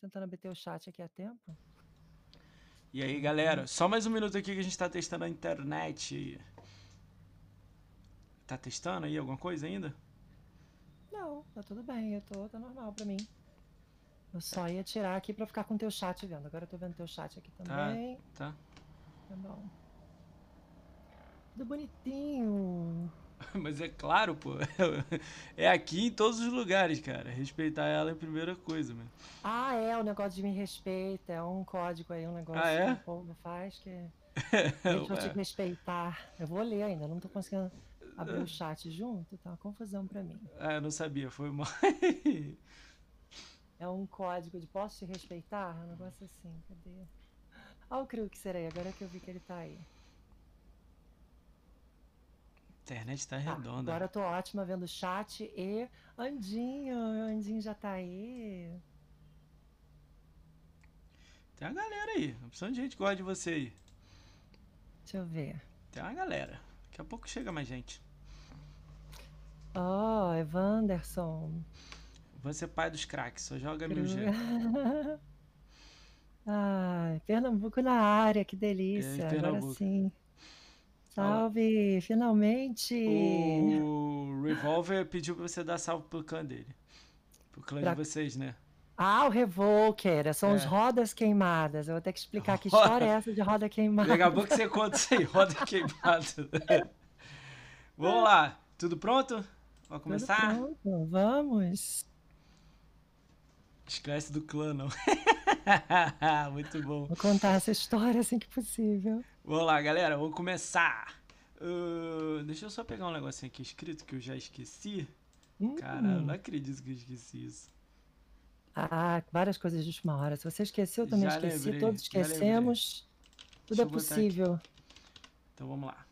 tentando abater o chat aqui a tempo. E aí, galera, só mais um minuto aqui que a gente tá testando a internet. Tá testando aí alguma coisa ainda? Não, tá tudo bem, eu tô, tá normal pra mim. Eu só ia tirar aqui pra ficar com o teu chat vendo. Agora eu tô vendo teu chat aqui também. Tá. Tá bom. Tudo bonitinho. Mas é claro, pô. É aqui em todos os lugares, cara. Respeitar ela é a primeira coisa, mano. Ah, é, o negócio de me respeita. É um código aí, um negócio Ah, é? que o povo faz que. Deixa eu te respeitar. Eu vou ler ainda, não tô conseguindo abrir o chat junto, tá uma confusão pra mim. Ah, eu não sabia, foi mal. É um código de posso te respeitar? Um negócio assim, cadê? Olha o que serei, agora que eu vi que ele tá aí. A internet tá Tá, redonda. agora eu tô ótima vendo o chat e Andinho, Andinho já tá aí. Tem uma galera aí. Uma opção de gente que gosta de você aí. Deixa eu ver. Tem uma galera. Daqui a pouco chega mais gente. Oh, Evanderson. Você é pai dos craques, só joga Crio. 1000G. Ai, Pernambuco na área, que delícia. Agora Pernambuco. sim. Salve, finalmente. O Revolver pediu pra você dar salve pro clã dele. Pro clã Pra- de vocês, né? Ah, o Revolker, são os É. rodas queimadas. Eu vou ter que explicar que história é essa de roda queimada. Daqui a pouco você conta isso aí, roda queimada. Vamos lá, tudo pronto? Vamos Tudo começar? pronto, vamos. Esquece do clã, não. Muito bom. Vou contar essa história assim que possível. Vamos lá, galera, vamos começar. Ah, deixa eu só pegar um negocinho aqui escrito que eu já esqueci. Hum. Cara, eu não acredito que eu esqueci isso. Ah, várias coisas de última hora. Se você esqueceu, eu também Já esqueci. lembrei, Todos esquecemos. Tudo é possível. Então vamos lá.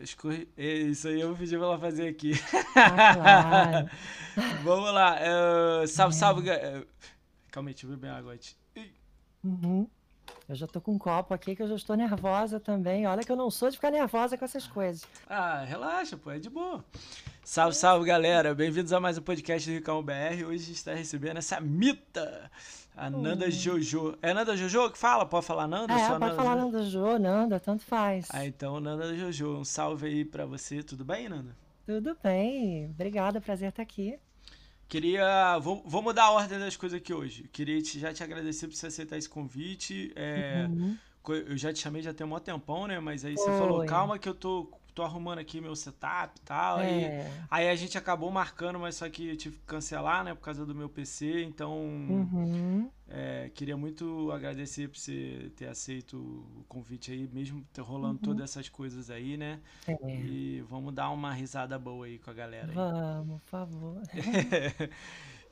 Escorre... é, Isso aí eu vou pedir pra ela fazer aqui. Ah, claro. Vamos lá. ah, salve, salve. Calma aí, deixa eu beber água Uhum. Eu já tô com um copo aqui que eu já estou nervosa também. Olha que eu não sou de ficar nervosa com essas coisas. Ah, relaxa, pô, é de boa. Salve, salve, galera. Bem-vindos a mais um podcast do Ricão BR. Hoje a gente está recebendo essa mita, a Nanda. Jojo. É Nanda Jojo que fala? Pode falar Nanda? É, pode Nanda falar Jojo? Nanda Jo, Nanda, tanto faz. Ah, então, Nanda Jojo, um salve aí pra você. Tudo bem, Nanda? Tudo bem. Obrigada, prazer estar aqui. Queria. Vou, vou mudar a ordem das coisas aqui hoje. Queria te- já te agradecer por você aceitar esse convite. É, Uhum. Eu já te chamei já tem um tempão, né? Mas aí você falou, calma que eu tô, tô arrumando aqui meu setup e tal. Aí, É. aí a gente acabou marcando, mas só que eu tive que cancelar, né? Por causa do meu PC. Então, Uhum. é, queria muito agradecer por você ter aceito o convite aí, mesmo ter rolando Uhum. todas essas coisas aí, né? É. E vamos dar uma risada boa aí com a galera aí. Vamos, por favor.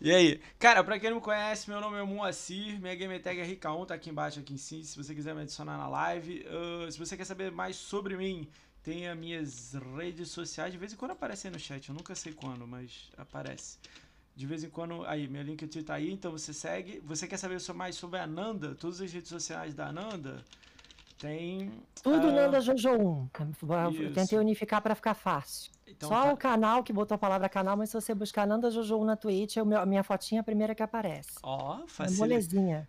E aí? Cara, pra quem não me conhece, meu nome é Moacir, minha game tag é RK1, tá aqui embaixo, aqui em cima, se você quiser me adicionar na live. Ah, se você quer saber mais sobre mim, tem as minhas redes sociais, de vez em quando aparece aí no chat, eu nunca sei quando, mas aparece. De vez em quando, aí, meu link tá aí, então você segue. Você quer saber mais sobre a Nanda? Todas as redes sociais da Nanda tem... Tudo ah, Nanda Jojo 1. Eu Isso. tentei unificar para ficar fácil. Então Só tá- o canal que botou a palavra canal, mas se você buscar Nanda Jojo 1 na Twitch, é a minha fotinha é a primeira que aparece. Ó, É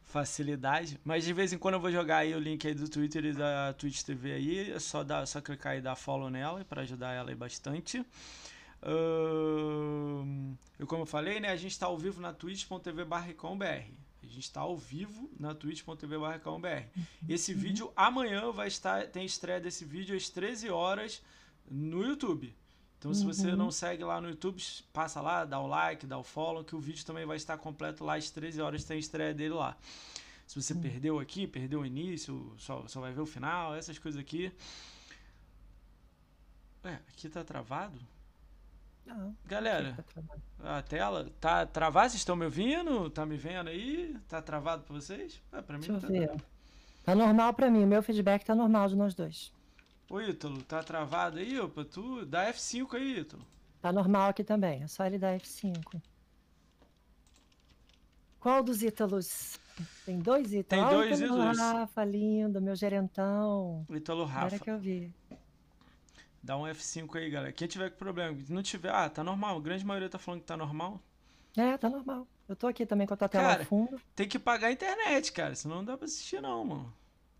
facilidade. Mas de vez em quando eu vou jogar aí o link aí do Twitter e da Twitch TV aí. É só, dar, só clicar e dar follow nela para ajudar ela aí bastante. Ahn, eu, como eu falei, né? A gente tá ao vivo na twitch.tv. A gente está ao vivo na twitch.tv barricãobr. Esse vídeo amanhã vai estar. Tem estreia desse vídeo às 13 horas no YouTube. Então, se você Uhum. não segue lá no YouTube, passa lá, dá o like, dá o follow, que o vídeo também vai estar completo lá às 13 horas, tem a estreia dele lá. Se você perdeu aqui, perdeu o início, só, só vai ver o final, essas coisas aqui. Ué, aqui tá travado? Não, Galera, fica trabalho. a tela tá travada? Vocês estão me ouvindo? Tá me vendo aí? Tá travado pra vocês? Ah, pra mim Deixa não tá ver. travado. Tá normal pra mim, o meu feedback tá normal de nós dois. Ô, Ítalo, tá travado aí, opa? Tu dá F5 aí, Ítalo. Tá normal aqui também, é só ele dar F5. Qual dos Ítalos? Tem dois Ítalos. Tem dois Ítalo Ítalos. Rafa, lindo, meu gerentão. Ítalo Agora Rafa. que eu vi. Dá um F5 aí, galera. Quem tiver com problema, não tiver, ah, tá normal. A grande maioria tá falando que tá normal. É, tá normal. Eu tô aqui também com a tua tela Cara, fundo. Tem que pagar a internet, cara, senão não dá pra assistir não, mano.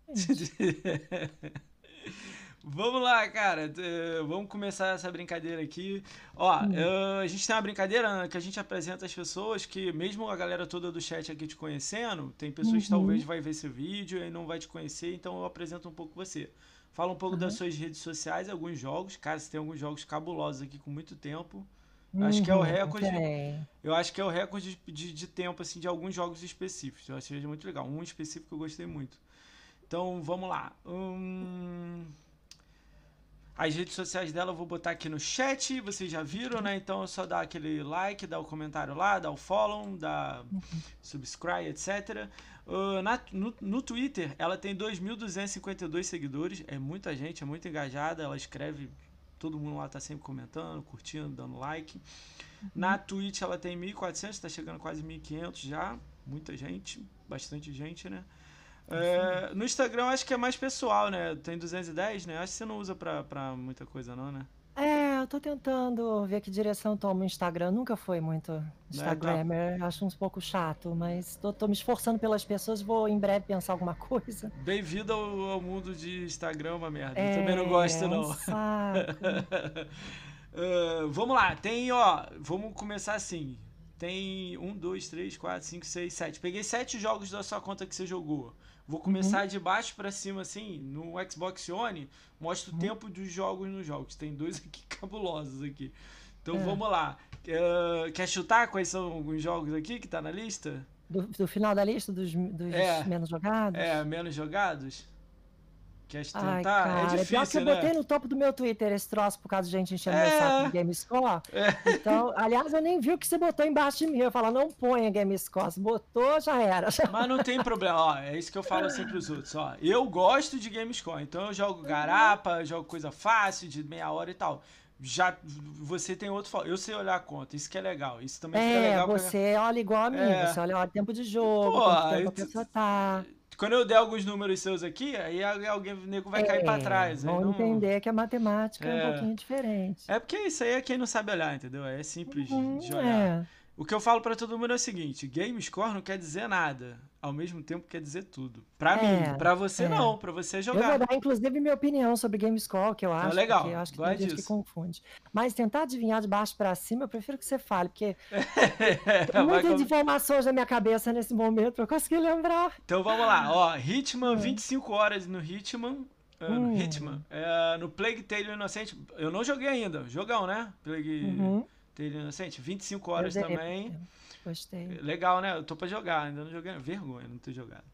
Vamos lá, cara. eh, Vamos começar essa brincadeira aqui. Ó, Hum. eh, a gente tem uma brincadeira que a gente apresenta às pessoas que, mesmo a galera toda do chat aqui te conhecendo, tem pessoas que Uhum. talvez vai ver esse vídeo e não vai te conhecer, então eu apresento um pouco você. Fala um pouco das suas redes sociais, alguns jogos. Cara, você tem alguns jogos cabulosos aqui com muito tempo. Acho que é o Uhum, recorde. tem. Eu acho que é o recorde de, de, de tempo, assim, de alguns jogos específicos. Eu achei muito legal. Um específico que eu gostei muito. Então, vamos lá. Hum, As redes sociais dela eu vou botar aqui no chat. Vocês já viram, né? Então é só dar aquele like, dar o comentário lá, dar o follow, dar subscribe, etc. Uh, na- no, no Twitter, ela tem 2.252 seguidores. É muita gente, é muito engajada. Ela escreve. Todo mundo lá tá sempre comentando, curtindo, dando like. Na Twitch ela tem 1.400, tá chegando quase 1.500 já. Muita gente, bastante gente, né? É, no Instagram acho que é mais pessoal, né? Tem 210, né? Acho que você não usa pra, pra muita coisa, não, né? É, eu tô tentando ver que direção toma o Instagram. Nunca foi muito Instagrammer. Acho uns pouco chato, mas tô, tô me esforçando pelas pessoas. Vou em breve pensar alguma coisa. Bem-vindo ao, ao mundo de Instagram, uma merda. É, Eu também não gosto, é um não. saco. Ah, vamos lá, tem, ó. Vamos começar assim. Tem um, dois, três, quatro, cinco, seis, sete. Peguei sete jogos da sua conta que você jogou. Vou começar de baixo pra cima, assim. No Xbox One, mostra o tempo dos jogos nos jogos. Tem dois aqui cabulosos aqui. Então É. vamos lá. Ah, quer chutar quais são alguns jogos aqui que tá na lista? Do, do final da lista dos, dos É. menos jogados? É, menos jogados? Quer Ai, tentar? cara, é pior que difícil, eu né? botei no topo do meu Twitter esse troço por causa de gente enchendo meu É. saco de GameScore. Então, aliás, eu nem vi o que você botou embaixo de mim. Eu falo, não ponha GameScore. Se botou, já era. Mas não tem problema, ó. É isso que eu falo sempre pros outros, ó. Eu gosto de Gamescore, então eu jogo garapa, eu jogo coisa fácil, de meia hora e tal. Já você tem outro. Eu sei olhar a conta, isso que é legal. Isso também fica É, legal pra- você olha igual a mim. É. Você olha o tempo de jogo, Pô, tempo a pessoa tá. Quando eu der alguns números seus aqui, aí alguém nego vai cair pra É, trás. Vão não- entender que a matemática é, É. um pouquinho diferente. É porque isso aí é quem não sabe olhar, entendeu? É simples de- Hum, de olhar. é. O que eu falo pra todo mundo é o seguinte: game score não quer dizer nada, ao mesmo tempo quer dizer tudo. Pra É, mim, pra você é. não, pra você Eu jogar. vou dar, inclusive, minha opinião sobre GameScore, que eu acho, legal, porque eu acho que tem gente que confunde. Mas tentar adivinhar de baixo pra cima, eu prefiro que você fale, porque muitas com- informações na minha cabeça nesse momento eu conseguir lembrar. Então vamos lá, ó, Hitman, 25 horas no Hitman. ah, no Hum. Hitman. É, no Plague Tale Inocente, eu não joguei ainda. Jogão, né? Plague Uhum. Tale Inocente, 25 horas Eu também. Gostei. Legal, né? Eu tô pra jogar, ainda não joguei. Vergonha não ter jogado.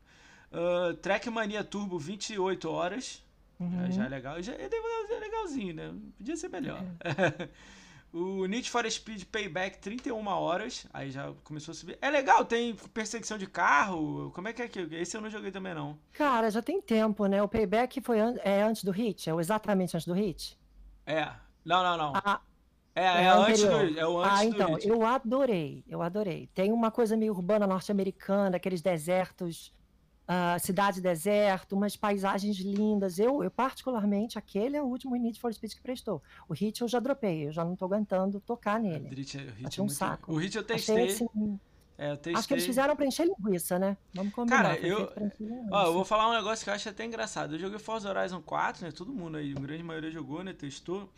Uh, Trackmania Turbo, 28 horas. Já, Uhum. já é legal. Já é é legalzinho, né? Podia ser melhor. É. o Need for Speed Payback, 31 horas. Aí já começou a subir. É legal, tem perseguição de carro. Como é que é que Esse eu não joguei também, não. Cara, já tem tempo, né? O Payback foi an- é antes do Hit? É exatamente antes do Hit? É. Não, não, não. Ah, é, é, é antes do, é o antes ah, então, eu adorei, eu adorei. Tem uma coisa meio urbana norte-americana, aqueles desertos, ah, cidade deserto, umas paisagens lindas. Eu, eu, particularmente, aquele é o último Need for Speed que prestou. O Hit eu já dropei, eu já não tô aguentando tocar nele. O Hit, o Hit Achei é um muito- saco. O Hit eu Achei testei. assim, É, eu testei. acho que eles fizeram pra encher linguiça, né? Vamos combinar. Cara, eu-. Ó, eu vou falar um negócio que eu acho até engraçado. Eu joguei Forza Horizon 4, né? Todo mundo aí, a grande maioria jogou, né? Testou.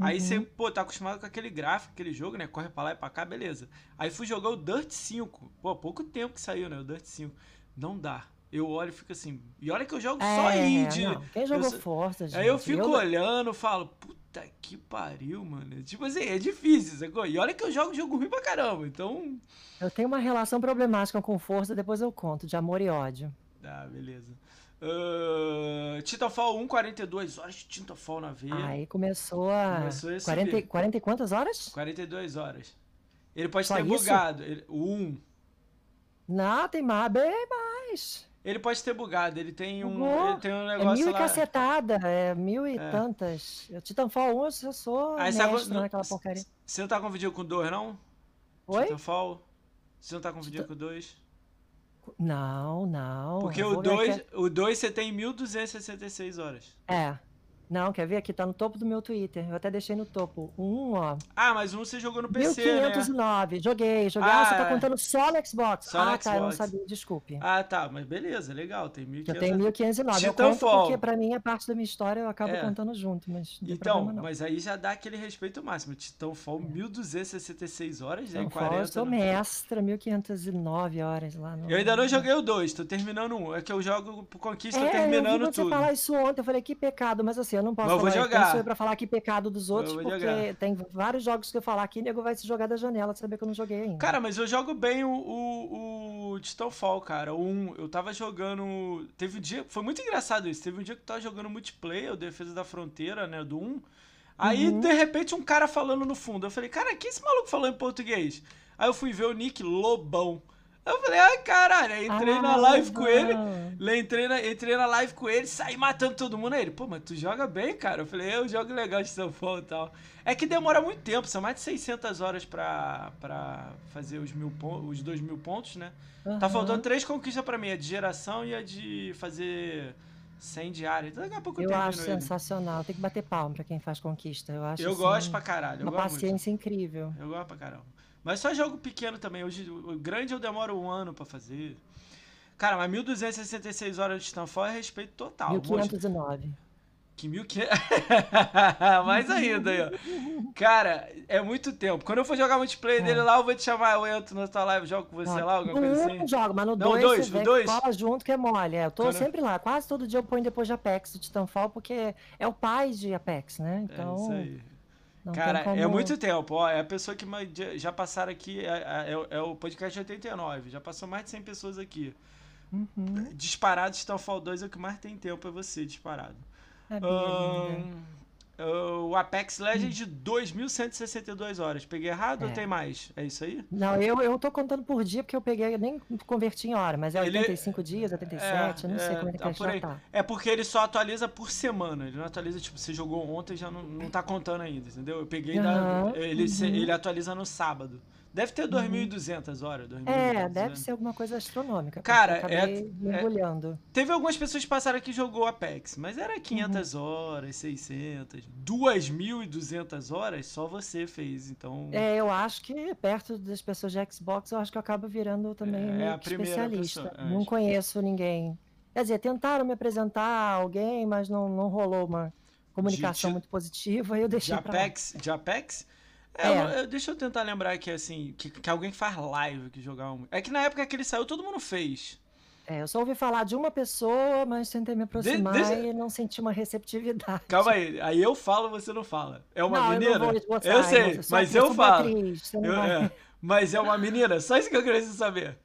Aí Uhum. você, pô, tá acostumado com aquele gráfico, aquele jogo, né? Corre pra lá e pra cá, beleza. Aí fui jogar o Dirt 5. Pô, pouco tempo que saiu, né? O Dirt 5. Não dá. Eu olho e fico assim. E olha que eu jogo só É, indie. não, quem jogou sou- Forza, gente? Aí eu fico eu- olhando falo, puta que pariu, mano. Tipo assim, é difícil, sacou? E olha que eu jogo jogo ruim pra caramba. Então. Eu tenho uma relação problemática com Forza, depois eu conto, de amor e ódio. Tá, beleza. Uh, Titanfall 1, 42 horas de Titanfall na veia. Aí começou a. Começou a 40, subir. e- 40 e quantas horas? 42 horas. Ele pode Só ter isso? bugado. Ele, o 1. Não, tem mais, bem mais. Ele pode ter bugado. Ele tem um, ele tem um É negócio mil e lá. cacetada, é mil e É. tantas. Titanfall 1, eu sou Aí mestre não- naquela porcaria. Você não tá com vídeo com 2, não? Oi? Titanfall? Você não tá com vídeo com 2? Não, não. Porque eu o vou ver 2, aqui. o 2 você tem 1266 horas. É. Não, quer ver? Aqui tá no topo do meu Twitter. Eu até deixei no topo. Um, ó. Ah, mas um você jogou no PC, 1509. Né? Joguei, joguei. Ah, ah, você tá contando só no Xbox. Só ah, no tá, Xbox. eu não sabia, desculpe. Ah, tá, mas beleza, legal. Tem 1509. Eu tenho 1509. Eu conto porque pra mim é parte da minha história, eu acabo é. contando junto, mas Então, mas aí já dá aquele respeito máximo. Titanfall, é. 1266 horas, né? 40. Eu sou mestra, 1509 horas lá. No... Eu ainda não joguei o 2, tô terminando um. É que eu jogo conquista, é, terminando eu tudo. você falar isso ontem, eu falei, que pecado, mas assim, eu não posso mas falar. Vou jogar. Sou eu pra falar que pecado dos outros, porque jogar. tem vários jogos que eu falar aqui, nego vai se jogar da janela, saber que eu não joguei ainda. Cara, mas eu jogo bem o, o, o Titanfall, cara. Um, eu tava jogando. Teve um dia. Foi muito engraçado isso. Teve um dia que eu tava jogando multiplayer, o Defesa da Fronteira, né? Do 1. Aí, uhum. de repente, um cara falando no fundo. Eu falei, cara, que esse maluco falou em português? Aí eu fui ver o Nick Lobão. Eu falei, ai caralho, aí entrei ah, na live com ele, entrei na, entrei na live com ele, saí matando todo mundo. Aí ele, pô, mas tu joga bem, cara? Eu falei, eu jogo legal de Paulo e tal. É que demora muito tempo, são mais de 600 horas pra, pra fazer os, mil, os dois mil pontos, né? Uhum. Tá faltando três conquistas pra mim, a de geração e a de fazer 100 diária. Então daqui a pouco eu Eu acho sensacional, tem que bater palma pra quem faz conquista. Eu acho Eu assim, gosto pra caralho. uma paciência muito. incrível. Eu gosto pra caramba. Mas só jogo pequeno também. Hoje, o grande eu demoro um ano para fazer. Cara, mas 1266 horas de Titanfall é respeito total. 1509. Que 1500. Mais ainda aí, ó. Cara, é muito tempo. Quando eu for jogar multiplayer é. dele lá, eu vou te chamar. Eu entro na tua live, jogo com você ah, lá, alguma coisa assim. Não jogo, mas no 2 dois, você dois? cola junto que é mole. É, eu tô Quando... sempre lá. Quase todo dia eu ponho depois de Apex do Titanfall, porque é o pai de Apex, né? Então... É isso aí. Não Cara, é como... é muito tempo. Ó, é a pessoa que já passaram aqui. É, é, é, o podcast 89. Já passou mais de 100 pessoas aqui. Uhum. Disparado Starfall 2 é o que mais tem tempo, é você, disparado. É um, o Apex Legends de 2.162 horas. Peguei errado é. ou tem mais? É isso aí? Não, eu, eu tô contando por dia porque eu peguei, nem converti em hora, mas é ele, 85 dias, 87, é, não sei é, como é que tá, já tá. É porque ele só atualiza por semana. Ele não atualiza, tipo, você jogou ontem já não, não tá contando ainda, entendeu? Eu peguei uhum, da, ele, uhum. ele atualiza no sábado. Deve ter 2.200 uhum. horas. 2, é, deve ser alguma coisa astronômica. Cara, é, mergulhando. É, teve algumas pessoas que passaram aqui e jogou Apex, mas era 500 uhum. horas, 600, 2.200 horas só você fez, então... É, eu acho que perto das pessoas de Xbox, eu acho que eu acabo virando também é, a especialista. Pessoa, não conheço ninguém. Quer dizer, tentaram me apresentar alguém, mas não, não rolou uma comunicação de, muito positiva, eu deixei de Apex, De Apex? É, é. Eu, deixa eu tentar lembrar que assim, que, que alguém faz live que jogava muito. É que na época que ele saiu, todo mundo fez. É, eu só ouvi falar de uma pessoa, mas tentei me aproximar de, deixa... e não senti uma receptividade. Calma aí, aí eu falo, você não fala. É uma não, menina? Eu, não vou eu sei, mas eu falo. Atriz, eu, é, mas é uma menina, só isso que eu queria saber.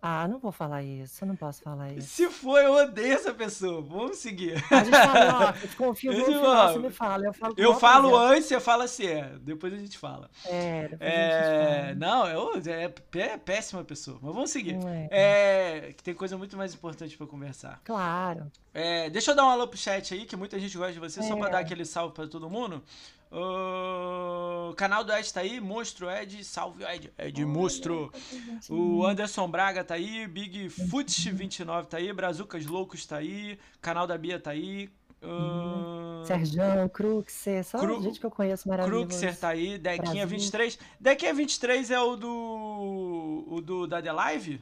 Ah, não vou falar isso, não posso falar isso. Se for, eu odeio essa pessoa. Vamos seguir. A gente fala, ó, eu confio no final, você me fala. Eu falo, eu falo antes, você fala se é. Depois a gente fala. É, depois é... a gente fala. Não, eu, é, é péssima pessoa. Mas vamos seguir. É. é. que tem coisa muito mais importante pra conversar. Claro. É, deixa eu dar um alô pro chat aí, que muita gente gosta de você, só pra é. dar aquele salve pra todo mundo. O canal do Ed tá aí, Monstro Ed, salve Ed, Ed Monstro. O Anderson Braga tá aí, Big Foot 29 tá aí, Brazucas Loucos tá aí, canal da Bia tá aí. Uh... Serjão, Cruxer, só Cru... gente que eu conheço maravilhoso. Cruxer tá aí, Dequinha 23. Dequinha 23 é o do. o do da The Live?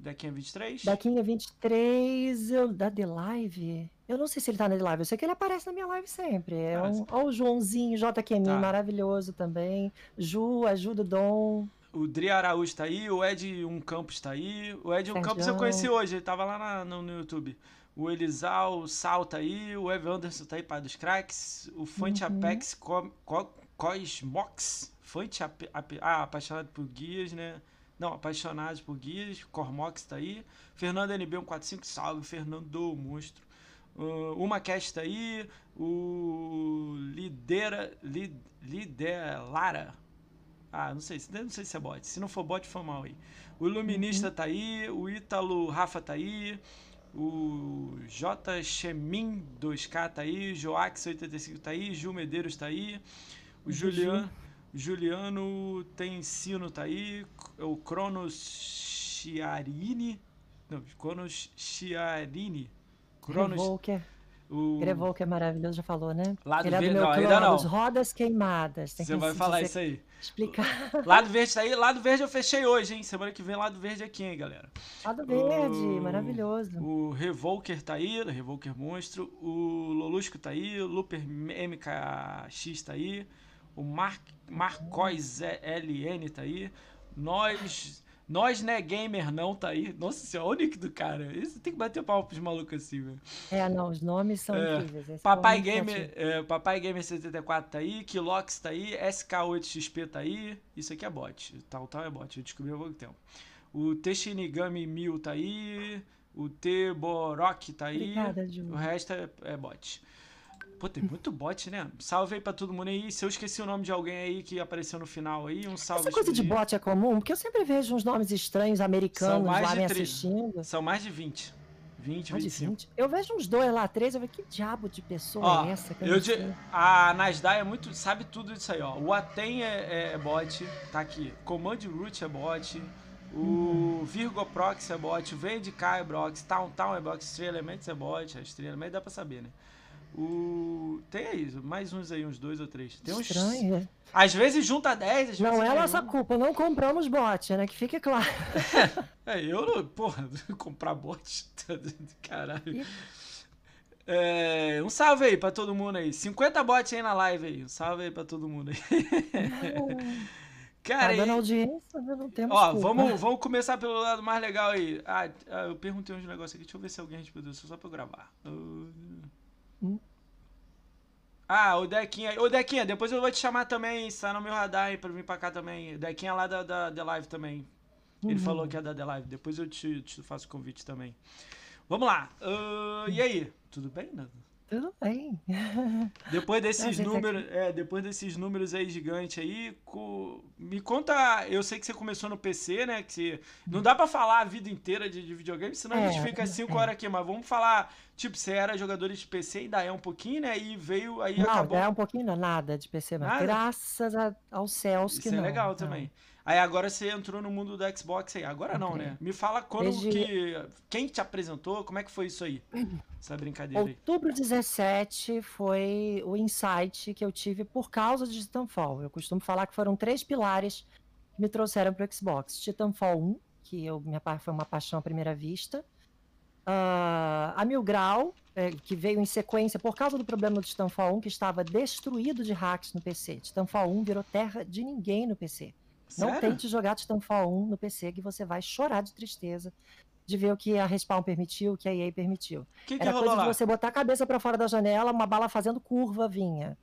Dequinha 23? Dequinha 23, eu, da The Live? Eu não sei se ele tá na The Live, eu sei que ele aparece na minha live sempre. É um, ó, o Joãozinho, JQM, tá. maravilhoso também. Ju, ajuda o Dom. O Dri Araújo tá aí, o Ed Um Campos tá aí. O Ed Um Campos eu conheci hoje, ele tava lá na, no, no, YouTube. O Elisal, o Sal tá aí, o Ev Anderson tá aí, pai dos cracks. O Fante uhum. Apex Co, Co, Cosmox. Fante ah, apaixonado por guias, né? Não, apaixonados por guias. Cormox tá aí. Fernando NB145, salve, Fernando, monstro. Uh, uma cast tá aí. O Lidera. Lid, Lidelara. Ah, não sei, não sei se é bot. Se não for bot, foi mal aí. O Iluminista uhum. tá aí. O Ítalo Rafa tá aí. O J. Chemin 2K tá aí. Joax85 tá aí. Gil Medeiros tá aí. O Juliano. Juliano tem ensino, tá aí. O Cronos Chiarini. Não, Cronos Chiarini. Cronos. Revolker. O Grevolker é maravilhoso, já falou, né? Lado Ele é verde, do meu não, ainda não. Rodas queimadas. Você vai falar isso aí. Explicar. Lado verde tá aí. Lado verde eu fechei hoje, hein? Semana que vem lado verde aqui, hein, galera? Lado verde, o... maravilhoso. O Revolker tá aí, o Revolker Monstro. O Lolusco tá aí, o Looper MKX tá aí. O Mar Marcos LN tá aí. Nós nós, né, gamer não, tá aí. Nossa senhora, o nick do cara. Isso tem que bater pau pros malucos assim, velho. É, não, os nomes são é, incríveis. Papai Gamer, é, Papai Gamer 74 tá aí, Kilox tá aí, SK8XP tá aí. Isso aqui é bot. Tal, tal é bot. Eu descobri há pouco tempo. O Teshinigami 1000 tá aí. O T-Borok tá aí. Obrigada, o resto é, é bot. Pô, tem muito bot, né? Salve aí pra todo mundo aí. Se eu esqueci o nome de alguém aí que apareceu no final aí, um salve. Essa coisa de bot é comum? Porque eu sempre vejo uns nomes estranhos americanos lá me assistindo. São mais de 20. 20, mais 25. De 20. Eu vejo uns dois lá, três, eu vejo que diabo de pessoa ó, é essa? eu de, a Nasdaq é muito. sabe tudo disso aí, ó. O Aten é, é, é bot, tá aqui. Command Root é bot. O uhum. Virgo Proxy é bot, VNDK é bot, Town Town é bot, Stray Elements é bot, a Stray Elements dá pra saber, né? O... Tem aí, mais uns aí, uns dois ou três. Tem uns... Estranho, né? Às vezes junta 10, às não vezes. Não é nossa culpa, não compramos bot, né? Que fique claro. é, eu não. Porra, comprar bot. Caralho. É, um salve aí pra todo mundo aí. 50 bots aí na live aí. Um salve aí pra todo mundo aí. Cara, tá dando audiência, né? não temos Ó, vamos, vamos começar pelo lado mais legal aí. Ah, ah eu perguntei uns negócios aqui. Deixa eu ver se alguém respondeu. Só pra eu gravar. Uh... Ah, o Dequinha. Ô, Dequinha, depois eu vou te chamar também, está no meu radar aí pra vir pra cá também. O Dequinha é lá da, da The Live também. Ele uhum. falou que é da The Live. Depois eu te, te faço o convite também. Vamos lá. Uh, e aí? Tudo bem, Nando? Tudo bem. Depois desses números, é, depois desses números aí gigantes aí, co... me conta, eu sei que você começou no PC, né, que você... não dá para falar a vida inteira de, de videogame, senão é, a gente fica cinco é. horas aqui, mas vamos falar, tipo, você era jogador de PC e ainda é um pouquinho, né, e veio aí não, acabou... Não, é um pouquinho não, nada de PC, mas graças a, aos céus Isso que é não. Isso é legal também. Aí agora você entrou no mundo do Xbox aí. Agora não, né? Me fala quando Desde... que. Quem te apresentou? Como é que foi isso aí? Essa brincadeira aí. Outubro 17 foi o insight que eu tive por causa de Titanfall. Eu costumo falar que foram três pilares que me trouxeram para o Xbox. Titanfall 1, que eu, minha foi uma paixão à primeira vista. Uh, a Mil Grau, é, que veio em sequência por causa do problema do Titanfall 1, que estava destruído de hacks no PC. Titanfall 1 virou terra de ninguém no PC. Sério? Não tente jogar Titanfall 1 no PC que você vai chorar de tristeza de ver o que a Respawn permitiu, o que a EA permitiu. Que que Era coisa lá? de você botar a cabeça para fora da janela, uma bala fazendo curva vinha.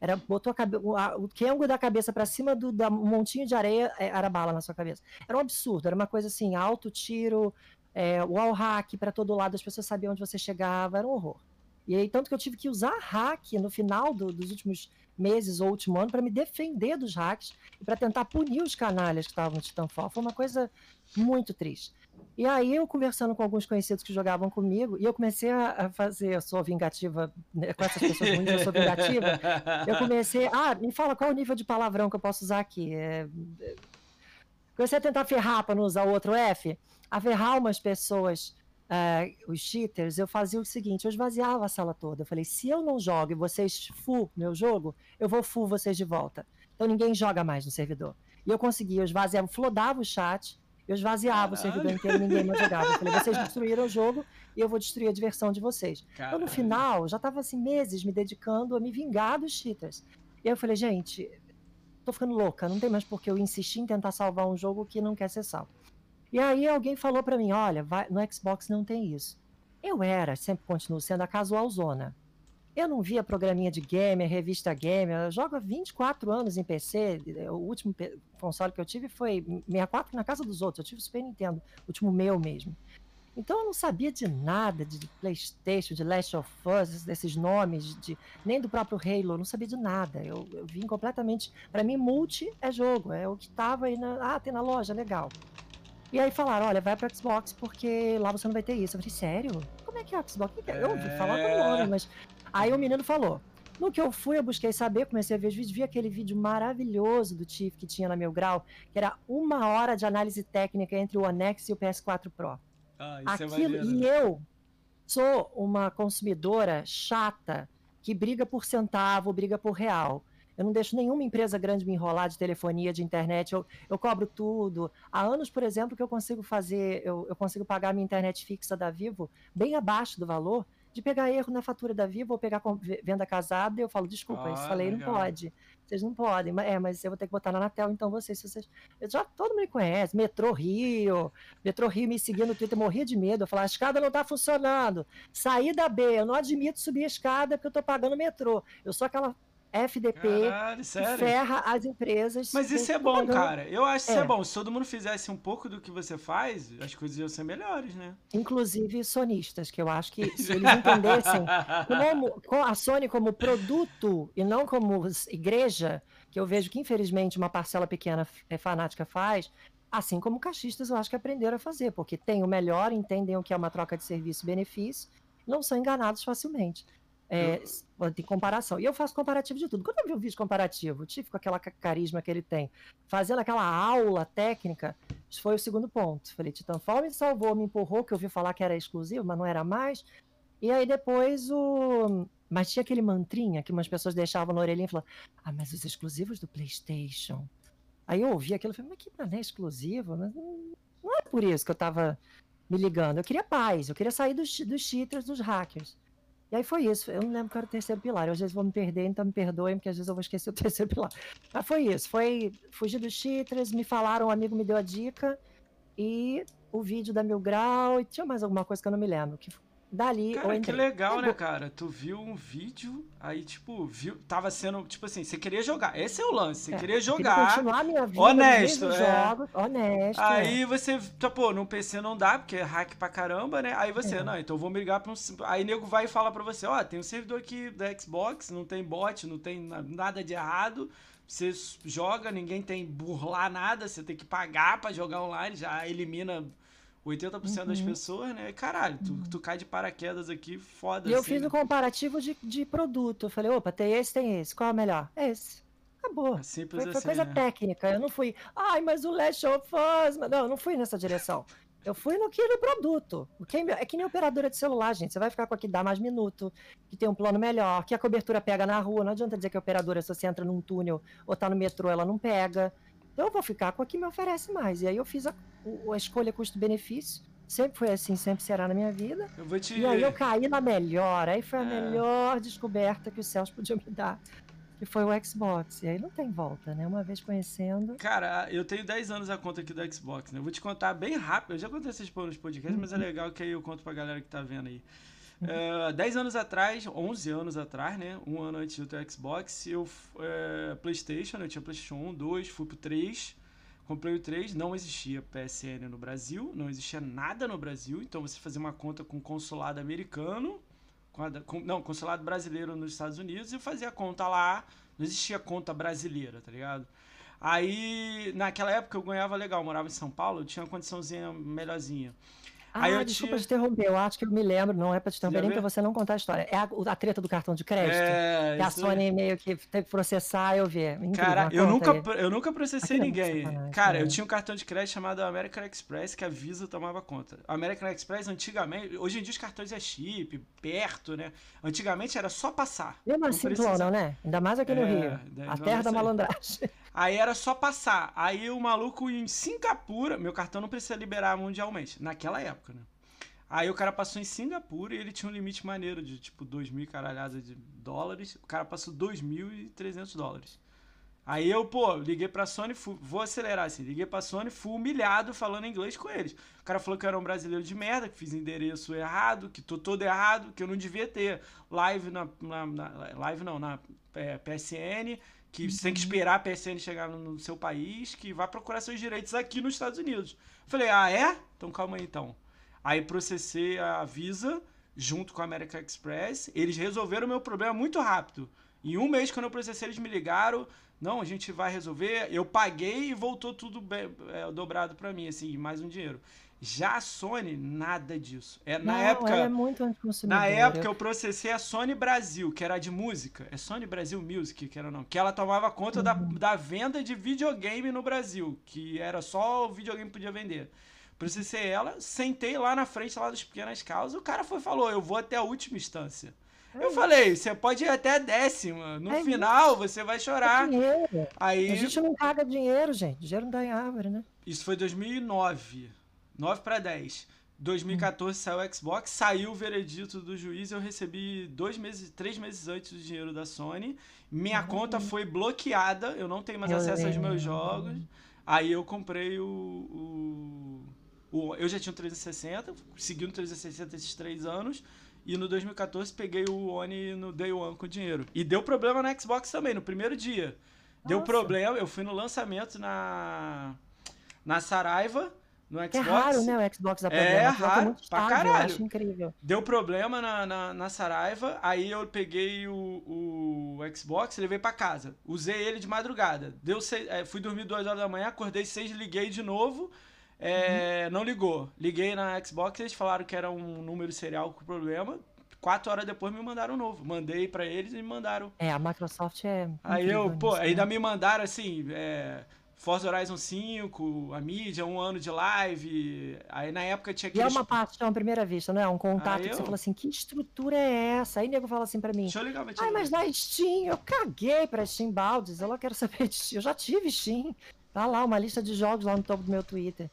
Era botou a cabe... o Kengo da cabeça para cima do da montinho de areia, é, era bala na sua cabeça. Era um absurdo, era uma coisa assim, alto tiro, é, wall hack para todo lado, as pessoas sabiam onde você chegava, era um horror. E aí, tanto que eu tive que usar hack no final do, dos últimos meses ou último ano para me defender dos hacks e para tentar punir os canalhas que estavam no Titanfall. Foi uma coisa muito triste. E aí eu conversando com alguns conhecidos que jogavam comigo, e eu comecei a fazer, eu sou vingativa, né, com essas pessoas ruins eu sou vingativa, eu comecei, ah, me fala qual é o nível de palavrão que eu posso usar aqui. É... Comecei a tentar ferrar para não usar o outro F, a ferrar umas pessoas uh, os cheaters, eu fazia o seguinte: eu esvaziava a sala toda. Eu falei: se eu não jogo e vocês fu meu jogo, eu vou fu vocês de volta. Então ninguém joga mais no servidor. E eu conseguia, eu esvaziava, flodava o chat, eu esvaziava Caralho. o servidor inteiro e ninguém mais jogava. Eu falei: vocês destruíram o jogo e eu vou destruir a diversão de vocês. Caralho. Então no final, já estava assim, meses me dedicando a me vingar dos cheaters. E aí eu falei: gente, tô ficando louca, não tem mais porque eu insistir em tentar salvar um jogo que não quer ser salvo. E aí alguém falou para mim, olha, vai, no Xbox não tem isso. Eu era, sempre continuo sendo a casual zona. Eu não via programinha de gamer, revista gamer. Eu jogo há 24 anos em PC. O último console que eu tive foi 64 na casa dos outros. Eu tive o Super Nintendo, o último meu mesmo. Então eu não sabia de nada de PlayStation, de Last of Us, desses nomes, de, nem do próprio Halo. Eu não sabia de nada. Eu, eu vim completamente. Para mim, multi é jogo. É o que tava aí na. Ah, tem na loja, legal. E aí falaram, olha, vai pro Xbox porque lá você não vai ter isso. Eu falei, sério? Como é que é o Xbox? Eu ouvi falar do nome, mas... Aí o menino falou. No que eu fui, eu busquei saber, comecei a ver os vídeos, vi aquele vídeo maravilhoso do Tiff que tinha na Meu Grau, que era uma hora de análise técnica entre o One X e o PS4 Pro. Ah, isso é Aquilo, é e eu sou uma consumidora chata que briga por centavo, briga por real. Eu não deixo nenhuma empresa grande me enrolar de telefonia, de internet. Eu, eu cobro tudo. Há anos, por exemplo, que eu consigo fazer, eu, eu consigo pagar minha internet fixa da Vivo bem abaixo do valor de pegar erro na fatura da Vivo ou pegar venda casada, e eu falo, desculpa, ah, isso falei, não pode. Vocês não podem. É, mas eu vou ter que botar na Anatel, então vocês, se vocês. Eu já todo mundo me conhece. Metrô Rio. Metrô Rio me seguindo no Twitter, morria de medo. Eu falava, a escada não tá funcionando. Saí da B, eu não admito subir a escada porque eu tô pagando metrô. Eu sou aquela FDP Caralho, ferra as empresas. Mas isso é bom, cara. Eu acho que é. isso é bom. Se todo mundo fizesse um pouco do que você faz, as coisas iam ser melhores, né? Inclusive sonistas, que eu acho que se eles entendessem como, a Sony como produto e não como igreja, que eu vejo que infelizmente uma parcela pequena é fanática faz, assim como caixistas eu acho que aprenderam a fazer, porque tem o melhor, entendem o que é uma troca de serviço-benefício, não são enganados facilmente. É. Tem comparação. E eu faço comparativo de tudo. Quando eu vi um vídeo comparativo, o Tiff com aquela carisma que ele tem, fazendo aquela aula técnica, foi o segundo ponto. Falei, Titanfall me salvou, me empurrou, que eu ouvi falar que era exclusivo, mas não era mais. E aí depois o. Mas tinha aquele mantrinha que umas pessoas deixavam na orelhinha e falavam: Ah, mas os exclusivos do PlayStation. Aí eu ouvi aquilo e falei: Mas que não é exclusivo? Não é por isso que eu tava me ligando. Eu queria paz, eu queria sair dos, dos cheaters, dos hackers. E aí foi isso. Eu não lembro qual era o terceiro pilar. Eu, às vezes vou me perder, então me perdoem, porque às vezes eu vou esquecer o terceiro pilar. Mas foi isso. Foi fugir dos cheaters, me falaram, um amigo me deu a dica. E o vídeo da Mil Grau. E tinha mais alguma coisa que eu não me lembro. Que dali cara, que legal, né, cara? Tu viu um vídeo, aí, tipo, viu, tava sendo, tipo assim, você queria jogar. Esse é o lance, você é, queria jogar. Queria continuar minha vida, honesto, é. jogos, honesto. Aí é. você, tá, pô, no PC não dá, porque é hack pra caramba, né? Aí você, é. não, então vou me ligar pra um. Aí nego vai e fala pra você, ó, oh, tem um servidor aqui da Xbox, não tem bot, não tem nada de errado. Você joga, ninguém tem burlar nada, você tem que pagar para jogar online, já elimina 80% uhum. das pessoas, né? Caralho, tu, uhum. tu cai de paraquedas aqui, foda E eu fiz né? um comparativo de, de produto. Eu falei, opa, tem esse, tem esse. Qual é o melhor? Esse. Acabou. É simples foi, foi assim, coisa né? técnica. Eu não fui, ai, mas o Last of Us. Não, eu não fui nessa direção. Eu fui no que no produto. É que nem operadora de celular, gente. Você vai ficar com a que dá mais minuto, que tem um plano melhor, que a cobertura pega na rua. Não adianta dizer que a operadora, se você entra num túnel ou tá no metrô, ela não pega. Então eu vou ficar com a que me oferece mais. E aí eu fiz a, a escolha custo-benefício Sempre foi assim, sempre será na minha vida. Te... E aí eu caí na melhor. Aí foi a é. melhor descoberta que os céus podiam me dar. Que foi o Xbox. E aí não tem volta, né? Uma vez conhecendo. Cara, eu tenho 10 anos a conta aqui do Xbox, né? Eu vou te contar bem rápido. Eu já contei esses nos podcasts, uhum. mas é uhum. legal que aí eu conto pra galera que tá vendo aí. Uhum. Uh, 10 anos atrás, 11 anos atrás, né? Um ano antes do Xbox, eu. Uh, PlayStation, eu tinha PlayStation 1, 2, fui pro 3. Comprei o 3, não existia PSN no Brasil, não existia nada no Brasil, então você fazia uma conta com consulado americano, com, a, com não, consulado brasileiro nos Estados Unidos e fazia conta lá, não existia conta brasileira, tá ligado? Aí, naquela época eu ganhava legal, morava em São Paulo, eu tinha uma condiçãozinha melhorzinha. Ah, Aí desculpa te interromper, eu acho que eu me lembro, não é pra te interromper nem pra você não contar a história. É a, a treta do cartão de crédito. É, que a Sony aí. meio que teve que processar, eu vi. Incrível, Cara, eu nunca, eu nunca processei ninguém. Cara, eu tinha um cartão de crédito chamado American Express que a Visa tomava conta. American Express, antigamente, hoje em dia os cartões é chip, perto, né? Antigamente era só passar. Mesmo assim, não, né? Ainda mais aqui no é, Rio. A terra da malandragem. Aí era só passar. Aí o maluco em Singapura, meu cartão não precisa liberar mundialmente, naquela época, né? Aí o cara passou em Singapura e ele tinha um limite maneiro de tipo 2 mil caralhadas de dólares. O cara passou 2.300 dólares. Aí eu, pô, liguei pra Sony, fui, vou acelerar assim, liguei pra Sony, fui humilhado falando inglês com eles. O cara falou que eu era um brasileiro de merda, que fiz endereço errado, que tô todo errado, que eu não devia ter live na. na, na live não, na é, PSN, que você tem que esperar a PSN chegar no, no, seu país, que vai procurar seus direitos aqui nos Estados Unidos. Falei, ah, é? Então calma aí então. Aí processei a Visa junto com a American Express. Eles resolveram o meu problema muito rápido. Em um mês, quando eu processei, eles me ligaram. Não, a gente vai resolver. Eu paguei e voltou tudo bem, é, dobrado para mim, assim, mais um dinheiro. Já a Sony, nada disso. É, na não, época. é muito Na época eu processei a Sony Brasil, que era de música. É Sony Brasil Music, que era não. Que ela tomava conta uhum. da, da venda de videogame no Brasil. Que era só o videogame que podia vender. processei ela, sentei lá na frente lá das pequenas causas, o cara foi falou, eu vou até a última instância. É eu isso. falei, você pode ir até a décima. No é final, isso. você vai chorar. É dinheiro. Aí... A gente não paga dinheiro, gente. Dinheiro não dá em árvore, né? Isso foi 2009. 9 para 10. 2014 hum. saiu o Xbox, saiu o veredito do juiz, eu recebi dois meses, três meses antes do dinheiro da Sony. Minha conta foi bloqueada, eu não tenho mais eu acesso aos meus jogos. Aí eu comprei o, o, o, Eu já tinha um 360, segui no 360 esses três anos. E no 2014 peguei o One no Day One com dinheiro. E deu problema no Xbox também, no primeiro dia. Deu Nossa. problema, eu fui no lançamento na, na Saraiva, no Xbox. É raro, né, o Xbox da É, é raro, é pra caralho. acho incrível. Deu problema na, na, na, Saraiva, aí eu peguei o, o Xbox levei pra casa. Usei ele de madrugada. Deu seis, é, fui dormir duas horas da manhã, acordei seis, liguei de novo. É, uhum. Não ligou. Liguei na Xbox, eles falaram que era um número serial com problema. Quatro horas depois me mandaram um novo. Mandei para eles e me mandaram. É, a Microsoft é. Aí eu, pô, né? ainda me mandaram assim. É, Forza Horizon 5, a mídia, um ano de live. Aí na época tinha que. E é uma paixão à primeira vista, não é? Um contato eu... que você fala assim: que estrutura é essa? Aí o nego fala assim pra mim: Deixa eu ligar, Ai, mas na Steam, eu caguei pra Steam Baldes. Eu quero saber de Steam. Eu já tive Steam. Tá lá, uma lista de jogos lá no topo do meu Twitter.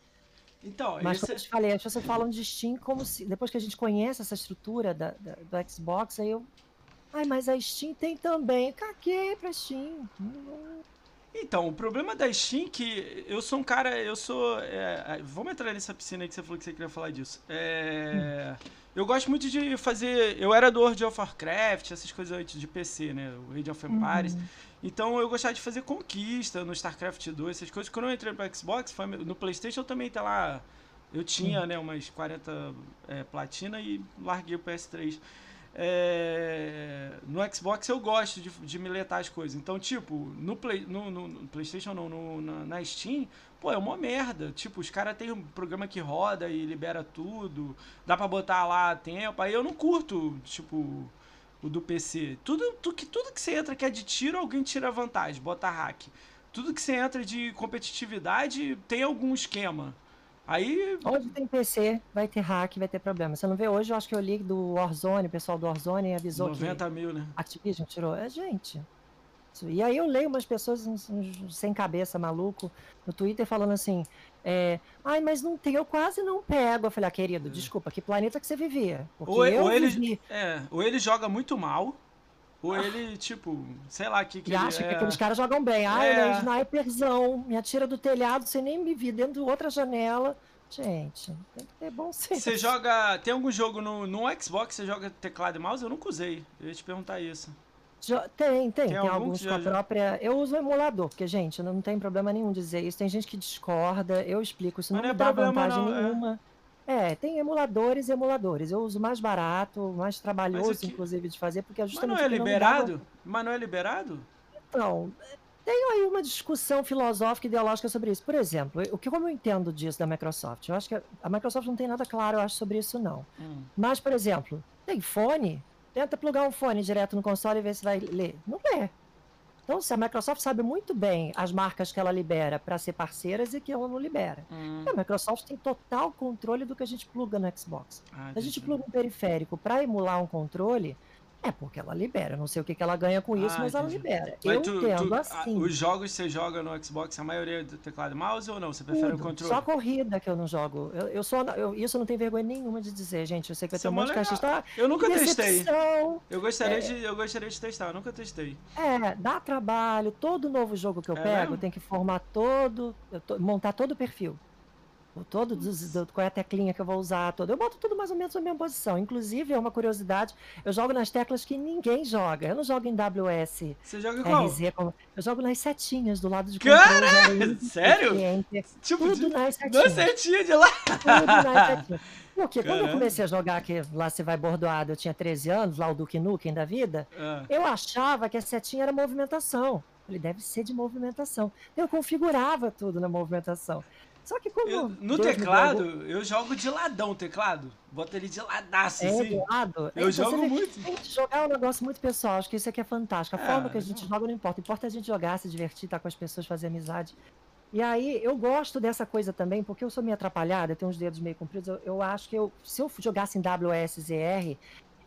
Então, Mas esse... como eu te falei, as pessoas falam de Steam como se. Depois que a gente conhece essa estrutura da, da do Xbox, aí eu. Ai, mas a Steam tem também. Caguei pra Steam. Então, o problema da Steam é que eu sou um cara, eu sou. É, vamos entrar nessa piscina aí que você falou que você queria falar disso. É. Eu gosto muito de fazer. Eu era do World of Warcraft, essas coisas antes de PC, né? O Age of Empires. Uhum. Então eu gostava de fazer conquista no StarCraft 2, essas coisas. Quando eu entrei pro Xbox, no PlayStation eu também tá lá. Eu tinha, né, umas 40 é, platina e larguei o PS3. É, no Xbox eu gosto de, de miletar as coisas. Então, tipo, no, Play, no, no, no PlayStation não, no, na, na, Steam, pô, é uma merda. Tipo, os caras têm um programa que roda e libera tudo, dá pra botar lá tempo. Aí eu não curto, tipo, o do PC. Tudo, tu, que, tudo que você entra que é de tiro, alguém tira vantagem, bota hack. Tudo que você entra de competitividade tem algum esquema. Aí. Onde tem PC, vai ter hack, vai ter problema. Você não vê hoje, eu acho que eu li do Warzone, o pessoal do Warzone avisou 90 que. mil, né? Activision tirou. É, gente. E aí eu leio umas pessoas sem cabeça, maluco, no Twitter falando assim, é, ai, mas não tem, eu quase não pego. Eu falei, ah, querido, é. desculpa, que planeta que você vivia? Porque ou, eu ou ele, é, ou ele joga muito mal, ou ele, tipo, sei lá, que, que e acha que é... aqueles caras jogam bem. Ah, é. ele é sniperzão, me atira do telhado sem nem me vir dentro de outra janela. Gente, tem que ter bom senso. Você joga. Tem algum jogo no, no Xbox você joga teclado e mouse? Eu nunca usei. Eu ia te perguntar isso. Tem, tem. Tem, tem alguns com a própria. Eu uso o emulador, porque, gente, não tem problema nenhum dizer isso. Tem gente que discorda, eu explico. Isso não, não me dá vantagem não, é. nenhuma. É. é. tem emuladores e emuladores. Eu uso mais barato, mais trabalhoso, que... inclusive, de fazer, porque é justamente. Mas não é liberado? Não Mas não é liberado? Então, tem aí uma discussão filosófica e ideológica sobre isso. Por exemplo, o que como eu entendo disso da Microsoft? Eu acho que a Microsoft não tem nada claro, eu acho, sobre isso, não. Hum. Mas, por exemplo, tem fone Tenta plugar um fone direto no console e ver se vai ler. Não lê. Então, se a Microsoft sabe muito bem as marcas que ela libera para ser parceiras e que ela não libera. Hum. A Microsoft tem total controle do que a gente pluga no Xbox. Ah, a gente pluga um periférico para emular um controle, é porque ela libera. Não sei o que, que ela ganha com isso, ah, mas entendi. ela libera. Mas eu tu, entendo tu, assim. os jogos você joga no Xbox, a maioria é do teclado e mouse ou não? Você prefere Tudo. o controle? Só corrida que eu não jogo. Eu, eu sou, eu, isso eu não tenho vergonha nenhuma de dizer, gente. Eu sei que vai ter um monte de cachista. Eu nunca testei. Eu gostaria, é... de, eu gostaria de testar, eu nunca testei. É, dá trabalho. Todo novo jogo que eu é pego, tem que formar todo, montar todo o perfil todo, do, qual é a teclinha que eu vou usar, todo. Eu boto tudo mais ou menos na mesma posição. Inclusive, é uma curiosidade, eu jogo nas teclas que ninguém joga. Eu não jogo em WS. Você joga qual? RZ, eu jogo nas setinhas do lado de Cara, sério? Tipo, tudo de, nas setinhas. Na setinha de lá. Tudo nas setinhas. Porque Caramba. quando eu comecei a jogar, que lá você vai bordoado, eu tinha 13 anos, lá o Duke Nukem da vida, ah. eu achava que a setinha era movimentação. Ele deve ser de movimentação. Eu configurava tudo na movimentação. Só que como. Eu, no Deus teclado, eu jogo de ladão o teclado. Bota ele de ladaço, é, assim. De lado. Eu é, jogo muito. Tem que jogar é um negócio muito pessoal. Acho que isso aqui é fantástico. A é, forma que a gente joga não importa. Importa a gente jogar, se divertir, estar tá com as pessoas, fazer amizade. E aí eu gosto dessa coisa também, porque eu sou meio atrapalhada, tenho os dedos meio compridos. Eu, eu acho que eu, se eu jogasse em WSZR,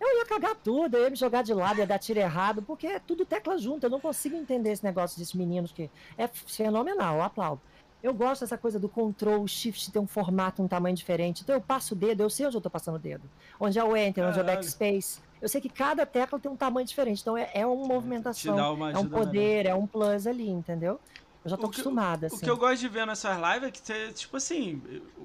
eu ia cagar tudo, eu ia me jogar de lado, ia dar tiro errado, porque é tudo tecla junto. Eu não consigo entender esse negócio desses meninos que é fenomenal, eu aplaudo. Eu gosto dessa coisa do control, shift ter um formato, um tamanho diferente. Então eu passo o dedo, eu sei onde eu estou passando o dedo. Onde é o enter, onde é o backspace. Eu sei que cada tecla tem um tamanho diferente. Então é, é uma movimentação, é um poder, é um plus ali, entendeu? Eu já tô acostumada, assim. O que eu gosto de ver nessas lives é que você, tipo assim,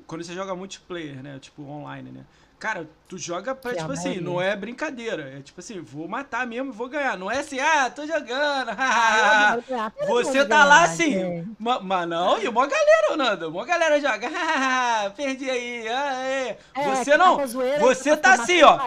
quando você joga multiplayer, né? Tipo, online, né? Cara, tu joga pra, que tipo assim, não é brincadeira. É tipo assim, vou matar mesmo, vou ganhar. Não é assim, ah, tô jogando. Você tá lá assim. Mas não, e uma galera, Nando. Uma galera joga. Perdi aí. É, você não. Você tá assim, ó.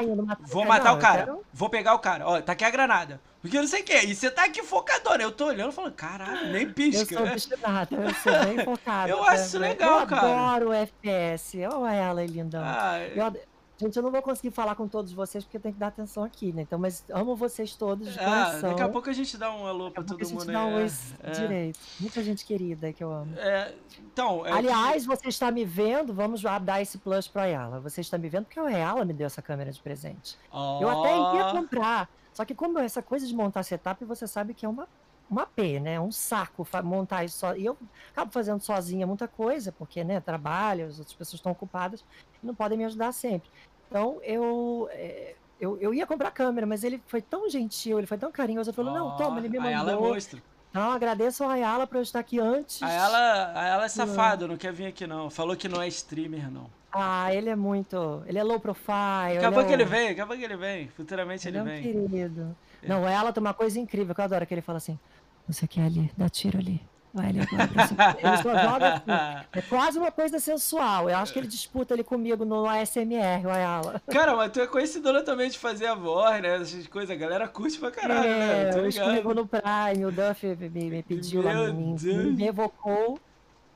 Vou matar o cara. Vou pegar o cara. Ó, tá aqui a granada. Porque não sei o que. E você tá aqui focadona. Eu tô olhando e falando, caralho, nem pisca. Eu sou obstinada, eu sou bem focada. eu acho isso legal, eu cara. Eu adoro o FPS. Olha ela, lindão. Ah, eu, Gente, eu não vou conseguir falar com todos vocês porque eu tenho que dar atenção aqui, né? Então, mas amo vocês todos de ah, coração. Daqui a pouco a gente dá um alô pra todo mundo. A gente dá um oi é, direito. Muita gente querida que eu amo. É, então, é Aliás, que... você está me vendo, vamos dar esse plus pra ela. Você está me vendo porque ela me deu essa câmera de presente. Oh. Eu até ia comprar. Só que como essa coisa de montar setup, você sabe que é uma uma P, né? Um saco montar isso só. E eu acabo fazendo sozinha muita coisa, porque, né, trabalho, as outras pessoas estão ocupadas e não podem me ajudar sempre. Então, eu, é, eu, eu ia comprar câmera, mas ele foi tão gentil, ele foi tão carinhoso. Ele falou, oh, não, toma, ele me mandou. Ela é monstro. Não, agradeço a Ayala por eu estar aqui antes. A ela, a ela é safado, não quer vir aqui não. Falou que não é streamer, não. Ah, ele é muito. Ele é low profile. Daqui a pouco é ele vem, daqui a pouco ele vem. Futuramente ele, ele é um vem. querido. É. Não, ela tem uma coisa incrível que eu adoro, que ele fala assim: você quer ali, dá tiro ali. Vai, ele, agora, ele só joga assim. É quase uma coisa sensual. Eu acho que ele disputa ali comigo no ASMR, o Ayala. Cara, mas tu é conhecedora também de fazer a voz, né? Essas coisas. A galera curte pra caralho, né? é, né? Eu no Prime, o Duff me, me pediu Meu lá, me, me evocou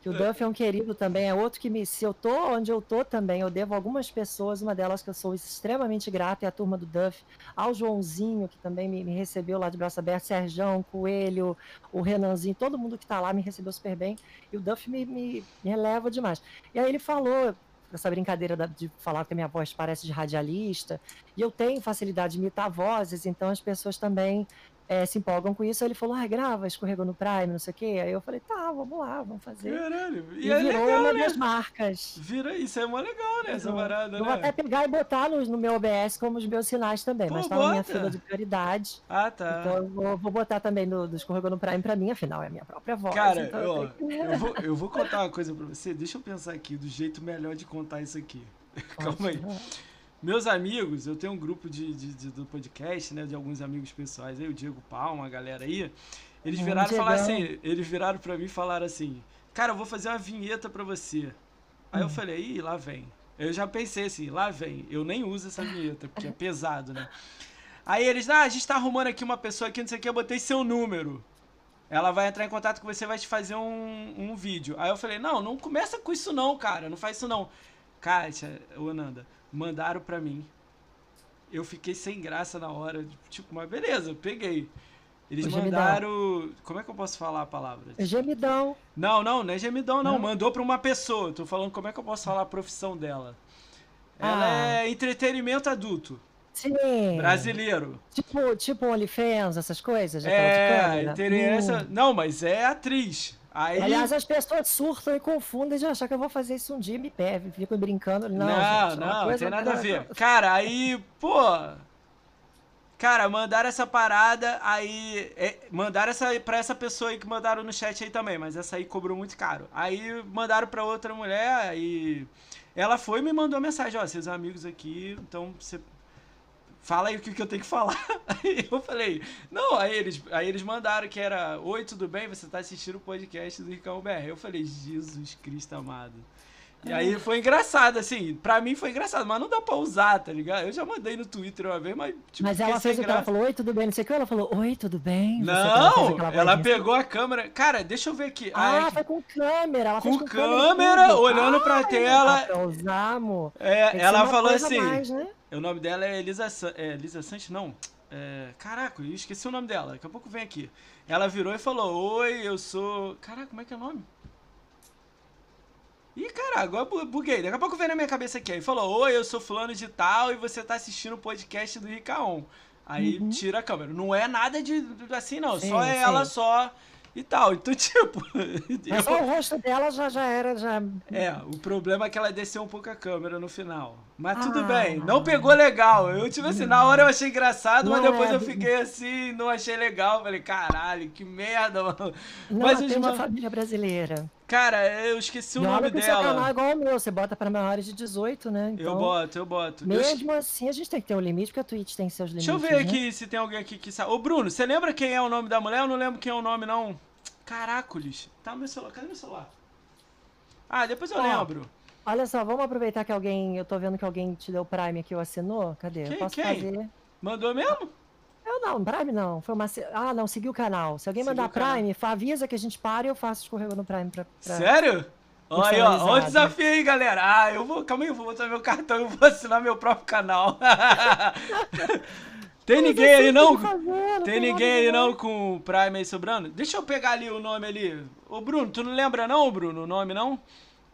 que o Duff é um querido também, é outro que me. Se eu tô onde eu tô também, eu devo algumas pessoas, uma delas que eu sou extremamente grata é a turma do Duff, ao Joãozinho, que também me, me recebeu lá de braço aberto, Serjão, Coelho, o Renanzinho, todo mundo que tá lá me recebeu super bem, e o Duff me, me, me eleva demais. E aí ele falou, essa brincadeira de falar que a minha voz parece de radialista, e eu tenho facilidade de imitar vozes, então as pessoas também é, se empolgam com isso. Aí ele falou, ah, grava, escorregou no Prime, não sei o quê. Aí eu falei, tá, vamos lá, vamos fazer. Caralho, e, e é virou legal, uma né? das marcas. Vira, isso é mó legal, né? Essa parada, eu né? vou até pegar e botar no, no meu OBS como os meus sinais também, Pô, mas tá bota. na minha fila de prioridade. Ah, tá. Então eu vou, vou botar também no, do escorregou no Prime pra mim, afinal, é a minha própria voz. Cara, então eu, eu, vou, eu vou contar uma coisa pra você. Deixa eu pensar aqui, do jeito melhor de contar isso aqui. Calma aí. Meus amigos, eu tenho um grupo de, de, de, do podcast, né? De alguns amigos pessoais aí, o Diego Palma, a galera aí. Eles viraram e falaram assim, eles viraram pra mim e falaram assim, cara, eu vou fazer uma vinheta pra você. Aí hum. eu falei, ih, lá vem. Eu já pensei assim, lá vem. Eu nem uso essa vinheta, porque é pesado, né? Aí eles, ah, a gente tá arrumando aqui uma pessoa aqui, não sei o que, eu botei seu número. Ela vai entrar em contato com você vai te fazer um, um vídeo. Aí eu falei, não, não começa com isso não, cara. Não faz isso não. Kátia, ô Nanda, mandaram pra mim. Eu fiquei sem graça na hora. Tipo, mas beleza, peguei. Eles mandaram. Como é que eu posso falar a palavra? É gemidão. Não, não, não é gemidão, não. não. Mandou pra uma pessoa. Tô falando como é que eu posso falar a profissão dela. Ela ah. é entretenimento adulto. Sim. Brasileiro. Tipo, tipo OnlyFans, essas coisas? É, interessa. Hum. Não, mas é atriz. Aí... Aliás, as pessoas surtam e confundem de achar que eu vou fazer isso um dia e me perde. Fico brincando. Não, não, gente, não, não tem nada a ver. Cara, aí, pô. Cara, mandaram essa parada, aí. É, mandaram essa pra essa pessoa aí que mandaram no chat aí também, mas essa aí cobrou muito caro. Aí mandaram pra outra mulher, aí. Ela foi e me mandou mensagem: Ó, seus amigos aqui, então você fala aí o que, eu tenho que falar. Aí eu falei, não, aí eles, aí eles mandaram que era, oi, tudo bem? Você tá assistindo o podcast do Ricão BR. Eu falei, Jesus Cristo amado. E aí foi engraçado, assim, pra mim foi engraçado, mas não dá pra usar, tá ligado? Eu já mandei no Twitter uma vez, mas tipo, Mas ela fez o que? Ela falou, oi, tudo bem? Não sei o que, ela falou, oi, tudo bem? Não, ela, ela pegou a câmera. Cara, deixa eu ver aqui. Ah, ah foi com câmera. Ela com, com câmera, câmera olhando pra tela. Pra usar, amor. É, ela falou assim. Mais, né? O nome dela é Elisa, é, Elisa Santos, não. É, caraca, eu esqueci o nome dela. Daqui a pouco vem aqui. Ela virou e falou: Oi, eu sou. Caraca, como é que é o nome? Ih, cara, agora buguei. Daqui a pouco vem na minha cabeça aqui. Aí falou: Oi, eu sou fulano de tal e você tá assistindo o podcast do Ricaon. Aí uhum. tira a câmera. Não é nada de assim, não. Sim, só é ela só e tal. Então, tipo. Mas eu... o rosto dela já, já era. Já... É, o problema é que ela desceu um pouco a câmera no final. Mas tudo ah, bem, não pegou legal. Eu, tipo assim, na hora eu achei engraçado, mas depois é, eu fiquei assim, não achei legal. Falei, caralho, que merda, mano. Não mas atende uma... a família brasileira. Cara, eu esqueci o e nome dela. Seu canal é igual o meu, você bota para maiores de 18, né? Então, eu boto, eu boto. Mesmo eu... assim, a gente tem que ter um limite, porque a Twitch tem seus limites. Deixa eu ver né? aqui se tem alguém aqui que sabe. Ô, Bruno, você lembra quem é o nome da mulher? Eu não lembro quem é o nome, não. Caracoles. Tá no meu celular. Cadê meu celular? Ah, depois eu lembro. Olha só, vamos aproveitar que alguém. Eu tô vendo que alguém te deu Prime aqui, ou assinou. Cadê? Quem, eu posso quem? fazer. Mandou mesmo? Eu não, Prime não. Foi uma. Ah, não, seguiu o canal. Se alguém seguiu mandar Prime, avisa que a gente para e eu faço escorrego no Prime pra. pra... Sério? Olha aí, ó. Olha o desafio aí, galera. Ah, eu vou. Calma aí, eu vou botar meu cartão e vou assinar meu próprio canal. Tem ninguém aí não? Fazer, tem ninguém aí não com Prime aí sobrando? Deixa eu pegar ali o nome ali. Ô Bruno, tu não lembra não, Bruno, o nome não?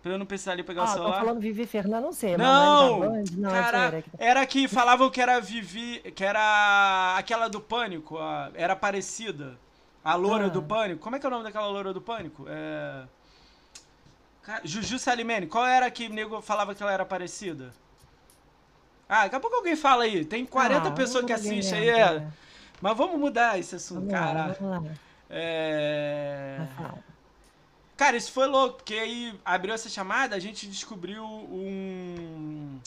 Pra eu não precisar ali pegar ah, o celular. Ah, falando Vivi Fernanda, não sei. Não, não cara, era que falavam que era Vivi, que era aquela do Pânico, a, era parecida. A loura ah. do Pânico. Como é que é o nome daquela loura do Pânico? É... Juju Salimene. Qual era que o nego falava que ela era parecida? Ah, daqui a pouco alguém fala aí. Tem 40 ah, pessoas que assistem aí. É. Mas vamos mudar esse assunto, cara. É... Cara, isso foi louco, porque aí abriu essa chamada, a gente descobriu um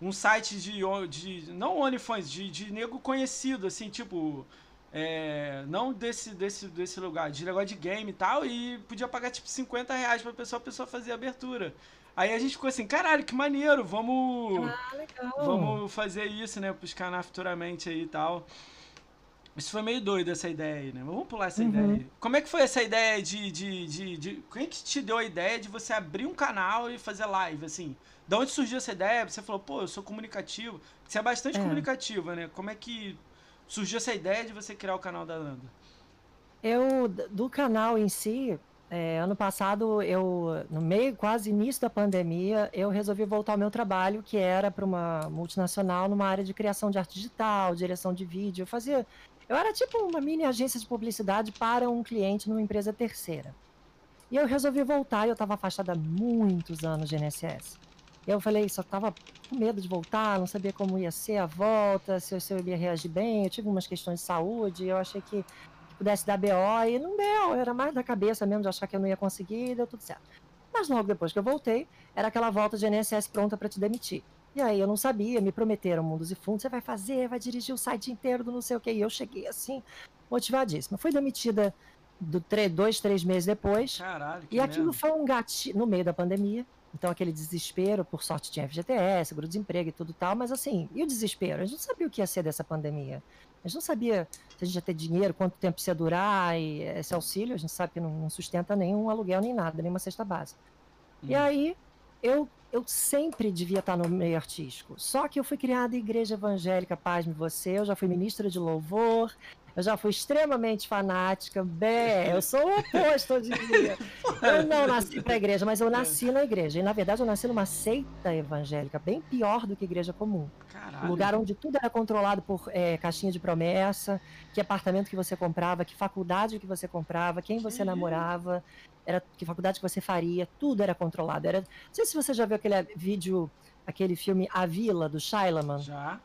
um site de, de não OnlyFans, de, de nego conhecido, assim, tipo, é, não desse, desse, desse lugar, de negócio de game e tal, e podia pagar tipo 50 reais pra pessoa, a pessoa fazer a abertura. Aí a gente ficou assim, caralho, que maneiro, vamos. Ah. Vamos fazer isso, né? Buscar na futuramente aí e tal. Isso foi meio doido essa ideia aí, né? Vamos pular essa uhum. ideia aí. Como é que foi essa ideia de, de, de, de. Quem que te deu a ideia de você abrir um canal e fazer live, assim? Da onde surgiu essa ideia? Você falou, pô, eu sou comunicativo. Você é bastante é. comunicativa, né? Como é que surgiu essa ideia de você criar o canal da Nanda? Eu, do canal em si, é, ano passado, eu, no meio, quase início da pandemia, eu resolvi voltar ao meu trabalho, que era para uma multinacional numa área de criação de arte digital, direção de vídeo. Eu fazia. Eu era tipo uma mini agência de publicidade para um cliente numa empresa terceira. E eu resolvi voltar, e eu estava afastada há muitos anos de INSS. E eu falei, só estava com medo de voltar, não sabia como ia ser a volta, se eu, se eu ia reagir bem. Eu tive umas questões de saúde, eu achei que pudesse dar BO e não deu, era mais da cabeça mesmo de achar que eu não ia conseguir e deu tudo certo. Mas logo depois que eu voltei, era aquela volta de INSS pronta para te demitir. E aí eu não sabia, me prometeram mundos e fundos, você vai fazer, vai dirigir o site inteiro do não sei o que. E eu cheguei assim, motivadíssima. Fui demitida do dois, três meses depois. Caralho, e aquilo foi um gatilho no meio da pandemia. Então, aquele desespero, por sorte tinha FGTS, seguro-desemprego e tudo tal, mas assim, e o desespero? A gente não sabia o que ia ser dessa pandemia. A gente não sabia se a gente ia ter dinheiro, quanto tempo ia durar, e esse auxílio, a gente sabe que não, sustenta nenhum aluguel nem nada, nenhuma cesta básica. Hum. E aí, eu, eu sempre devia estar no meio artístico. Só que eu fui criada em igreja evangélica, paz-me você, eu já fui ministra de louvor, eu já fui extremamente fanática, bem, eu sou o oposto em dia. Eu não nasci para a igreja, mas eu nasci na igreja. E na verdade eu nasci numa seita evangélica, bem pior do que igreja comum. Caralho. Um lugar onde tudo era controlado por é, caixinha de promessa, que apartamento que você comprava, que faculdade que você comprava, quem você que namorava, era que faculdade que você faria, tudo era controlado. Era, não sei se você já viu aquele vídeo, aquele filme A Vila do Shyamalan. Já.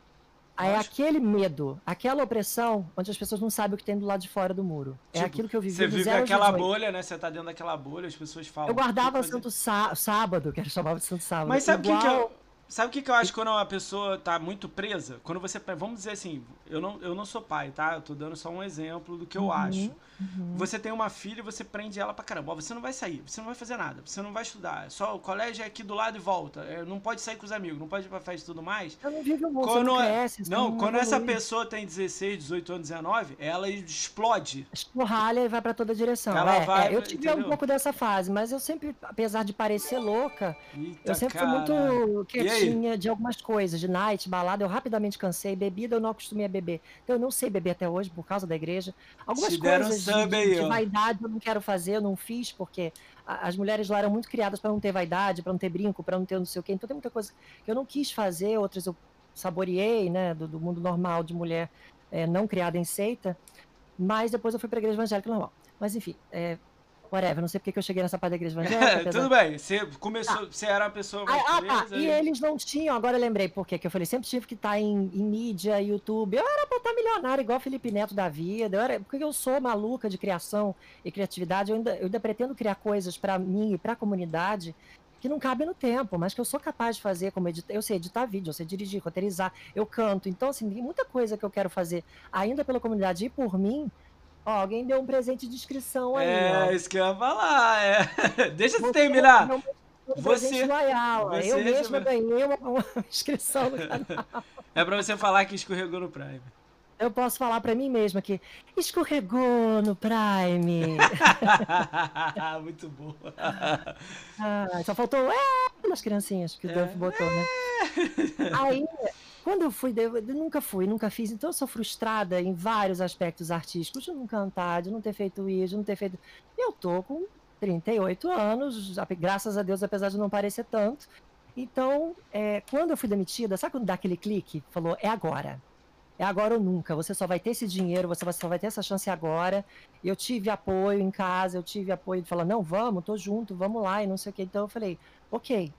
É aquele medo, aquela opressão, onde as pessoas não sabem o que tem do lado de fora do muro. É tipo, é aquilo que eu vivi. Você vive aquela bolha, né? Você tá dentro daquela bolha, as pessoas falam. Eu guardava Santo Sá Sábado, que era chamava de Santo Sábado. Mas sabe o Igual... que, que eu Sabe o que, que eu acho quando uma pessoa tá muito presa? Quando você. Vamos dizer assim, eu não, eu não sou pai, tá? Eu tô dando só um exemplo do que eu uhum, acho. Uhum. Você tem uma filha e você prende ela pra caramba. Você não vai sair, você não vai fazer nada, você não vai estudar. Só o colégio é aqui do lado e volta. É, não pode sair com os amigos, não pode ir pra festa e tudo mais. Eu não vivo o quando, não cresce, Não, quando essa pessoa tem 16, 18 anos, 19, ela explode. Escorralha e vai pra toda direção. Ela é, vai, é, eu tive entendeu? um pouco dessa fase, mas eu sempre, apesar de parecer louca, Eita, eu sempre cara. fui muito. Tinha de algumas coisas, de night, balada, eu rapidamente cansei, bebida eu não acostumei a beber. Então eu não sei beber até hoje por causa da igreja. Algumas coisas de, de, de, vaidade eu não quero fazer, eu não fiz, porque as mulheres lá eram muito criadas para não ter vaidade, para não ter brinco, para não ter não sei o quê. Então tem muita coisa que eu não quis fazer, outras eu saboreei, né, do, do mundo normal de mulher é, não criada em seita, mas depois eu fui para a igreja evangélica normal. Mas enfim, é, whatever, não sei porque que eu cheguei nessa parte da igreja evangélica. Tudo bem, você começou, você era a pessoa mais ah, ah, tá. E eles não tinham, agora eu lembrei por quê, que eu falei, sempre tive que estar em, em mídia, YouTube. Eu era pra estar milionário, igual Felipe Neto da vida. Eu era, porque eu sou maluca de criação e criatividade, eu ainda, eu ainda pretendo criar coisas para mim e para a comunidade que não cabe no tempo, mas que eu sou capaz de fazer, como editar, eu sei editar vídeo, eu sei dirigir, roteirizar, eu canto. Então, assim, tem muita coisa que eu quero fazer ainda pela comunidade e por mim, Ó, alguém deu um presente de inscrição aí. É, ó. isso que eu ia falar. É. Deixa você terminar. Um você, loyal. Você eu mesma ganhei uma, uma, inscrição no canal. É pra você falar que escorregou no Prime. Eu posso falar pra mim mesma que escorregou no Prime. Muito bom. Ah, só faltou é, nas criancinhas que o Duff botou, né? É. Aí quando eu fui, eu nunca fui, nunca fiz, então eu sou frustrada em vários aspectos artísticos, de não cantar, de não ter feito isso, de não ter feito. Eu tô com 38 anos, graças a Deus, apesar de não parecer tanto. Então, é, quando eu fui demitida, sabe quando dá aquele clique? Falou, é agora. É agora ou nunca. Você só vai ter esse dinheiro, você só vai ter essa chance agora. Eu tive apoio em casa, eu tive apoio de falar, não, vamos, tô junto, vamos lá, e não sei o quê. Então eu falei, ok,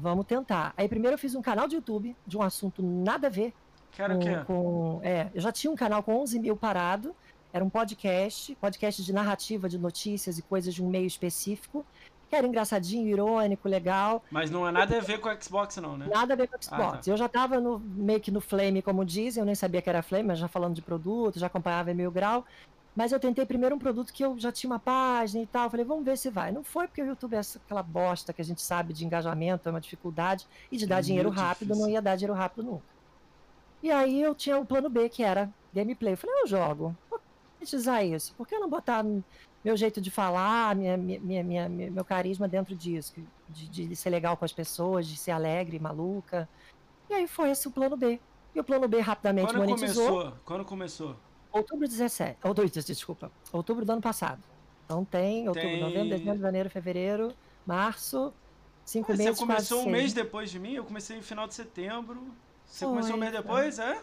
Vamos tentar. Aí primeiro eu fiz um canal de YouTube de um assunto nada a ver. Cara, com, que com, é, eu já tinha um canal com 11 mil parado. Era um podcast, podcast de narrativa, de notícias e coisas de um meio específico. Que era engraçadinho, irônico, legal. Mas não é nada a ver com o Xbox, não, né? Nada a ver com o Xbox. Ah, tá. Eu já tava no, meio que no Flame, como dizem, eu nem sabia que era Flame, mas já falando de produto, já acompanhava Mil Grau. Mas eu tentei primeiro um produto que eu já tinha uma página e tal. Falei, vamos ver se vai. Não foi porque o YouTube é aquela bosta que a gente sabe de engajamento, é uma dificuldade, e de dar é dinheiro rápido, difícil. não ia dar dinheiro rápido nunca. E aí eu tinha o plano B, que era gameplay. Eu falei, eu jogo. Por que monetizar isso? Por que não botar meu jeito de falar, minha, minha, minha, meu carisma dentro disso? De, de ser legal com as pessoas, de ser alegre, maluca. E aí foi esse o plano B. E o plano B rapidamente Quando monetizou. Começou? Quando começou? Outubro 17. Ou oh, desculpa. Outubro do ano passado. Então tem outubro, tem... novembro, dezembro, janeiro, fevereiro, março. Cinco meses. Você começou um mês depois de mim? Eu comecei no final de setembro. Você Foi, começou um mês depois, é? é?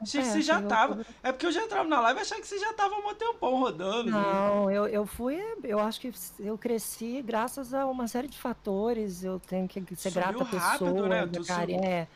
Achei que você já tava. É porque eu já entrava na live e achava que você já tava há um tempão rodando. Né? Não, né? eu, eu fui. Eu acho que eu cresci graças a uma série de fatores. Eu tenho que ser Subiu grata à pessoa. Né? Cara, é,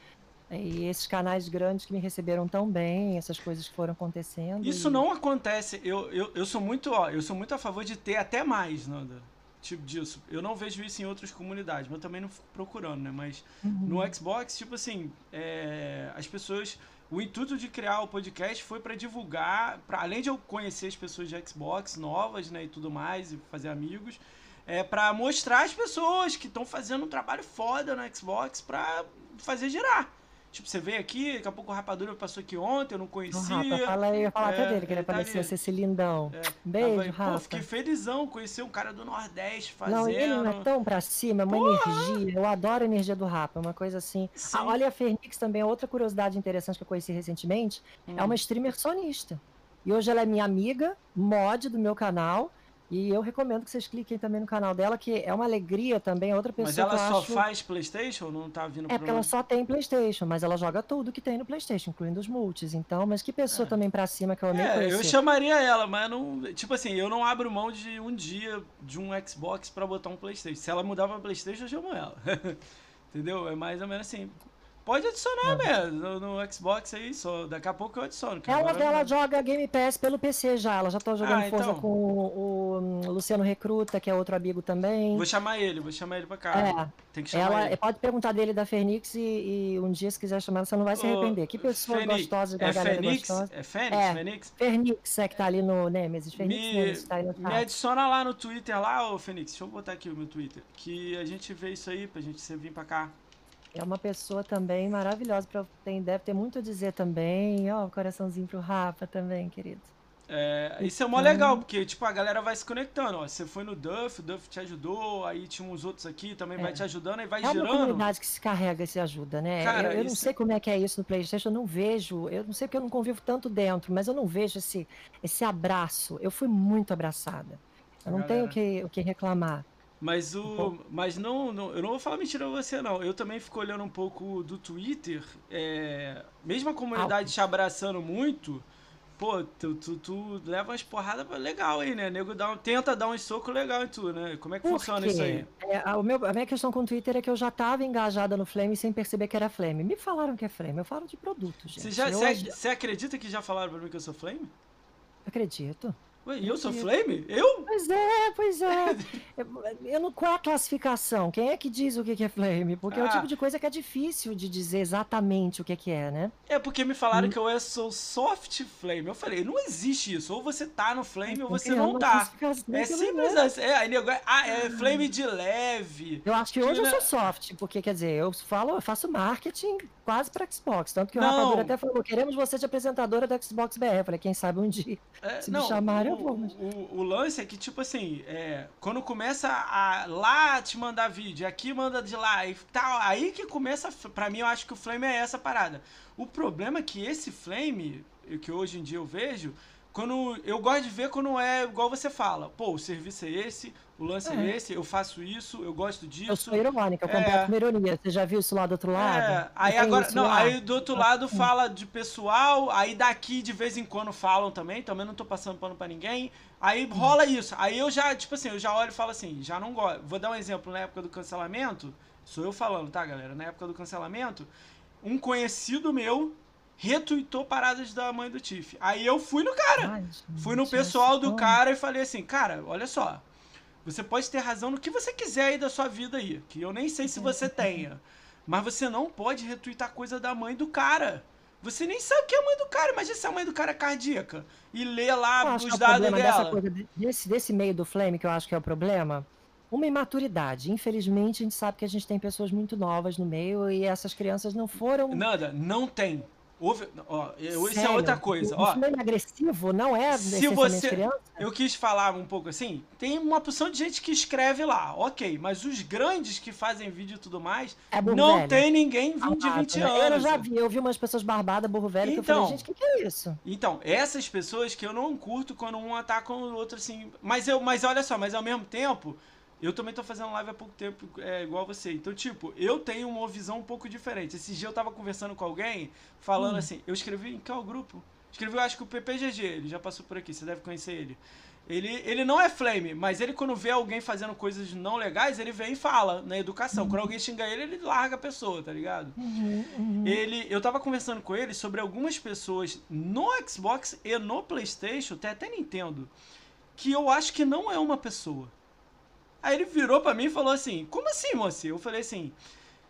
e esses canais grandes que me receberam tão bem, essas coisas que foram acontecendo. Isso e... não acontece. Eu, eu, eu sou muito, ó, eu sou muito a favor de ter até mais, Nanda. Tipo disso. Eu não vejo isso em outras comunidades, mas eu também não fico procurando, né? Mas uhum. no Xbox, tipo assim, é, as pessoas. O intuito de criar o podcast foi para divulgar, para além de eu conhecer as pessoas de Xbox novas, né, e tudo mais, e fazer amigos, é para mostrar as pessoas que estão fazendo um trabalho foda no Xbox para fazer girar. Tipo, você veio aqui, daqui a pouco o Rapadura passou aqui ontem, eu não conhecia. O fala aí, eu ia falar é, até dele, que ele, ele parecia tá ser esse lindão. É. Beijo, ah, Rafa. Pô, fiquei felizão, conhecer um cara do Nordeste fazendo. Não, ele não é tão pra cima, é uma Porra. energia. Eu adoro a energia do Rafa, é uma coisa assim. Ah, olha a Fernix também, outra curiosidade interessante que eu conheci recentemente, hum. é uma streamer sonista. E hoje ela é minha amiga, mod do meu canal. E eu recomendo que vocês cliquem também no canal dela, que é uma alegria também. Outra pessoa. Mas ela só acho... faz PlayStation? Não tá vindo É porque ela só tem PlayStation, mas ela joga tudo que tem no PlayStation, incluindo os multis. Então, mas que pessoa é. também pra cima que eu nem é, Eu chamaria ela, mas não. Tipo assim, eu não abro mão de um dia de um Xbox para botar um PlayStation. Se ela mudar pra PlayStation, eu chamo ela. Entendeu? É mais ou menos assim. Pode adicionar mesmo no, no, Xbox aí, só daqui a pouco eu adiciono. Ela, ela joga Game Pass pelo PC já, ela já tá jogando ah, Forza então. com o, o, Luciano Recruta, que é outro amigo também. Vou chamar ele, vou chamar ele pra cá. É. Tem que chamar ela, ele. Pode perguntar dele da Fênix e, e, um dia se quiser chamar, você não vai se arrepender. Que pessoa Fênix. gostosa, é Fênix? gostosa. É Fênix? É, Fênix? Fênix é que tá ali no Nemesis. Fênix, me, Nemesis, tá aí no me adiciona lá no Twitter lá, ô Fênix, deixa eu botar aqui o meu Twitter, que a gente vê isso aí pra gente vir pra cá. É uma pessoa também maravilhosa, pra, tem, deve ter muito a dizer também. Ó, oh, coraçãozinho pro Rafa também, querido. É, isso é mó legal, porque tipo, a galera vai se conectando. Ó, você foi no Duff, o Duff te ajudou, aí tinha uns outros aqui também é. vai te ajudando, aí vai é girando. É uma comunidade que se carrega e se ajuda, né? Cara, eu, eu não sei como é que é isso no Playstation, eu não vejo, eu não sei porque eu não convivo tanto dentro, mas eu não vejo esse, esse abraço. Eu fui muito abraçada. Eu não tenho o que, o que reclamar. Mas o. Mas não, não, Eu não vou falar mentira pra você, não. Eu também fico olhando um pouco do Twitter. É, mesmo a comunidade te abraçando muito, pô, tu, tu, tu leva umas porradas legal aí, né? nego dá tenta dar um soco legal em tu, né? Como é que Por funciona quê? isso aí? É, a, meu, a minha questão com o Twitter é que eu já tava engajada no Flame sem perceber que era Flame. Me falaram que é Flame, eu falo de produto, gente. Você, já, você, você acredita que já falaram pra mim que eu sou Flame? Acredito. Ué, eu sou Flame? Eu? Pois é, pois é. eu não, qual é a classificação? Quem é que diz o que é Flame? Porque ah. é o ah. tipo de coisa que é difícil de dizer exatamente o que é, né? É porque me falaram hum. que eu sou soft Flame. Eu falei, não existe isso. Ou você tá no Flame é ou você não tá. É simples assim. É, aí, ah, é Flame de leve. Eu acho que hoje eu sou soft, porque quer dizer, eu falo, eu faço marketing quase pra Xbox. Tanto que o rapador até falou, queremos você de apresentadora da Xbox BR. Eu falei, quem sabe um dia. É, se não, me chamarem, o, o, lance é que, tipo assim, é, quando começa a lá te mandar vídeo, aqui manda de lá e tal, aí que começa. Pra mim, eu acho que o Flame é essa parada. O problema é que esse Flame, que hoje em dia eu vejo, quando eu gosto de ver quando é igual você fala. Pô, o serviço é esse, o lance é, é esse, eu faço isso, eu gosto disso. Eu sou irônica, eu completo é, com ironia. Você já viu isso lá do outro lado? É, aí agora. Não, lá. aí do outro lado fala de pessoal, aí daqui de vez em quando falam também, também não tô passando pano pra ninguém. Aí rola isso. Aí eu já, tipo assim, eu já olho e falo assim, já não gosto. Vou dar um exemplo, na época do cancelamento, sou eu falando, tá, galera? Na época do cancelamento, um conhecido meu retweetou paradas da mãe do Tiff. Aí eu fui no cara. Ai, fui no pessoal do cara e falei assim, cara, olha só. Você pode ter razão no que você quiser aí da sua vida aí, que eu nem sei se você tenha. Mas você não pode retweetar coisa da mãe do cara. Você nem sabe o que é a mãe do cara. Imagina se a mãe do cara é cardíaca e lê lá os é dados dela. Coisa, desse, desse meio do Flame, que eu acho que é o problema, uma imaturidade. Infelizmente, a gente sabe que a gente tem pessoas muito novas no meio e essas crianças não foram. Nada, não tem. Houve, ó, isso é outra coisa. O, ó, o agressivo não é se você criança. Eu quis falar um pouco assim. Tem uma porção de gente que escreve lá, ok. Mas os grandes que fazem vídeo e tudo mais, é não velho. tem ninguém de 20 anos. Eu já vi, eu vi umas pessoas barbadas, burro velho, então, que eu falei, então, gente, o que, que, é isso? Então, essas pessoas que eu não curto quando um ataca o outro assim. Mas eu, mas olha só, mas ao mesmo tempo eu também tô fazendo live há pouco tempo, é, igual você. Então, tipo, eu tenho uma visão um pouco diferente. Esse dia eu tava conversando com alguém, falando hum. assim, eu escrevi em qual grupo? Escrevi, eu acho que o PPGG, ele já passou por aqui, você deve conhecer ele. Ele, ele não é flame, mas ele quando vê alguém fazendo coisas não legais, ele vem e fala na educação. Uhum. Quando alguém xinga ele, ele larga a pessoa, tá ligado? Uhum, uhum. Ele, eu tava conversando com ele sobre algumas pessoas no Xbox e no PlayStation, até até Nintendo, que eu acho que não é uma pessoa. Aí ele virou para mim e falou assim: Como assim, moça? Eu falei assim.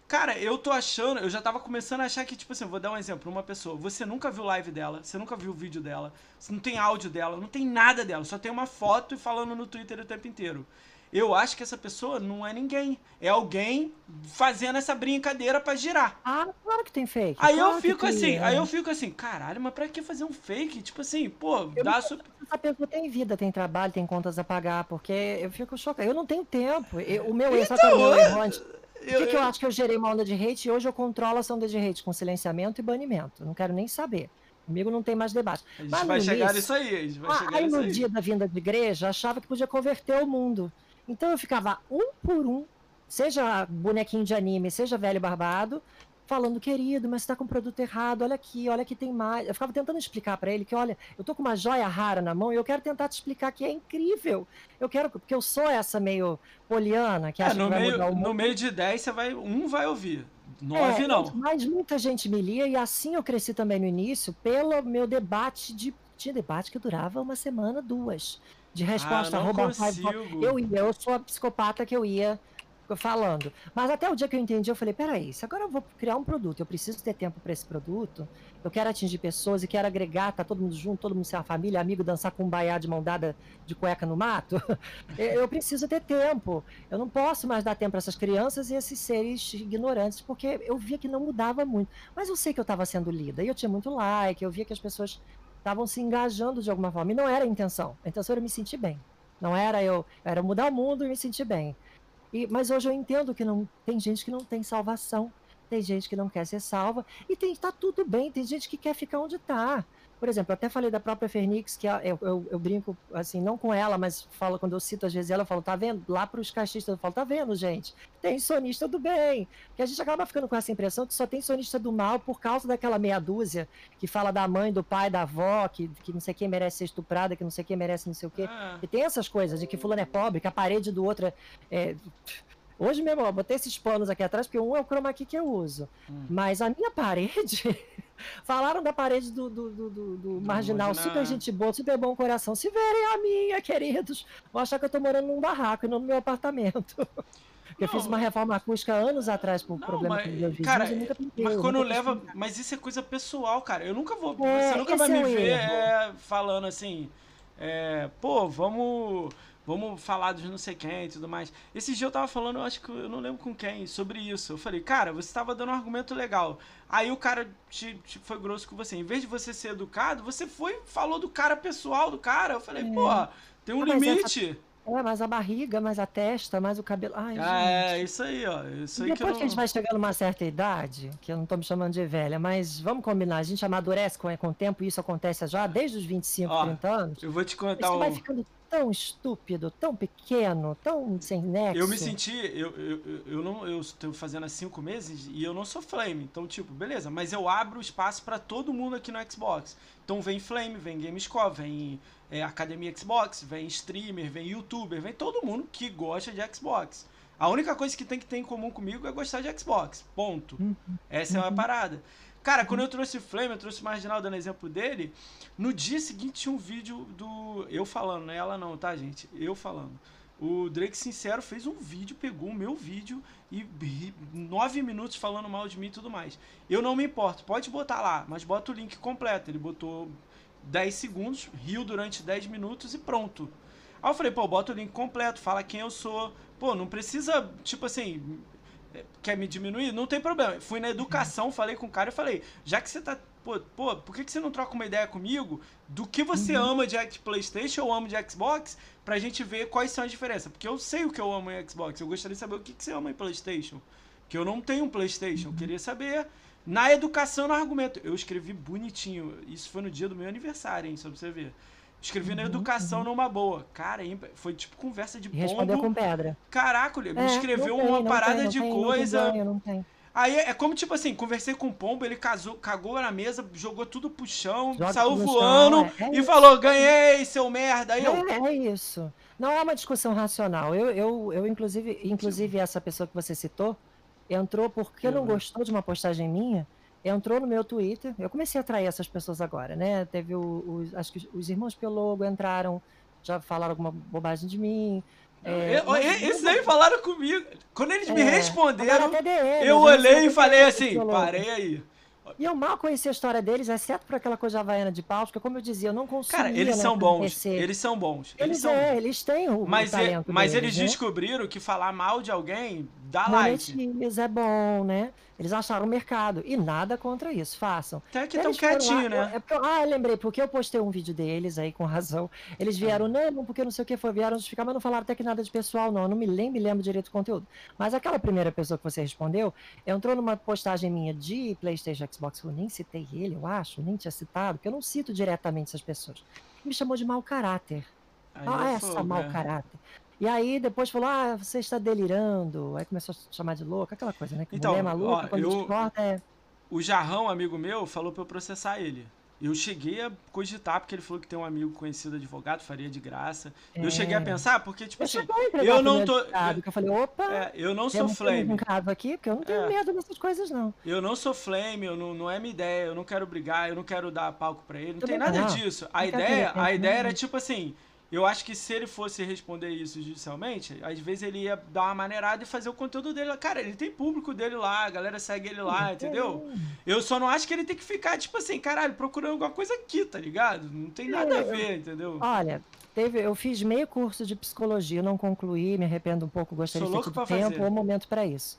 Cara, eu tô achando, eu já tava começando a achar que, tipo assim, vou dar um exemplo, uma pessoa, você nunca viu live dela, você nunca viu o vídeo dela, você não tem áudio dela, não tem nada dela, só tem uma foto e falando no Twitter o tempo inteiro. Eu acho que essa pessoa não é ninguém. É alguém fazendo essa brincadeira para girar. Ah, claro que tem fake. Aí claro eu fico assim, é. aí eu fico assim, caralho, mas pra que fazer um fake? Tipo assim, pô, eu dá super. Essa pessoa tem vida, tem trabalho, tem contas a pagar, porque eu fico chocado. Eu não tenho tempo. Eu, o meu ex, então, meu errante. Por que, que eu acho que eu gerei uma onda de hate e hoje eu controlo essa onda de hate com silenciamento e banimento? Não quero nem saber. Comigo não tem mais debate. A gente Mas vai chegar nisso aí, a gente vai ah, chegar aí no aí. dia da vinda de igreja, achava que podia converter o mundo. Então eu ficava um por um, seja bonequinho de anime, seja velho barbado, falando, querido, mas você tá com o produto errado, olha aqui, olha que tem mais. Eu ficava tentando explicar para ele que, olha, eu tô com uma joia rara na mão e eu quero tentar te explicar que é incrível. Eu quero, porque eu sou essa meio poliana, que é, acha no que vai meio, mudar o mundo. No meio de 10, você vai, um vai ouvir. Nove é, não. Mas muita gente me lia e assim eu cresci também no início pelo meu debate de. Tinha debate que durava uma semana, duas de resposta ah, arroba Eu ia, eu sou a psicopata que eu ia falando. Mas até o dia que eu entendi, eu falei, peraí, se agora eu vou criar um produto, eu preciso ter tempo para esse produto, eu quero atingir pessoas e quero agregar, tá todo mundo junto, todo mundo ser uma família, amigo, dançar com um baiá de mão dada de cueca no mato, eu preciso ter tempo. Eu não posso mais dar tempo para essas crianças e esses seres ignorantes, porque eu via que não mudava muito. Mas eu sei que eu estava sendo lida, e eu tinha muito like, eu via que as pessoas estavam se engajando de alguma forma. E não era a intenção. A intenção era me sentir bem. Não era eu, era mudar o mundo e me sentir bem. E, mas hoje eu entendo que não tem gente que não tem salvação, tem gente que não quer ser salva e tem tá tudo bem, tem gente que quer ficar onde está. Por exemplo, eu até falei da própria Fernix, que eu, eu, eu, brinco, assim, não com ela, mas falo quando eu cito às vezes ela, eu falo, tá vendo? Lá para os caixistas, eu falo, tá vendo, gente? Tem sonista do bem. Porque a gente acaba ficando com essa impressão que só tem sonista do mal por causa daquela meia dúzia que fala da mãe, do pai, da avó, que, que não sei quem merece ser estuprada, que não sei quem merece não sei o quê. Ah. E tem essas coisas de que fulano é pobre, que a parede do outro é, é Hoje mesmo, ó, botei esses panos aqui atrás, porque um é o chroma key que eu uso. Hum. Mas a minha parede. Falaram da parede do, do, do, do, do marginal, super gente boa, super bom coração. Se verem a minha, queridos, vão achar que eu tô morando num barraco e não no meu apartamento. eu fiz uma reforma acústica anos atrás por não, problema mas, com meus vizinhos. Cara, nunca mas quando leva. Mas isso é coisa pessoal, cara. Eu nunca vou. É, você nunca vai me é ver é, falando assim. É, pô, vamos vamos falar dos não sei quem e tudo mais. Esse dia eu tava falando, eu acho que eu não lembro com quem, sobre isso. Eu falei, cara, você tava dando um argumento legal. Aí o cara te, te foi grosso com você. Em vez de você ser educado, você foi falou do cara pessoal do cara. Eu falei, é. pô, tem um limite. É, mais a barriga, mais a testa, mais o cabelo. Ai, ah, é, isso aí, ó. Isso aí depois que, que, a gente vai chegando numa certa idade, que eu não tô me chamando de velha, mas vamos combinar, a gente amadurece com, com o tempo, e isso acontece já desde os 25, ó, 30 anos. Eu vou te contar um... vai ficando tão estúpido, tão pequeno, tão sem nexo. Eu me senti, eu, eu, eu não, eu estou fazendo há cinco meses e eu não sou Flame, então tipo, beleza, mas eu abro espaço para todo mundo aqui no Xbox. Então vem Flame, vem Gamescore, vem é, Academia Xbox, vem streamer, vem YouTuber, vem todo mundo que gosta de Xbox. A única coisa que tem que ter em comum comigo é gostar de Xbox. Ponto. Uhum. Essa é uma uhum. parada. Cara, quando eu trouxe Flame, eu trouxe o Marginal dando exemplo dele, no dia seguinte tinha um vídeo do. Eu falando, não é ela não, tá, gente? Eu falando. O Drake Sincero fez um vídeo, pegou o meu vídeo e nove minutos falando mal de mim e tudo mais. Eu não me importo, pode botar lá, mas bota o link completo. Ele botou 10 segundos, riu durante 10 minutos e pronto. Aí eu falei, pô, bota o link completo, fala quem eu sou. Pô, não precisa, tipo assim, quer me diminuir? Não tem problema. Fui na educação, falei com o cara e falei, já que você tá. Pô, pô, por que, que você não troca uma ideia comigo do que você uhum. ama de PlayStation ou ama de Xbox pra gente ver quais são as diferenças? Porque eu sei o que eu amo em Xbox. Eu gostaria de saber o que, que você ama em PlayStation. Que eu não tenho um PlayStation. Uhum. Eu queria saber. Na educação, no argumento. Eu escrevi bonitinho. Isso foi no dia do meu aniversário, hein? Só pra você ver. Escrevi na uhum, educação uhum. numa boa. Cara, foi tipo conversa de pombo. Respondeu com pedra. Caraca, ele é, escreveu tem, uma parada tem, de tem, coisa. Não, não tem. Aí é como tipo assim, conversei com o pombo, ele casou, cagou na mesa, jogou tudo pro chão, Joga saiu voando chão, é, é e falou: ganhei, seu merda. Aí eu... é, é isso. Não é uma discussão racional. Eu, eu, eu inclusive, inclusive essa pessoa que você citou, entrou porque não gostou de uma postagem minha entrou no meu Twitter. Eu comecei a atrair essas pessoas agora, né? Teve o, acho que os irmãos Pelogo entraram, já falaram alguma bobagem de mim. É, esses aí falaram comigo. Quando eles é, me responderam, eu olhei e falei assim, parei aí. E eu mal conhecia a história deles, exceto por aquela coisa havaiana de paus, porque como eu dizia, eu não consumia. Cara, eles né, são bons. Eles são bons. Eles, eles são é, eles têm o, mas o talento Mas deles, eles né? descobriram que falar mal de alguém dá like. Monetiza, é bom, né? Eles acharam o mercado. E nada contra isso, façam. Até que tão quietinho, né? É, ah, eu lembrei, porque eu postei um vídeo deles aí, com razão. Eles vieram, ah. não, porque não sei o que foi, vieram justificar, mas não falaram até que nada de pessoal, não. Eu não me lembro, me lembro direito do conteúdo. Mas aquela primeira pessoa que você respondeu, entrou numa postagem minha de PlayStation Xbox, eu nem citei ele, eu acho, nem tinha citado, porque eu não cito diretamente essas pessoas. Me chamou de mau caráter. Aí ah, essa mau é. caráter. E aí depois falou, ah, você está delirando. Aí começou a chamar de louco, aquela coisa, né? Que então, mulher maluca, ó, quando eu, corta, é... O Jarrão, amigo meu, falou para eu processar ele. Eu cheguei a cogitar, porque ele falou que tem um amigo conhecido advogado, faria de graça. É. Eu cheguei a pensar, porque, tipo eu assim, eu não tô. eu, eu falei, opa, é, eu não sou flame. Um aqui, porque eu não tenho é. medo dessas coisas, não. Eu não sou flame, eu não, não é minha ideia, eu não quero brigar, eu não quero dar palco para ele, não tem nada não. disso. A ideia, a ideia era tipo assim, eu acho que se ele fosse responder isso judicialmente, às vezes ele ia dar uma maneirada e fazer o conteúdo dele. Cara, ele tem público dele lá, a galera segue ele lá, entendeu? Eu só não acho que ele tem que ficar, tipo assim, caralho, procurando alguma coisa aqui, tá ligado? Não tem nada a ver, entendeu? Olha, teve, eu fiz meio curso de psicologia, não concluí, me arrependo um pouco, gostaria de ter tido tempo ou momento para isso.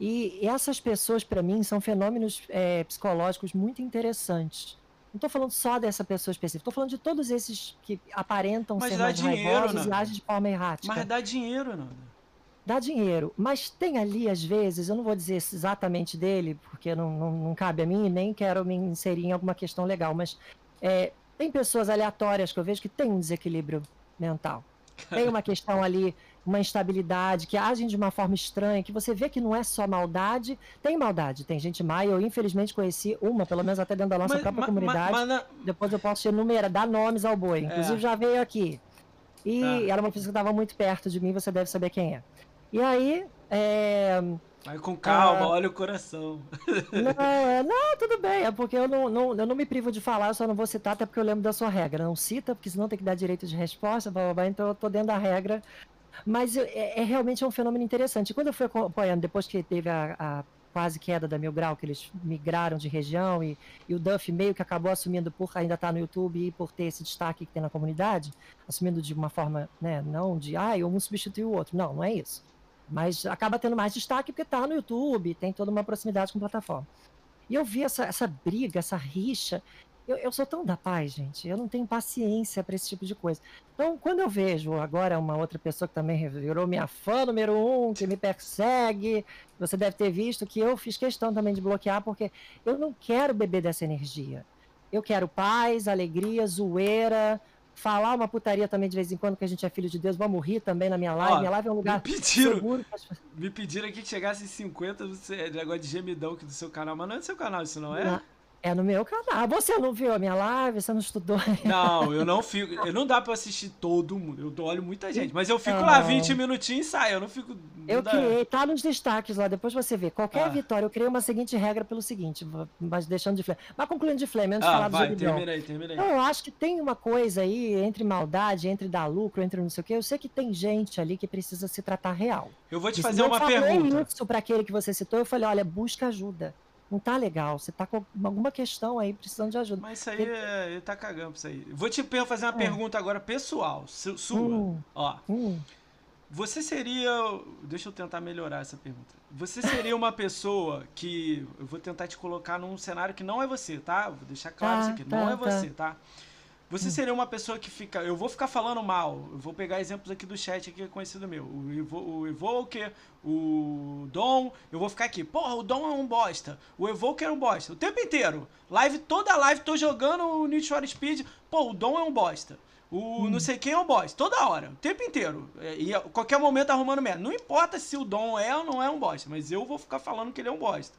E essas pessoas, para mim, são fenômenos é, psicológicos muito interessantes Não tô falando só dessa pessoa específica, tô falando de todos esses que aparentam Mas ser mais dinheiro, raivosos e agem de forma errática. Mas dá dinheiro, não. Dá dinheiro, mas tem ali, às vezes, eu não vou dizer exatamente dele, porque não, não, não cabe a mim, nem quero me inserir em alguma questão legal, mas é, tem pessoas aleatórias que eu vejo que têm um desequilíbrio mental. Tem uma questão ali, uma instabilidade, que agem de uma forma estranha, que você vê que não é só maldade, tem maldade, tem gente má, eu infelizmente conheci uma, pelo menos até dentro da nossa Mas- própria ma- comunidade, ma- mas depois eu posso enumerar, dar nomes ao boi. Inclusive É. já veio aqui. E Tá. era uma pessoa que estava muito perto de mim, você deve saber quem é. E aí, é, Mas com calma, Ah. olha o coração. não, é, não, tudo bem, é porque eu não, não, eu não me privo de falar, eu só não vou citar, até porque eu lembro da sua regra. Não cita, porque senão tem que dar direito de resposta, blá, blá, blá, então eu tô dentro da regra. Mas é, é realmente um fenômeno interessante. Quando eu fui acompanhando, depois que teve a, a quase queda da Mil Grau, que eles migraram de região e, e o Duff meio que acabou assumindo por ainda estar no YouTube e por ter esse destaque que tem na comunidade, assumindo de uma forma, né, não de, ah, um substituiu o outro. Não, não é isso. Mas acaba tendo mais destaque porque tá no YouTube, tem toda uma proximidade com a plataforma. E eu vi essa, essa briga, essa rixa. Eu, eu sou tão da paz, gente. Eu não tenho paciência para esse tipo de coisa. Então, quando eu vejo agora uma outra pessoa que também virou minha fã número um, que me persegue, você deve ter visto que eu fiz questão também de bloquear, porque eu não quero beber dessa energia. Eu quero paz, alegria, zoeira, falar uma putaria também de vez em quando, que a gente é filho de Deus. Vamos rir também na minha live. Ó, minha live é um Me lugar pediram, seguro. me pediram aqui que chegasse em 50 você, negócio de gemidão aqui do seu canal, mas não é do seu canal isso não é? Na- É no meu canal. Você não viu a minha live? Você não estudou? Não, eu não fico. eu Não dá pra assistir todo mundo. Eu olho muita gente. Mas eu fico Então. lá 20 minutinhos e saio. Eu não fico. não Eu dá. criei, tá nos destaques lá, depois você vê. Qualquer Ah. vitória, eu criei uma seguinte regra pelo seguinte, mas deixando de flame. Mas concluindo de flame, antes de Ah, falar do vai, Zubidão. termina aí, termina aí. Então, eu acho que tem uma coisa aí entre maldade, entre dar lucro, entre não sei o quê. Eu sei que tem gente ali que precisa se tratar real. Eu vou te fazer eu uma falei pergunta. isso para aquele que você citou, eu falei, olha, busca ajuda. Não tá legal, você tá com alguma questão aí precisando de ajuda. Mas isso aí, é- ele tá cagando pra isso aí. Vou te fazer uma É. pergunta agora pessoal, su- sua. Hum. Ó, Hum, você seria. Deixa eu tentar melhorar essa pergunta. Você seria uma pessoa que. Eu vou tentar te colocar num cenário que não é você, tá? Vou deixar claro Tá, isso aqui. tá, não é tá. você, tá? Você seria uma pessoa que fica. Eu vou ficar falando mal. Eu vou pegar exemplos aqui do chat aqui que é conhecido meu. O, Evo, o Evoker, o Dom. Eu vou ficar aqui. Porra, o Dom é um bosta. O Evoker é um bosta. O tempo inteiro. Live, toda live, tô jogando o Need for Speed. Pô, o Dom é um bosta. O não sei quem é um bosta. Toda hora. O tempo inteiro. É, E a qualquer momento arrumando merda. Não importa se o Dom é ou não é um bosta. Mas eu vou ficar falando que ele é um bosta.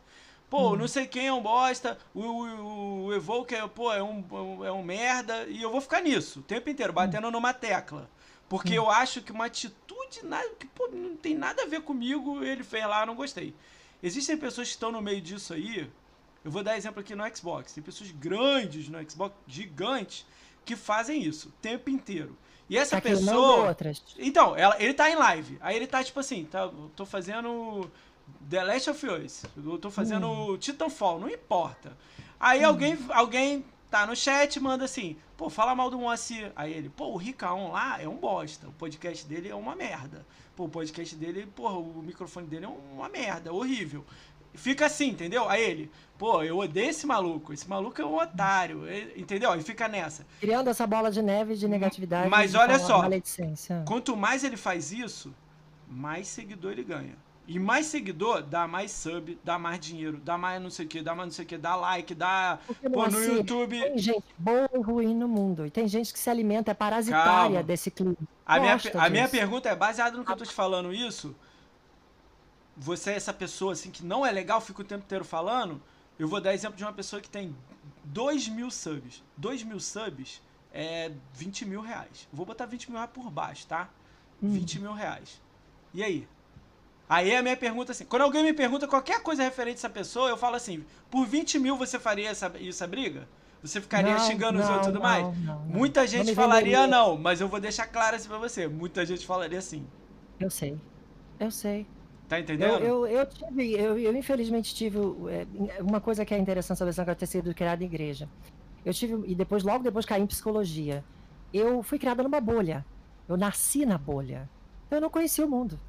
Pô, não sei quem é um bosta, o, o, o Evoker, pô, é um, é um merda, e eu vou ficar nisso o tempo inteiro, batendo numa tecla. Porque eu acho que uma atitude nada, que pô, não tem nada a ver comigo, ele fez lá, não gostei. Existem pessoas que estão no meio disso aí, eu vou dar exemplo aqui no Xbox, tem pessoas grandes no Xbox, gigantes, que fazem isso o tempo inteiro. E essa tá pessoa. Então, ela, ele tá em live. Aí ele tá tipo assim, tá, tô fazendo The Last of Us. Eu tô fazendo Titanfall, não importa. Aí alguém, alguém tá no chat manda assim, pô, fala mal do Moacir. Aí ele, pô, o Ricaon lá é um bosta. O podcast dele é uma merda. Pô, o podcast dele, porra, o microfone dele é uma merda, horrível. Fica assim, entendeu? Aí ele, pô, eu odeio esse maluco. Esse maluco é um otário. E- Entendeu? Aí fica nessa. Criando essa bola de neve de negatividade. Mas olha só. Quanto mais ele faz isso, mais seguidor ele ganha. E mais seguidor dá mais sub, dá mais dinheiro, dá mais não sei o que, dá mais não sei o que, dá like, dá. Porque, Pô, no Moacir, YouTube. Tem gente boa e ruim no mundo. E tem gente que se alimenta, é parasitária Calma. desse clima. A minha, a minha pergunta é, baseada no que eu tô te falando isso, você é essa pessoa assim que não é legal, fica o tempo inteiro falando, eu vou dar exemplo de uma pessoa que tem 2 mil subs. 2 mil subs é 20 mil reais. Vou botar 20 mil reais por baixo, tá? Hum. 20 mil reais. E aí? Aí a minha pergunta assim, quando alguém me pergunta qualquer coisa referente a essa pessoa, eu falo assim, por 20 mil você faria essa, essa briga? Você ficaria Não, xingando os não, outros e tudo não, mais? não, não. Muita Não gente falaria não, mas eu vou deixar claro assim pra você. Muita gente falaria assim. Eu sei. Eu sei. Tá Eu, entendendo? eu, eu tive, eu, eu infelizmente tive é, uma coisa que é interessante sobre essa ter sido criada em igreja. Eu tive, e depois, logo depois caí em psicologia. Eu fui criada numa bolha. Eu nasci na bolha. Eu não conhecia o mundo.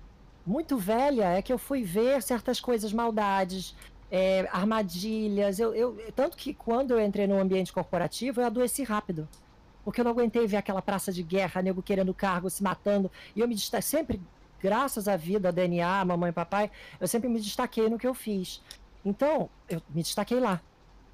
Muito velha é que eu fui ver certas coisas, maldades, é, armadilhas. Eu, eu, tanto que quando eu entrei no ambiente corporativo, eu adoeci rápido. Porque eu não aguentei ver aquela praça de guerra, nego querendo cargo, se matando. E eu me destaquei sempre, graças à vida, DNA, mamãe e papai, eu sempre me destaquei no que eu fiz. Então, eu me destaquei lá.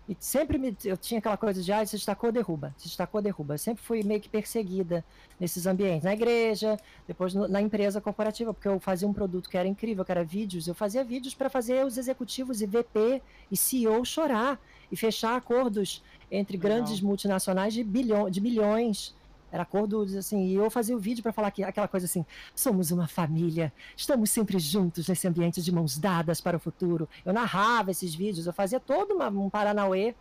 E sempre me, eu tinha aquela coisa de, ah, se destacou, derruba. Se destacou, derruba. Eu sempre fui meio que perseguida nesses ambientes. Na igreja, depois no, na empresa corporativa, porque eu fazia um produto que era incrível, que era vídeos. Eu fazia vídeos para fazer os executivos e VP e CEO chorar e fechar acordos entre Legal. grandes multinacionais de, bilhão, de milhões era acordo, assim, e eu fazia o vídeo para falar que, aquela coisa assim: somos uma família, estamos sempre juntos nesse ambiente de mãos dadas para o futuro. Eu narrava esses vídeos, eu fazia todo uma, um Paranauê.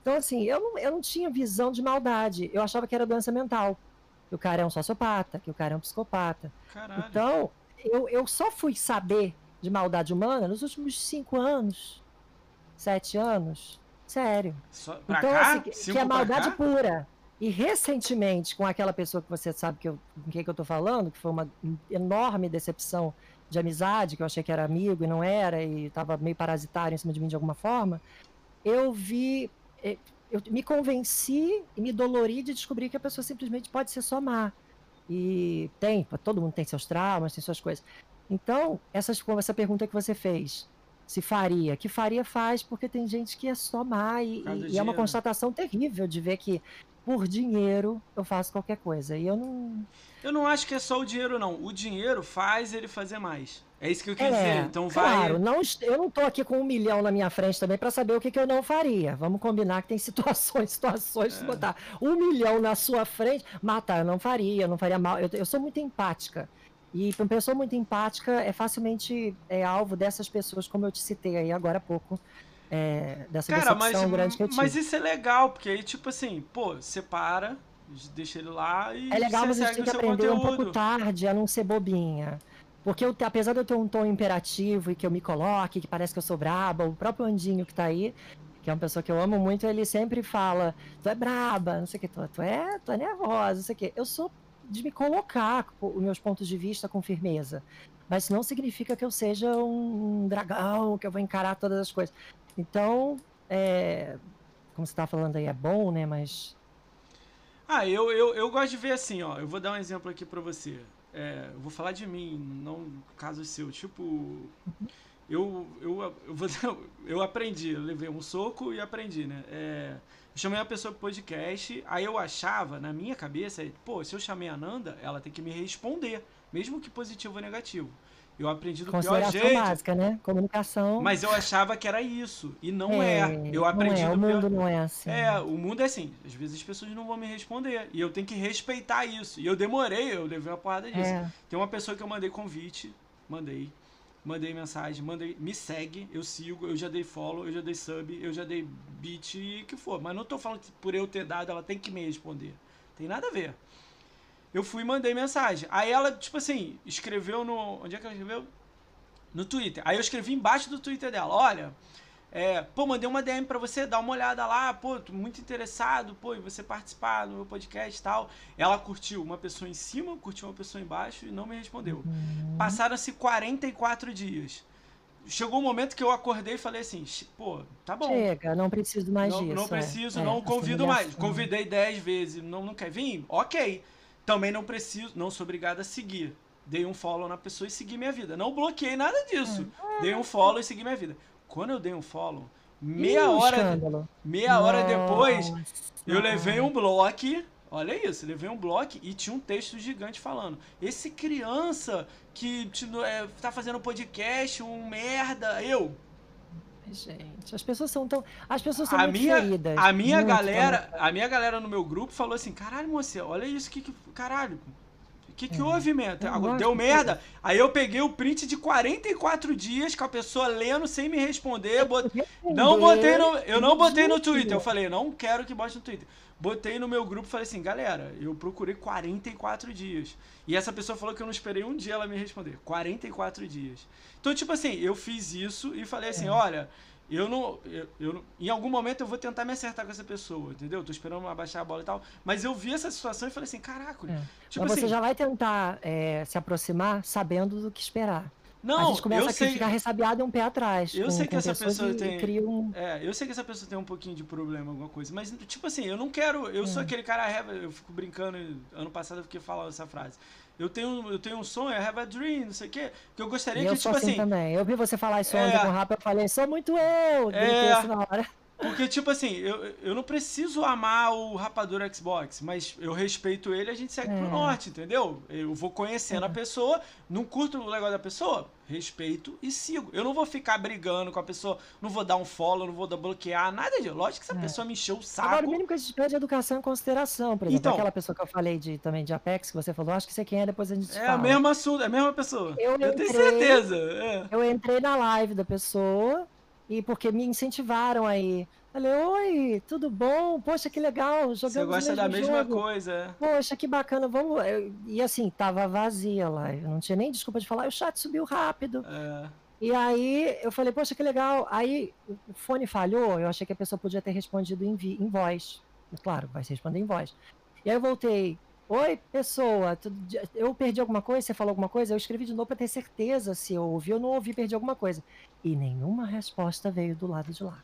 Então, assim, eu não, eu não tinha visão de maldade, eu achava que era doença mental. Que o cara é um sociopata, que o cara é um psicopata. Caralho. Então, eu, eu só fui saber de maldade humana nos últimos cinco anos, sete anos. Sério. Só, então, cá? assim, que é maldade pura. E recentemente, com aquela pessoa que você sabe que eu, com quem que eu tô falando, que foi uma enorme decepção de amizade, que eu achei que era amigo e não era, e estava meio parasitário em cima de mim de alguma forma, eu vi. Eh, eu me convenci e me dolori de descobrir que a pessoa simplesmente pode ser só má. E tem, todo mundo tem seus traumas, tem suas coisas. Então, essas, essa pergunta que você fez, se faria, que faria faz, porque tem gente que é só má e, e é uma constatação terrível de ver que por dinheiro eu faço qualquer coisa. E eu não. Eu não acho que é só o dinheiro, não. O dinheiro faz ele fazer mais. É isso que eu quis é, dizer. Então claro, vai. Não, eu não tô aqui com um milhão na minha frente também para saber o que, que eu não faria. Vamos combinar que tem situações, situações. É. Se botar um milhão na sua frente, matar, eu não faria, eu não faria mal. Eu, eu sou muito empática. E uma pessoa muito empática é facilmente é, alvo dessas pessoas, como eu te citei aí agora há pouco, é, dessa Cara, mas, grande que eu tive. Mas isso é legal, porque aí, tipo assim, pô, você para, deixa ele lá e. É legal, mas a gente tem que aprender conteúdo. um pouco tarde a não ser bobinha. Porque eu, apesar de eu ter um tom imperativo e que eu me coloque, que parece que eu sou braba, o próprio Andinho que tá aí, que é uma pessoa que eu amo muito, ele sempre fala: Tu é braba, não sei o que, tu, tu, é, tu é nervosa, não sei o que. Eu sou de me colocar os meus pontos de vista com firmeza. Mas não significa que eu seja um dragão, que eu vou encarar todas as coisas. Então, é, como você está falando aí, é bom, né? Mas. Ah, eu, eu, eu gosto de ver assim, ó. Eu vou dar um exemplo aqui para você. É, eu vou falar de mim, não caso seu. Tipo, eu, eu, eu, vou, eu aprendi, eu levei um soco e aprendi, né? É, eu chamei a pessoa pro podcast, aí eu achava, na minha cabeça, pô, se eu chamei a Nanda, ela tem que me responder, mesmo que positivo ou negativo. Eu aprendi do pior jeito. básica, né? Comunicação. Mas eu achava que era isso. E não é. é. Eu aprendi não é. o pior... mundo não é assim. É, o mundo é assim. Às vezes as pessoas não vão me responder. E eu tenho que respeitar isso. E eu demorei, eu levei uma porrada disso. É. Tem uma pessoa que eu mandei convite, mandei. Mandei mensagem, mandei, me segue, eu sigo, eu já dei follow, eu já dei sub, eu já dei beat e que for. Mas não tô falando que por eu ter dado, ela tem que me responder. Tem nada a ver eu fui e mandei mensagem. Aí ela, tipo assim, escreveu no. Onde é que ela escreveu? No Twitter. Aí eu escrevi embaixo do Twitter dela: Olha, é, pô, mandei uma DM pra você, dá uma olhada lá, pô, tô muito interessado, pô, e você participar do meu podcast e tal. Ela curtiu uma pessoa em cima, curtiu uma pessoa embaixo e não me respondeu. Uhum. Passaram-se 44 dias. Chegou um momento que eu acordei e falei assim, pô, tá bom. Chega, não preciso mais não, disso. Não é. preciso, é, não convido mais. Convidei 10 vezes, não, não quer vir? Ok. Também não preciso, não sou obrigado a seguir. Dei um follow na pessoa e segui minha vida. Não bloqueei nada disso. É. Dei um follow e segui minha vida. Quando eu dei um follow, meia Ih, hora, meia hora depois, eu levei um bloco. Olha isso, levei um bloco e tinha um texto gigante falando: Esse criança que te, é, tá fazendo podcast, um merda. Eu, gente. As pessoas são tão. As pessoas são a muito minha, feridas. A minha galera, a minha galera no meu grupo falou assim: caralho, moça, olha isso, que, que caralho. O que, que é. houve, meta? Deu merda. Que... Aí eu peguei o print de 44 dias com a pessoa lendo sem me responder. Bot... Não botei no. Eu não botei no Twitter. Eu falei, não quero que bote no Twitter. Botei no meu grupo e falei assim, galera, eu procurei 44 dias. E essa pessoa falou que eu não esperei um dia ela me responder. 44 dias. Então, tipo assim, eu fiz isso e falei assim, é. olha, eu não, eu, eu, em algum momento eu vou tentar me acertar com essa pessoa, entendeu? Tô esperando abaixar a bola e tal. Mas eu vi essa situação e falei assim, caraca. É. Tipo mas assim, você já vai tentar é, se aproximar sabendo do que esperar. Não, a gente começa a sei. ficar ressabiado e um pé atrás. Eu com, sei que essa pessoa tem- cria um. É, eu sei que essa pessoa tem um pouquinho de problema, alguma coisa, mas, tipo assim, eu não quero. Eu sou aquele cara, have- eu fico brincando, ano passado eu fiquei falando essa frase. Eu tenho, eu tenho um sonho, I have a dream, não sei o quê, que eu gostaria que, tipo assim, assim. também. Eu vi você falar isso É. ontem com o Rafa, eu falei, sou muito eu. É. na hora. Porque, tipo assim, eu, eu não preciso amar o rapador Xbox, mas eu respeito ele e a gente segue pro É. norte, entendeu? Eu vou conhecendo a pessoa, não curto o negócio da pessoa, respeito e sigo. Eu não vou ficar brigando com a pessoa, não vou dar um follow, não vou dar bloquear, nada disso. Lógico que se a É. pessoa me encheu o Agora, o saco. mínimo que a gente pede é educação em consideração. Por exemplo, Então. aquela pessoa que eu falei de, também de Apex, que você falou, acho que você quem é, depois a gente É o mesmo assunto, é a mesma pessoa. Eu tenho entrei- certeza. é. Eu entrei na live da pessoa e porque me incentivaram aí. Falei, oi, tudo bom? Poxa, que legal, jogamos Você gosta da mesma jogo. coisa, é. Poxa, que bacana, vamos. eu- E assim, tava vazia a live, não tinha nem desculpa de falar, o chat subiu rápido. é. E aí eu falei, poxa, que legal. Aí o fone falhou, eu achei que a pessoa podia ter respondido em, vi- em voz. Claro, vai se responder em voz. E aí eu voltei. Oi, pessoa, eu perdi alguma coisa? Você falou alguma coisa? Eu escrevi de novo para ter certeza se eu ouvi ou não ouvi, perdi alguma coisa. E nenhuma resposta veio do lado de lá.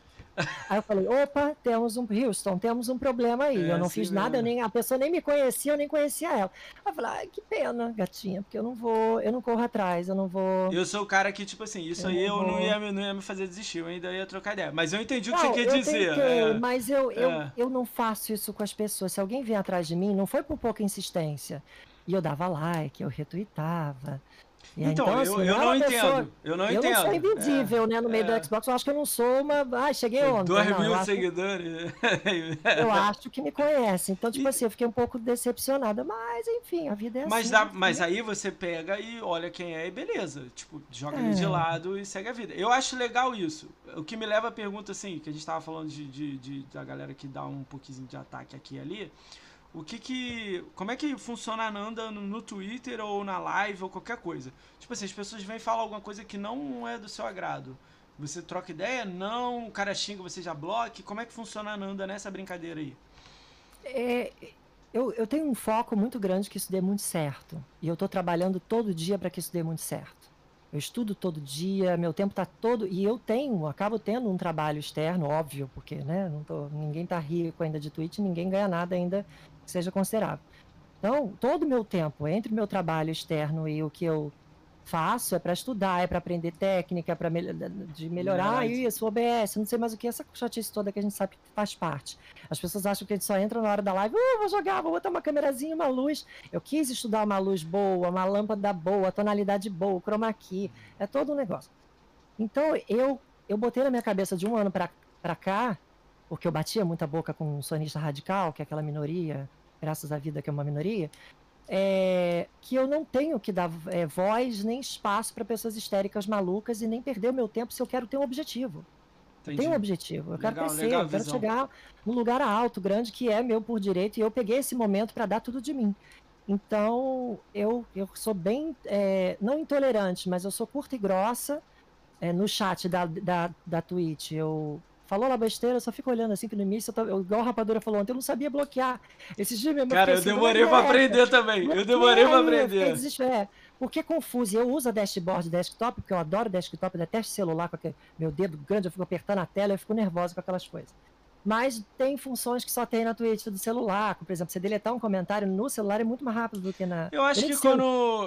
Aí eu falei, opa, temos um Houston, temos um problema aí. É eu não assim fiz nada, eu nem, a pessoa nem me conhecia, eu nem conhecia ela. Aí eu falei, ai, que pena, gatinha, porque eu não vou, eu não corro atrás, eu não vou. Eu sou o cara que, tipo assim, isso Eu aí não eu não ia, me- não ia me fazer desistir, eu ainda ia trocar ideia. Mas eu entendi o que você quer eu dizer. tentei, é. mas eu, eu, É. eu não faço isso com as pessoas. Se alguém vier atrás de mim, não foi por pouca insistência. E eu dava like, eu retweetava. Então, eu, assim, eu era não uma entendo. pessoa- Eu não eu entendo. não sou invisível, né? No meio É. do Xbox, eu acho que eu não sou uma. Ah, cheguei É. ontem. Dois não, mil eu, acho, seguidores. eu acho que me conhece. Então, tipo E- assim, eu fiquei um pouco decepcionada. Mas, enfim, a vida é Mas, assim. dá, né? mas aí você pega e olha quem é e beleza. Tipo, joga ele de É. lado e segue a vida. Eu acho legal isso. O que me leva à pergunta, assim, que a gente tava falando de, de, de- da galera que dá um pouquinho de ataque aqui e ali. O que que. Como é que funciona a Nanda no, no Twitter ou na live ou qualquer coisa? Tipo assim, as pessoas vêm falar alguma coisa que não é do seu agrado. Você troca ideia? Não, o cara xinga, você já bloque. Como é que funciona a Nanda nessa brincadeira aí? É, eu, eu tenho um foco muito grande que isso dê muito certo. E eu estou trabalhando todo dia para que isso dê muito certo. Eu estudo todo dia, meu tempo está todo. E eu tenho, acabo tendo um trabalho externo, óbvio, porque né, não tô, ninguém está rico ainda de Twitch, ninguém ganha nada ainda seja considerável. Então, todo o meu tempo entre o meu trabalho externo e o que eu faço é para estudar, é para aprender técnica, é para de melhorar Melhorar isso. OBS, não sei mais o que, essa chatice toda que a gente sabe que faz parte. As pessoas acham que a gente só entra na hora da live, uh, vou jogar, vou botar uma câmerazinha, uma luz. Eu quis estudar uma luz boa, uma lâmpada boa, tonalidade boa, chroma key, é todo um negócio. Então eu eu botei na minha cabeça de um ano pra cá, porque eu batia muita boca com um sonista radical, que é aquela minoria, graças à vida que é uma minoria, é, que eu não tenho que dar é, voz nem espaço para pessoas histéricas malucas e nem perder o meu tempo se eu quero ter um objetivo. Entendi. tenho um objetivo, eu quero Legal, crescer, legal a eu quero chegar num lugar alto, grande, que é meu por direito, e eu peguei esse momento para dar tudo de mim. Então, eu, eu sou bem, é, não intolerante, mas eu sou curta e grossa. É, no chat da, da, da Twitch, eu falou lá besteira, eu só fico olhando assim, que no início, eu tava- eu, igual a Rapadura falou ontem, eu não sabia bloquear. Esses dias mesmo, Cara, eu assim, demorei pra "Moleque, aprender também. Eu demorei pra eu fiquei aprender. desesper- é, porque é confuso. Eu uso a dashboard desktop, porque eu adoro desktop, eu detesto celular com aquele meu dedo grande, eu fico apertando a tela, eu fico nervosa com aquelas coisas. Mas tem funções que só tem na Twitch do celular. Por exemplo, você deletar um comentário no celular é muito mais rápido do que na. Eu acho que quando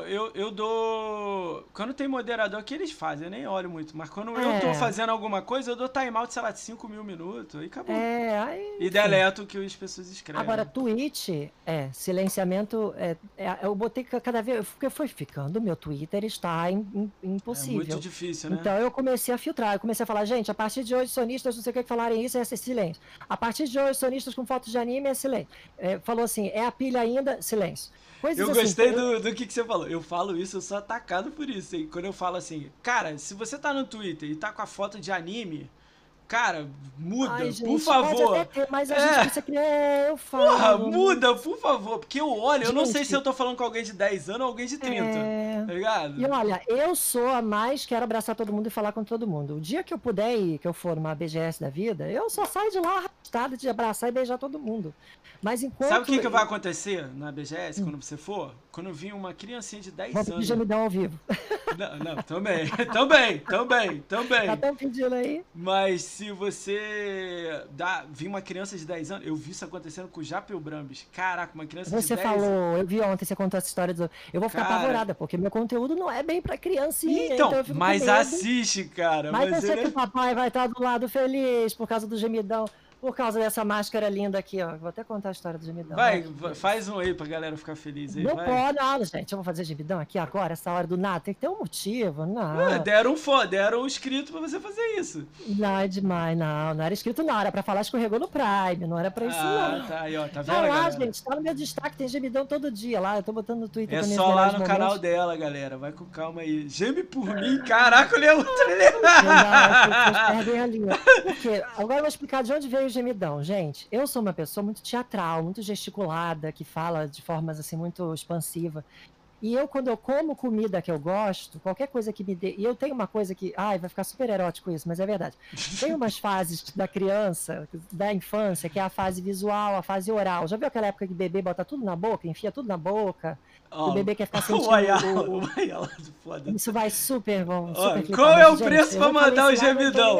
eu, eu dou. Quando tem moderador que eles fazem, eu nem olho muito. Mas quando eu tô É. fazendo alguma coisa, eu dou timeout, sei lá, de 5 mil minutos. Aí acabou. É, aí. E deleto o que as pessoas escrevem. Agora, Twitch, é, silenciamento, é, é, eu botei ca- cada vez, porque foi ficando, meu Twitter está im- é impossível. muito difícil, né? Então eu comecei a filtrar, eu comecei a falar, gente, a partir de hoje, sonistas, não sei o que que falarem isso, é esse silêncio. A partir de hoje, sonistas com fotos de anime, é silêncio. É, falou assim, é a pilha ainda, silêncio. Coisas Eu assim, gostei do, do que, que você falou. Eu falo isso, eu sou atacado por isso. hein? Quando eu falo assim, cara, se você tá no Twitter e tá com a foto de anime, Cara, muda, Ai, gente, por favor. Pode ter, mas a é. gente precisa criar. É, eu falo. Porra, muda, por favor. Porque eu olho, gente, eu não sei se eu tô falando com alguém de 10 anos ou alguém de 30. É... Tá ligado? E olha, eu sou a mais quero abraçar todo mundo e falar com todo mundo. O dia que eu puder ir, que eu for uma BGS da vida, eu só saio de lá arrastado de abraçar e beijar todo mundo. Mas enquanto. Sabe o que, que vai acontecer na BGS hum. quando você for? Quando vir uma criancinha de 10 Vou anos. já me dá ao vivo. Não, não, também, também, também, também. Tá tão pedindo aí. Mas se você dá, vir uma criança de 10 anos, eu vi isso acontecendo com o Japel Brambis. Caraca, uma criança você de 10 anos. Você falou, eu vi ontem você contou essa história. Do... Eu vou ficar cara... apavorada, porque meu conteúdo não é bem pra criancinha. Então, então mas assiste, cara. Mas, mas eu sei que o papai vai estar do lado feliz por causa do gemidão. Por causa dessa máscara linda aqui, ó. Vou até contar a história do gemidão. Vai, vai faz um aí pra galera ficar feliz aí. Não vai. pode, não, gente. Eu vou fazer gemidão aqui agora, essa hora do nada. Tem que ter um motivo, não. É, deram um fã, deram um escrito pra você fazer isso. Não, é demais, não. Não era escrito, não. Era pra falar escorregou no Prime. Não era pra isso, ah, não. tá aí, ó. Tá vendo, ah, lá, gente. Tá no meu destaque, tem gemidão todo dia lá. Eu tô botando no Twitter É só lá no momentos. canal dela, galera. Vai com calma aí. Geme por mim. Caraca, olha outra ali. Não, perdem a linha. Por quê? Agora eu vou explicar de onde veio gemidão, gente eu sou uma pessoa muito teatral, muito gesticulada, que fala de formas assim muito expansiva. E eu, quando eu como comida que eu gosto, qualquer coisa que me dê. E eu tenho uma coisa que. Ai, vai ficar super erótico isso, mas é verdade. Tem umas fases da criança, da infância, que é a fase visual, a fase oral. Já viu aquela época que bebê bota tudo na boca, enfia tudo na boca? Oh, o bebê quer ficar sentindo. O Ayala, o, Ayala foda. Isso vai super bom. Super oh, qual é o preço pra mandar o gemidão?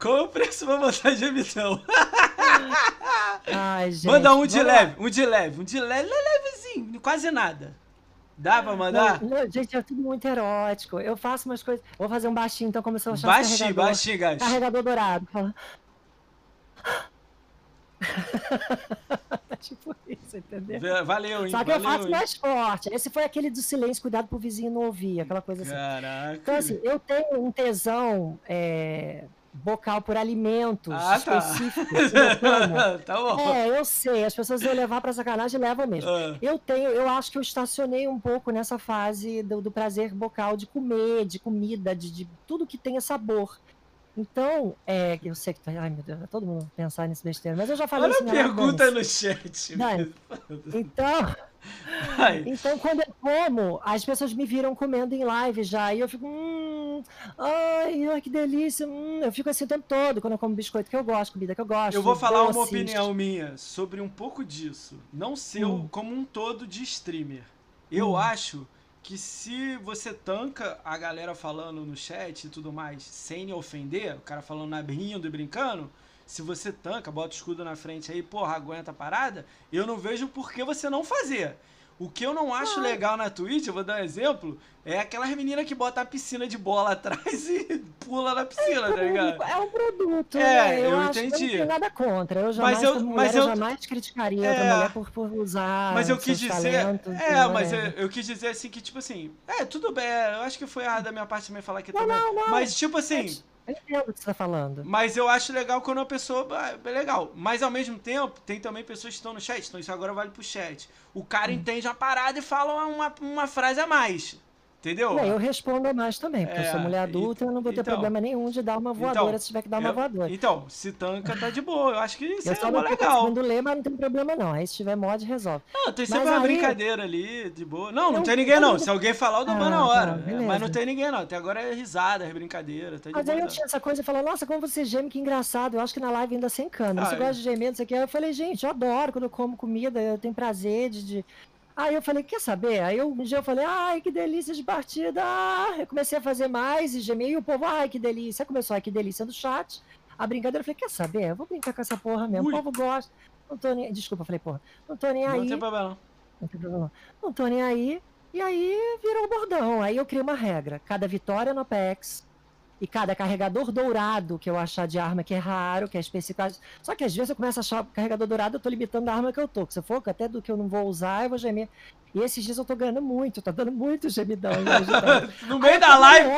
Qual é o preço pra mandar o gemidão? Ai, gente. Manda um de leve, um de leve, um de leve, levezinho, quase nada. Dá pra mandar? Não, não, gente, é tudo muito erótico. Eu faço umas coisas. Vou fazer um baixinho, então começou a achar Baixinho, carregador, baixinho, gajo. Carregador dourado. Fala. tipo isso, entendeu? Valeu, hein? Só que valeu, eu faço hein? mais forte. Esse foi aquele do silêncio, cuidado pro vizinho não ouvir, aquela coisa assim. Caraca. Então, assim, eu tenho um tesão. É bocal por alimento ah, tá. específico. Tá. tá bom. É, eu sei, as pessoas iam levar para sacanagem levam mesmo. Ah. Eu tenho, eu acho que eu estacionei um pouco nessa fase do, do prazer bocal de comer, de comida, de, de, tudo que tenha sabor. Então, é, eu sei que tá, ai meu Deus, todo mundo pensar nesse besteira, mas eu já falei Olha isso. Olha a pergunta no chat. Então, Ai. Então, quando eu como, as pessoas me viram comendo em live já. E eu fico, hum, ai, ai que delícia. Hum. Eu fico assim o tempo todo quando eu como biscoito que eu gosto, comida que eu gosto. Eu vou falar uma opinião minha sobre um pouco disso. Não seu hum. como um todo de streamer. Eu hum. acho que se você tanca a galera falando no chat e tudo mais sem ofender, o cara falando na rindo e brincando, se você tanca, bota o escudo na frente aí, porra, aguenta a parada, eu não vejo por que você não fazer. O que eu não acho ah. legal na Twitch, eu vou dar um exemplo, é aquelas meninas que botam a piscina de bola atrás e pula na piscina, é tá ligado? É um produto, é, né? Eu, eu entendi. eu não tenho nada contra. Eu jamais, mas eu, mulher, mas eu, eu jamais criticaria é, outra mulher por, por usar Mas eu quis dizer... Talentos, é, mas eu, eu, quis dizer assim que, tipo assim... É, tudo bem, eu acho que foi errado da minha parte também falar que não, também... Não, não. Mas, tipo assim... Eu entendo o que você tá falando. Mas eu acho legal quando uma pessoa. É legal. Mas ao mesmo tempo, tem também pessoas que estão no chat. Então isso agora vale pro chat. O cara hum. entende a parada e fala uma, uma frase a mais. Entendeu? Não, eu respondo mais também, porque é, eu sou é, mulher adulta e eu não vou ter então, problema nenhum de dar uma voadora então, se tiver que dar uma eu, voadora. Então, se tanca, tá de boa. Eu acho que isso eu é só não legal. Eu ler, mas não tem problema não. Aí se tiver mod, resolve. Não, tem sempre mas uma aí... brincadeira ali, de boa. Não, não, não tem ninguém não. Se alguém falar, eu dou ah, na hora. Não, mas não tem ninguém não. Até agora é risada, é brincadeira. Tá mas aí eu tinha essa coisa e falei, nossa, como você geme, que engraçado. Eu acho que na live ainda sem câmera. Ah, você é. gosta de gemer, não sei o que. Eu falei, gente, eu adoro quando eu como comida, eu tenho prazer de, de Aí eu falei, quer saber? Aí eu, um dia eu falei, ai, que delícia de partida. Ah, eu comecei a fazer mais e gemei, e o povo, ai, que delícia. Começou, ai, que delícia no chat. A brincadeira, eu falei, quer saber? Eu vou brincar com essa porra mesmo. Ui. O povo gosta. Não tô nem... Desculpa, falei, porra. Não tô nem aí. Não tem problema. Não tem problema. Não tô nem aí. E aí virou o bordão. Aí eu criei uma regra. Cada vitória no Apex, e cada carregador dourado que eu achar de arma que é raro, que é específico. Só que às vezes eu começo a achar carregador dourado, eu tô limitando a arma que eu tô. Se for até do que eu não vou usar, eu vou gemer. E esses dias eu tô ganhando muito, tá dando muito gemidão. no meio da live.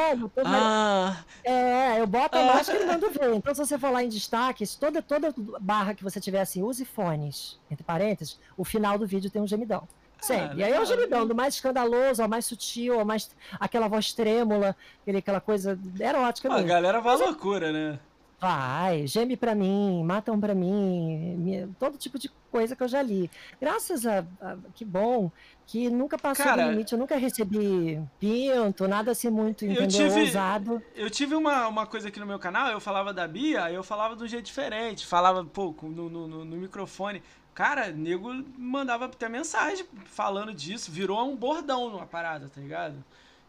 ah. É, eu boto a ah. máscara e mando ver. Então, se você for lá em destaques, toda, toda barra que você tiver assim, use fones, entre parênteses, o final do vídeo tem um gemidão. Sempre. Ah, e aí é o gemidão, do mais escandaloso ao mais sutil, ao mais aquela voz trêmula, aquela coisa erótica. a galera vai à loucura, né? Vai, geme pra mim, matam pra mim, me- todo tipo de coisa que eu já li. Graças a, a- que bom que nunca passou Cara, do limite, eu nunca recebi pinto, nada assim muito, Eu entendeu? tive- Ousado. Eu tive uma, uma coisa aqui no meu canal, eu falava da Bia, eu falava de um jeito diferente, falava, pô, no, no- no microfone. Cara, nego mandava até mensagem falando disso, virou um bordão numa parada, tá ligado?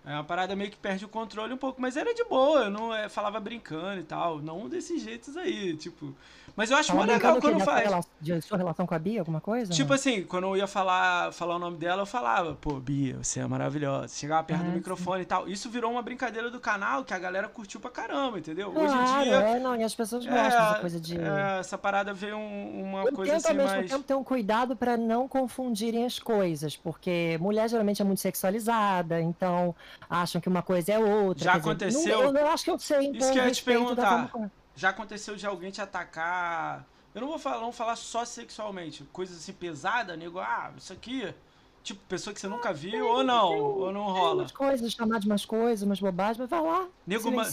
É uma parada meio que perde o controle um pouco, mas era de boa, eu não é, falava brincando e tal, não desses jeitos aí, tipo. Mas eu acho Tava mó legal quando faz. rela- De sua relação com a Bia, alguma coisa? Tipo não? assim, quando eu ia falar, falar o nome dela, eu falava, pô, Bia, você é maravilhosa. Chegava perto Ah, do sim. microfone e tal. Isso virou uma brincadeira do canal que a galera curtiu pra caramba, entendeu? Hoje Claro, em dia. é, não, e as pessoas gostam dessa coisa de... é, essa parada veio um- uma Eu coisa tento assim ao mesmo mais. tempo ter um cuidado para não confundirem as coisas, porque mulher geralmente é muito sexualizada, então acham que uma coisa é outra. Já dizer, aconteceu? não- eu não acho que eu sei impor Isso que eu ia te perguntar. Já aconteceu de alguém te atacar. Eu não vou falar, não falar só sexualmente, coisas assim pesadas, nego, ah, isso aqui. Tipo, pessoa que você nunca viu, ou não, tem ou não Tem rola. umas coisas, chamar de umas coisas, umas bobagens, mas vai lá, Nego, ma-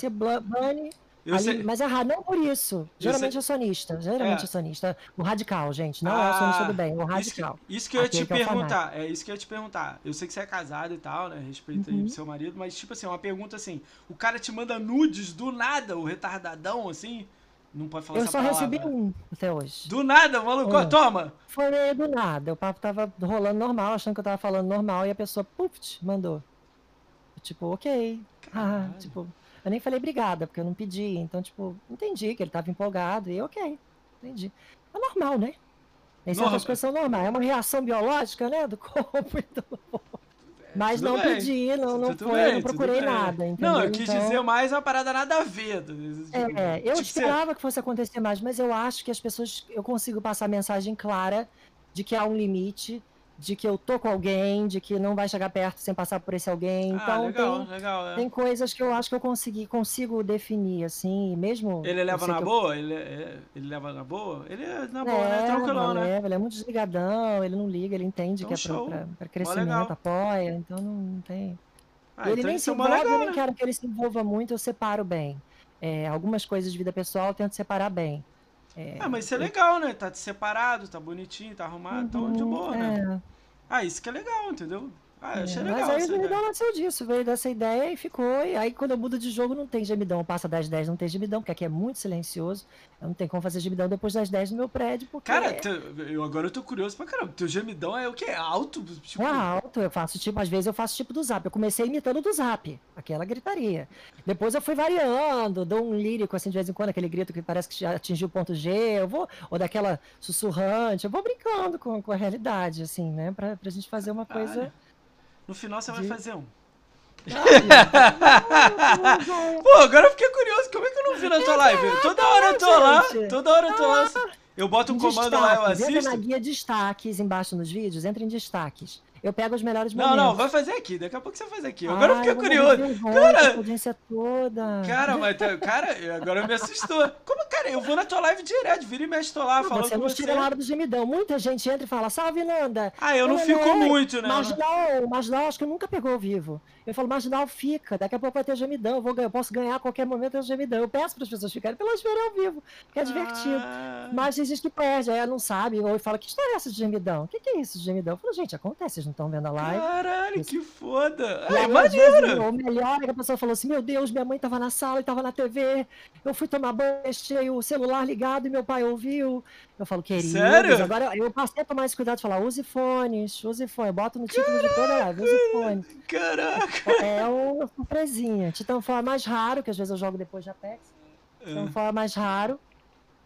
ali- sei. Mas é não por isso. Geralmente sei- é sonista, geralmente É. é. sonista. O radical, gente, não é o sonista do bem, é o Isso que, radical. isso que eu ia te Aquele que é perguntar. É isso que eu ia te perguntar. Eu sei que você é casado e tal, né? Respeito aí Uhum. pro seu marido, mas, tipo assim, uma pergunta assim: o cara te manda nudes do nada, o retardadão, assim? Não pode falar Eu só palavra. recebi um até hoje. Do nada, maluco, Um. toma! Foi meio do nada. O papo tava rolando normal, achando que eu tava falando normal, e a pessoa, puf, mandou. Eu, Tipo, ok. Ah, tipo, eu nem falei obrigada, porque eu não pedi. Então, tipo, entendi que ele tava empolgado, e ok, entendi. É normal, né? Nem Norma- coisas são normais. É uma reação biológica, né, do corpo e do... Mas tudo não bem. pedi, não, não Tudo foi, bem, não procurei nada, entendeu? Não, eu quis Então- dizer mais uma parada nada a ver. Tipo, é, eu tipo, esperava que fosse acontecer mais, mas eu acho que as pessoas. Eu consigo passar a mensagem clara de que há um limite, de que eu tô com alguém, de que não vai chegar perto sem passar por esse alguém. Ah, Então legal, tem, legal. é. tem coisas que eu acho que eu consegui, consigo definir, assim, mesmo. Ele leva na que eu- boa? Ele, é- ele leva na boa? Ele é na boa, né? Leva, Tranquilão, né? leva, ele é muito desligadão, ele não liga, ele entende Então, que é pra, pra, pra crescimento, apoia, então não, tem. Ah, ele então nem se é mó envolve, legal, eu nem né? quero que ele se envolva muito, eu separo bem. É, algumas coisas de vida pessoal eu tento separar bem. É, Ah, mas isso é legal, né? Tá separado, tá bonitinho, tá arrumado, então de uhum, boa, né? é. Ah, isso que é legal, entendeu? Ah, eu achei É, legal Mas aí o gemidão nasceu disso, veio dessa ideia e ficou. E aí quando eu mudo de jogo não tem gemidão, passa das 10 não tem gemidão, porque aqui é muito silencioso. Eu não tenho como fazer gemidão depois das 10 no meu prédio, porque Cara, te- eu agora eu tô curioso pra caramba. Teu gemidão é o quê? Alto? Tipo, é alto. Eu faço tipo, às vezes eu faço tipo do zap. Eu comecei imitando do zap, aquela gritaria. Depois eu fui variando, dou um lírico assim de vez em quando, aquele grito que parece que já atingiu o ponto G, eu vou, ou daquela sussurrante, eu vou brincando com, com a realidade, assim, né? Pra, pra gente fazer uma coisa. Caralho. No final você vai fazer um. Pô, agora eu fiquei curioso. Como é que eu não vi na tua live? Toda hora eu tô lá, toda hora eu tô lá. Eu boto um comando lá, eu Destaques, Entra na assisto. guia destaques embaixo nos vídeos, entra em destaques. Eu pego os melhores Não, momentos. não, vai fazer aqui. Daqui a pouco você faz aqui. Agora eu fiquei de curioso. Cara, audiência toda. Cara, mas tá- cara, agora me assustou. Como, cara, eu vou na tua live direto, vira e mexe, tô lá Não, falando você com não você. tira na hora do gemidão. Muita gente entra e fala, salve, Nanda. Ah, eu não Não, fico não, muito, né? Mas não, mas não, acho que nunca pegou ao vivo. Eu falo, mas não, fica. Daqui a pouco vai ter gemidão. Eu, vou, eu posso ganhar a qualquer momento o gemidão. Eu peço para as pessoas ficarem pra elas verem ao vivo, que é divertido. Ah, Mas gente que perde, aí ela não sabe, ou fala, que história é essa de gemidão? O que, que é isso de gemidão? Eu falo, gente, acontece, vocês não estão vendo a live. Caralho, Isso. que foda. E Ah, é maneiro. o melhor é que a pessoa falou assim: Meu Deus, minha mãe estava na sala e estava na TV. Eu fui tomar banho, deixei o celular ligado e meu pai ouviu. Eu falo, querido, Sério? agora eu passei a tomar esse cuidado de falar: use fones, use fone. Eu boto no título de toda a live, use fone. Caraca. É uma surpresinha. Titanfall é mais raro, que às vezes eu jogo depois de Apex. Titanfall é mais raro.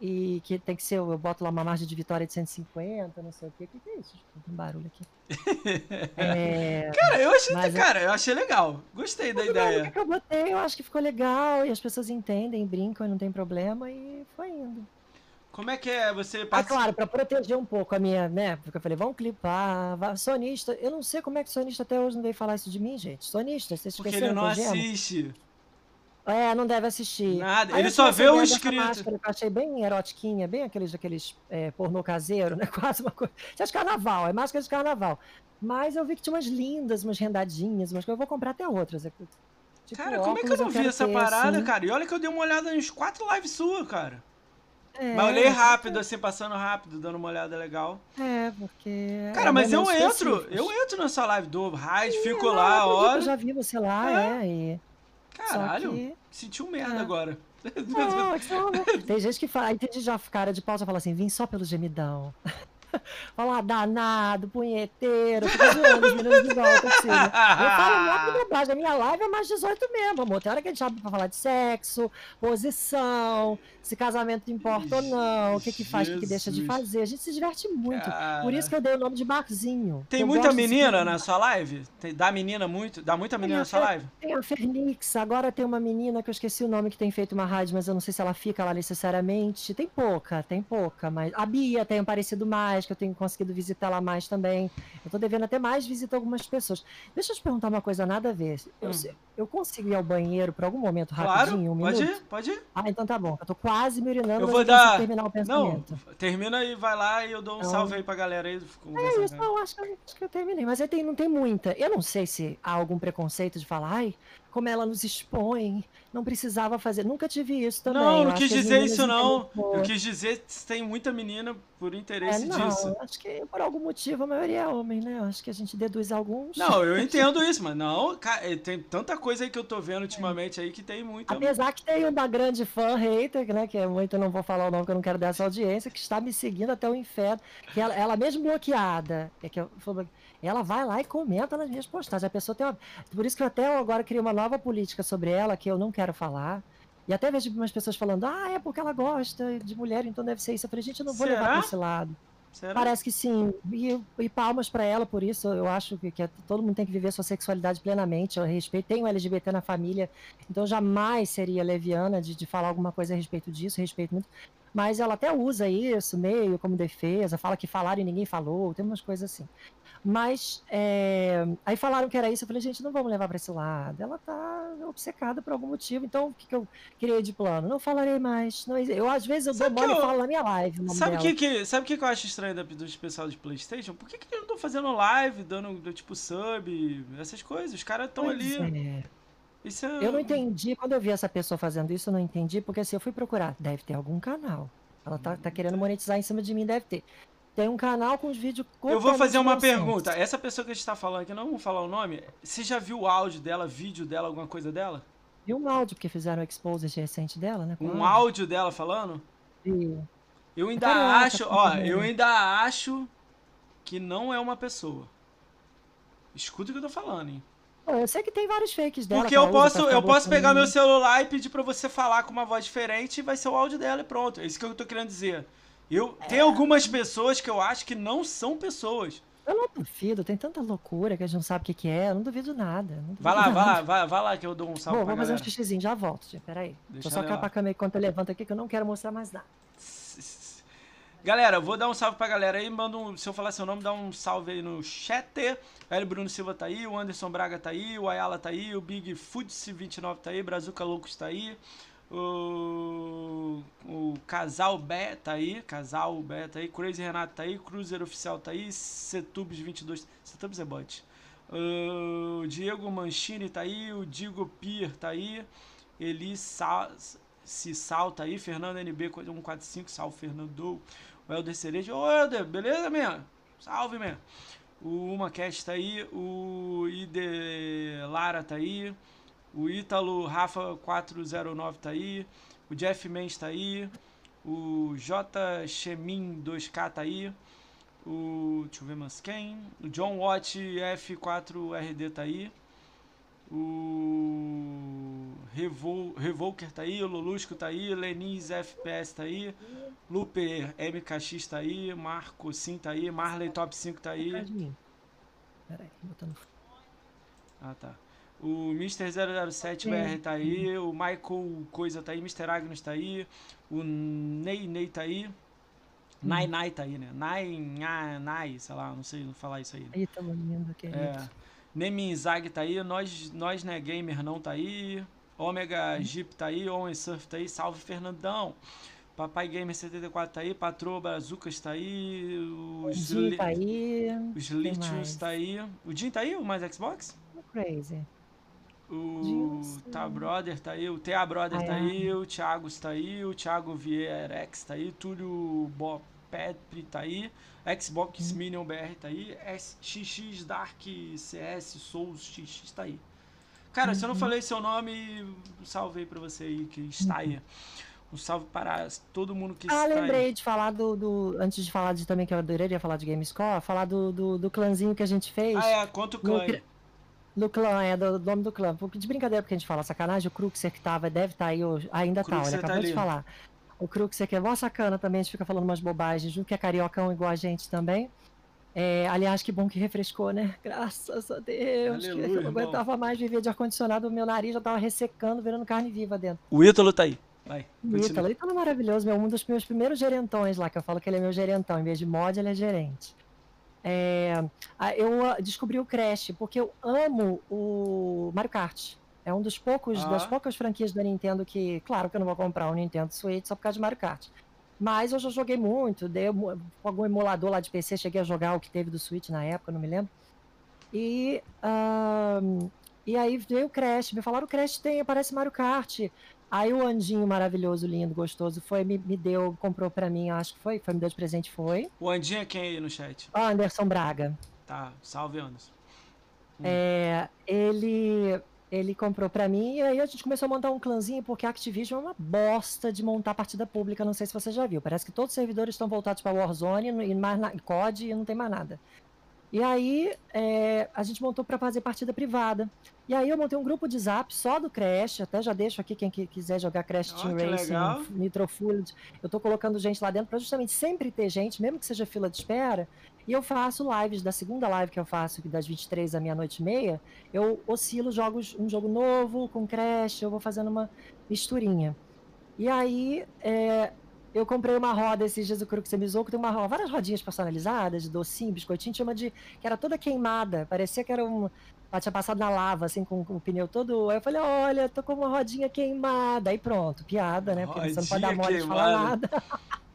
E que tem que ser, eu boto lá uma margem de vitória de 150, não sei o quê. O que, que é isso? Tem um barulho aqui. É, Cara, eu achei, Mas é- cara, eu achei legal. Gostei da ideia. que eu botei, eu acho que ficou legal e as pessoas entendem, brincam e não tem problema e foi indo. Como é que é você Ah, claro, pra proteger um pouco a minha, né? Porque eu falei, vamos clipar, vá- sonista. Eu não sei como é que sonista até hoje não veio falar isso de mim, gente. Sonista, vocês Porque esqueceram ele não gemo? É, não deve assistir. Nada, Aí ele eu só vê o escrito. máscara eu achei bem erotiquinha, bem aqueles, aqueles é, pornô caseiro, né? Quase uma coisa. Isso é de carnaval, é máscara de carnaval. Mas eu vi que tinha umas lindas, umas rendadinhas, umas coisas. Eu vou comprar até outras. é Tipo, Cara, como é que eu óculos não vi quero essa ter, parada, assim. cara? E olha que eu dei uma olhada nas quatro lives suas, cara. É, Mas eu olhei rápido, assim, passando rápido, dando uma olhada legal. É, porque. Cara, é mas eu entro, eu entro nessa live do Raid, fico É, lá, eu acredito, olha. Eu já vi você lá, é. e- Caralho, Só que. senti um merda É. agora. Não, é que só- Tem gente que fala, aí tem gente já cara de pau já fala assim, vim só pelo gemidão. Fala, ah, danado, punheteiro, fica zoando os meninos de volta, assim. né? Eu falo muito de bobagem, a minha live é mais 18 mesmo, amor. Tem hora que a gente abre pra falar de sexo, posição, se casamento importa ou não, o que que faz, o que que deixa de fazer. A gente se diverte muito. Por Cara. isso que eu dei o nome de barzinho. Tem Eu muita de- menina na sua live? Tem, dá menina muito? Dá muita menina Tem na sua live? Tem a Fernix, agora tem uma menina que eu esqueci o nome que tem feito uma rádio, mas eu não sei se ela fica lá necessariamente. Tem pouca, tem pouca, mas a Bia tem aparecido mais, que eu tenho conseguido visitar lá mais também. Eu tô devendo até mais visitar algumas pessoas. Deixa eu te perguntar uma coisa nada a ver. Eu, Hum. Eu consigo ir ao banheiro por algum momento Claro, rapidinho, um pode minuto? ir, pode ir. Ah, então tá bom. Eu tô quase me urinando, Eu vou não dar- terminar o Não, pensamento. termina e vai lá e eu dou um Não. salve aí pra galera aí. É isso, não, acho que, eu- acho que eu terminei. Mas aí tem, não tem muita. Eu não sei se há algum preconceito de falar, ai, como ela nos expõe, não precisava fazer. Nunca tive isso também. Não, não quis dizer isso não. Eu quis dizer que tem muita menina por é, interesse não, disso. acho que por algum motivo a maioria é homem, né? Acho que a gente deduz alguns. Não, eu entendo isso, mas não, cara, eh, tem tanta coisa aí que eu tô vendo ultimamente aí que tem muita. Apesar que tem uma grande fã hater, né? Que é muito, não vou falar o nome que eu não quero dar essa audiência, que está me seguindo até o inferno. Que ela, ela mesmo bloqueada, é que eu, ela vai lá e comenta nas minhas postagens. A pessoa tem uma. Por isso que eu até agora criei uma nova política sobre ela, que eu não quero falar. E até vejo umas pessoas falando, ah, é porque ela gosta de mulher, então deve ser isso. Eu falei, gente, eu não vou levar Será? pra esse lado. Será? Parece que sim. E, e palmas pra ela por isso. Eu acho que, que é- todo mundo tem que viver sua sexualidade plenamente. Eu respeito, tenho LGBT na família, então jamais seria leviana de, de falar alguma coisa a respeito disso. Respeito muito. Mas ela até usa isso meio como defesa, fala que falaram e ninguém falou, tem umas coisas assim. Mas é, aí falaram que era isso, eu falei, gente, não vamos levar pra esse lado. Ela tá obcecada por algum motivo, então o que, que eu criei de plano? Não falarei mais. Não, eu, às vezes, eu dou Sabe que mole e eu- falo na minha live. Sabe o que, que, sabe o que, que eu acho estranho da, dos pessoal de PlayStation? Por que, que eles não estão fazendo live, dando do tipo sub, essas coisas? Os caras estão ali. é. Isso é... Eu não entendi, quando eu vi essa pessoa fazendo isso, eu não entendi, porque assim, eu fui procurar, deve ter algum canal. Ela tá, tá querendo monetizar em cima de mim, deve ter. Tem um canal com os vídeos Eu vou fazer uma pergunta. Essa pessoa que a gente tá falando aqui, não vou falar o nome. Você já viu o áudio dela, vídeo dela, alguma coisa dela? E um áudio, porque fizeram o expose recente dela, né? Um áudio. áudio dela falando? E- Eu ainda acho, ó, eu ainda acho que não é uma pessoa. Escuta o que eu tô falando, hein? Eu sei que tem vários fakes dela. Porque que eu posso, eu posso pegar meu celular e pedir pra você falar com uma voz diferente e vai ser o áudio dela e pronto. É isso que eu tô querendo dizer. Eu, É. Tem algumas pessoas que eu acho que não são pessoas. Eu não duvido, tem tanta loucura que a gente não sabe o que, que é. Eu não duvido nada. não duvido Vai lá, vai nada. lá, vai, vai lá que eu dou um salve Vou, pra vou fazer um xixizinho, já volto, tia. Peraí. Deixa eu só lá. a câmera enquanto eu levanto aqui, que eu não quero mostrar mais nada. Galera, vou dar um salve pra galera aí. Manda um, se eu falar seu nome, dá um salve aí no chat. O Hélio Bruno Silva tá aí, o Anderson Braga tá aí, o Ayala tá aí, o Big Foods 29 tá aí, Brazuca Loucos tá aí, o, o Casal Bé tá aí, Casal Bé tá aí, Crazy Renato tá aí, Cruiser Oficial tá aí, Cetubes 22, Cetubes é bot. O Diego Manchini tá aí, o Digo Pier tá aí, Eli Sa Cissal tá aí, Fernando NB 145, salve Fernando. O Helder Cereja, ô Helder, beleza, man? Salve, man. O UmaCast tá aí, o Ide Lara tá aí, o Ítalo Rafa 409 tá aí, o Jeff Mendes tá aí, o J Chemin 2K tá aí, o. Deixa eu ver mais quem. O John Watt F4RD tá aí. O Revol, Revolker tá aí, o Lulusco tá aí, Lenins FPS tá aí, Luper MKX tá aí, Marco Sim tá aí, Marley Top 5 tá aí. Peraí, botando. Ah tá. O Mr. 007 BR tá aí, o Michael Coisa tá aí, Mr. Agnes tá aí, o Ney Ney tá aí. Nai Nai tá aí, né? Nai Nha Nai, sei lá, não sei falar isso aí. Aí, tamo lindo, querido. É. Neminzag tá aí, nós, nós né, gamer não tá aí. Omega Jeep tá aí, Owen Surf tá aí, salve Fernandão. Papai Gamer 74 tá aí, Patroa Brazucas tá aí, O os, li, tá aí. os mais? tá aí. O Jim tá aí, o mais Xbox? Crazy. O tá Brother tá aí, o TA Brother tá aí, o Thiago tá aí, o Thiago Vierex tá aí, Túlio Bopetri tá aí, Xbox uhum. Minion BR tá aí, SXX Dark CS Souls XX tá aí. Cara, se eu não uhum. falei seu nome, um salve aí pra você aí que está aí. Um salve para todo mundo que ah, está lembrei aí. de falar do, do, Antes de falar de também, que eu adoraria falar de Gamescore, falar do, do, do clãzinho que a gente fez. Ah, é, quanto clã? No, do clã, é, do, nome do clã. De brincadeira, porque a gente fala sacanagem, o Cruxer que tava, deve estar tá aí hoje. Ainda tá, ele tá acabou tá de falar. O Cruxer que é mó sacana também, a gente fica falando umas bobagens, junto que é cariocão igual a gente também. É, aliás, que bom que refrescou, né? Graças a Deus. Aleluia, eu não aguentava mais viver de ar-condicionado, o meu nariz já tava ressecando, virando carne viva dentro. O Ítalo tá aí. Vai. O Ítalo, Ítalo é maravilhoso, meu, um dos meus primeiros gerentões lá, que eu falo que ele é meu gerentão, em vez de mod, ele é gerente. É, eu ah, descobri o Crash, porque eu amo o Mario Kart. É um dos poucos, ah. das poucas franquias da Nintendo que, claro que eu não vou comprar um Nintendo Switch só por causa de Mario Kart. Mas eu já joguei muito, dei algum emulador lá de PC, cheguei a jogar o que teve do Switch na época, não me lembro. E, um, e aí veio o Crash, me falaram o Crash tem, parece Mario Kart. Aí o Andinho maravilhoso, lindo, gostoso, foi, me, me deu, comprou pra mim, acho que foi, foi, me deu de presente, foi. O Andinho é quem aí no chat? Anderson Braga. Tá, salve Anderson. Hum. É, ele ele comprou para mim e aí a gente começou a montar um clãzinho porque a Activision é uma bosta de montar partida pública, não sei se você já viu. Parece que todos os servidores estão voltados para Warzone e mais na, COD e não tem mais nada. E aí é, a gente montou para fazer partida privada. E aí eu montei um grupo de zap só do Crash, até já deixo aqui quem quiser jogar Crash oh, Team Racing, legal. Nitro Fueled. Eu tô colocando gente lá dentro para justamente sempre ter gente, mesmo que seja fila de espera, e eu faço lives, da segunda live que eu faço, das 23 à meia-noite e meia, eu oscilo jogos, um jogo novo com Crash, eu vou fazendo uma misturinha. E aí, é, eu comprei uma roda esses dias o que você me usou, que tem uma roda, várias rodinhas personalizadas, de docinho, biscoitinho, chama de. que era toda queimada, parecia que era um. Ela tinha passado na lava, assim, com, com o pneu todo. Aí eu falei, olha, tô com uma rodinha queimada. Aí pronto, piada, né? Porque rodinha você não pode dar mole queimada. de falar nada.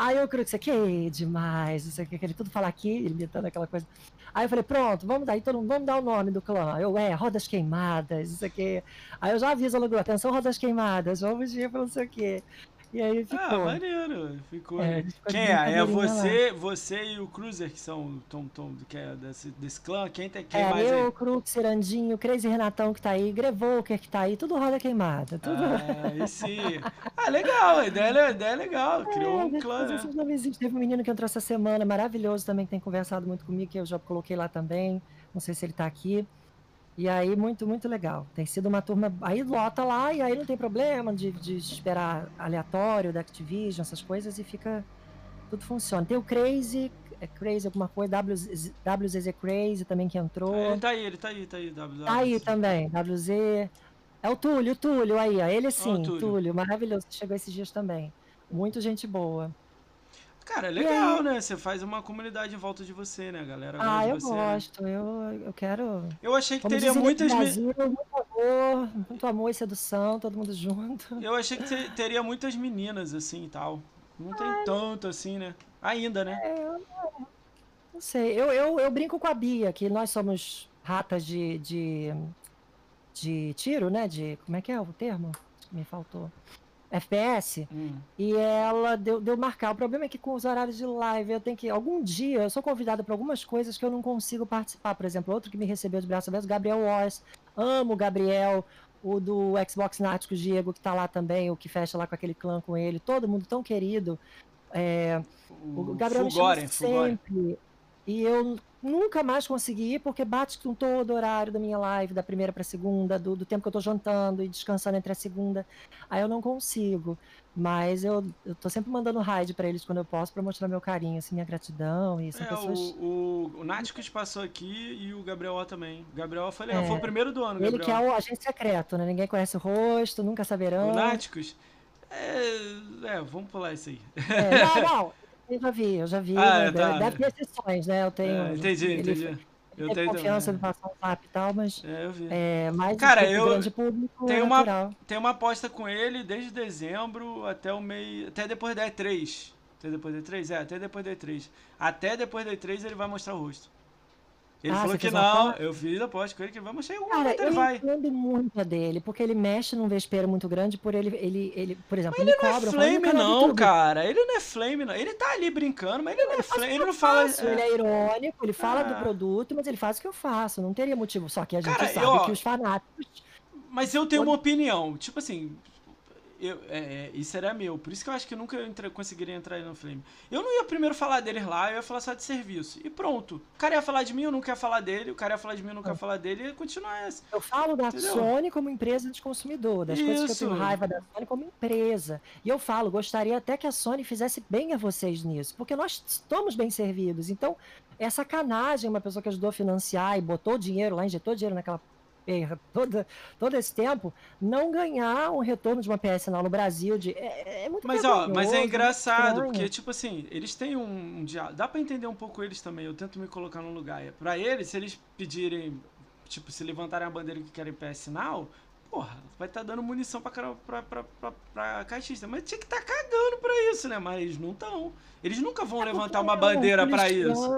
Aí eu creio que isso aqui é demais, isso aqui, ele tudo fala aqui, imitando aquela coisa. Aí eu falei, pronto, vamos dar, então vamos dar o nome do clã. Eu, é, Rodas Queimadas, isso aqui. Aí eu já aviso logo, atenção, Rodas Queimadas, vamos ir para não sei o quê. E aí ficou. Ah, maneiro. Ficou. É, Quem é? É você, você e o Cruiser, que são tom, tom, que é desse, desse clã. Quem tem quem é, mais eu, aí? Cruiser, Andinho, Crazy Renatão que tá aí, Grevoker que tá aí, tudo roda queimada. Tudo... Ah, e sim. Ah, legal, a ideia, a ideia é legal. Criou é, um clã. Né? Teve um menino que entrou essa semana, maravilhoso também, que tem conversado muito comigo, que eu já coloquei lá também. Não sei se ele tá aqui. E aí, muito, muito legal. Tem sido uma turma. Aí lota lá e aí não tem problema de, de esperar aleatório da Activision, essas coisas, e fica. Tudo funciona. Tem o Crazy, é Crazy alguma coisa, WZ, WZZ Crazy também que entrou. É, ele tá aí, ele tá aí, tá aí. WZ. Tá aí também, WZ. É o Túlio, o Túlio aí, ó. Ele sim, oh, Túlio. Túlio, maravilhoso, chegou esses dias também. Muito gente boa. Cara, é legal, né? Você faz uma comunidade em volta de você, né, galera? Ah, eu você, gosto. Né? Eu, eu quero. Eu achei que teria muitas. Brasil, muito amor, muito amor e sedução, todo mundo junto. Eu achei que teria muitas meninas, assim e tal. Não tem tanto assim, né? Ainda, né? É, eu, não sei. Eu, eu, eu brinco com a Bia, que nós somos ratas de, de, de tiro, né? De. Como é que é o termo? Me faltou. FPS, hum. e ela deu, deu marcar. O problema é que com os horários de live, eu tenho que. Algum dia eu sou convidada para algumas coisas que eu não consigo participar. Por exemplo, outro que me recebeu de braço aberto, Gabriel Wars. Amo o Gabriel, o do Xbox Nático, Diego, que tá lá também, o que fecha lá com aquele clã com ele. Todo mundo tão querido. É, o, Gabriel Fulgore, me chama sempre. E eu nunca mais consegui ir porque bate com todo o horário da minha live, da primeira para a segunda, do, do, tempo que eu estou jantando e descansando entre a segunda. Aí eu não consigo. Mas eu, tô sempre mandando raid para eles quando eu posso para mostrar meu carinho, assim, minha gratidão. E são é, pessoas... O, o, o passou aqui e o Gabriel O também. O Gabriel foi legal, é, foi o primeiro do ano. Ele Gabriel. que é o agente secreto, né? Ninguém conhece o rosto, nunca saberão. O Náticos? É, é, vamos pular isso aí. É, não, não. Eu já vi, eu já vi. Ah, né? tá. Deve ter exceções, né? Eu tenho. É, entendi, ele, entendi. Eu tenho confiança também. de passar um zap e tal, mas. É, eu vi. É, mais Cara, eu. Grande público tem, é uma, tem uma aposta com ele desde dezembro até o meio. Até depois da E3. Até depois da E3? É, até depois da E3. Até depois da E3 ele vai mostrar o rosto. Ele Ah, falou você que não, eu fiz a aposta com ele que vamos chegar algum Cara, momento ele eu vai. entendo muito a dele, porque ele mexe num vespeiro muito grande por ele, ele, ele por exemplo, ele Ele não é cobra, eu "No flame do não, YouTube". cara. Ele não é flame não. Ele tá ali brincando, mas ele não é Ele faz o flame. que Ele eu não fala. faço, ele é irônico, ele fala do Ah. produto, mas ele faz o que eu faço, não teria motivo. Só que a gente Cara, sabe eu- que os fanáticos. Mas eu tenho uma opinião. Tipo assim, eu, é, é, isso era meu. Por isso que eu acho que eu nunca entre- conseguiria entrar no Flame. Eu não ia primeiro falar deles lá, eu ia falar só de serviço. E pronto. O cara ia falar de mim, eu não quero falar dele. O cara ia falar de mim, eu não quero falar dele. E ia continuar essa. Eu falo da Entendeu? Sony como empresa de consumidor, das coisas que eu tenho Isso. raiva da Sony como empresa. E eu falo, gostaria até que a Sony fizesse bem a vocês nisso, porque nós estamos bem servidos. Então, é sacanagem uma pessoa que ajudou a financiar e botou dinheiro lá, injetou dinheiro naquela toda, todo esse tempo, não ganhar um retorno de uma PS Now no Brasil. De, é, é muito Mas ó, mas é engraçado, porque, tipo assim, eles têm um, um diálogo. Dá pra entender um pouco eles também. Eu tento me colocar no lugar. Pra eles, se eles pedirem, tipo, se levantarem a bandeira que querem PS Now, porra, vai estar dando munição pra, pra, pra, pra, pra caixista. Mas tinha que estar cagando pra isso, né? Mas eles não estão. Eles nunca vão levantar uma É um bandeira pra isso.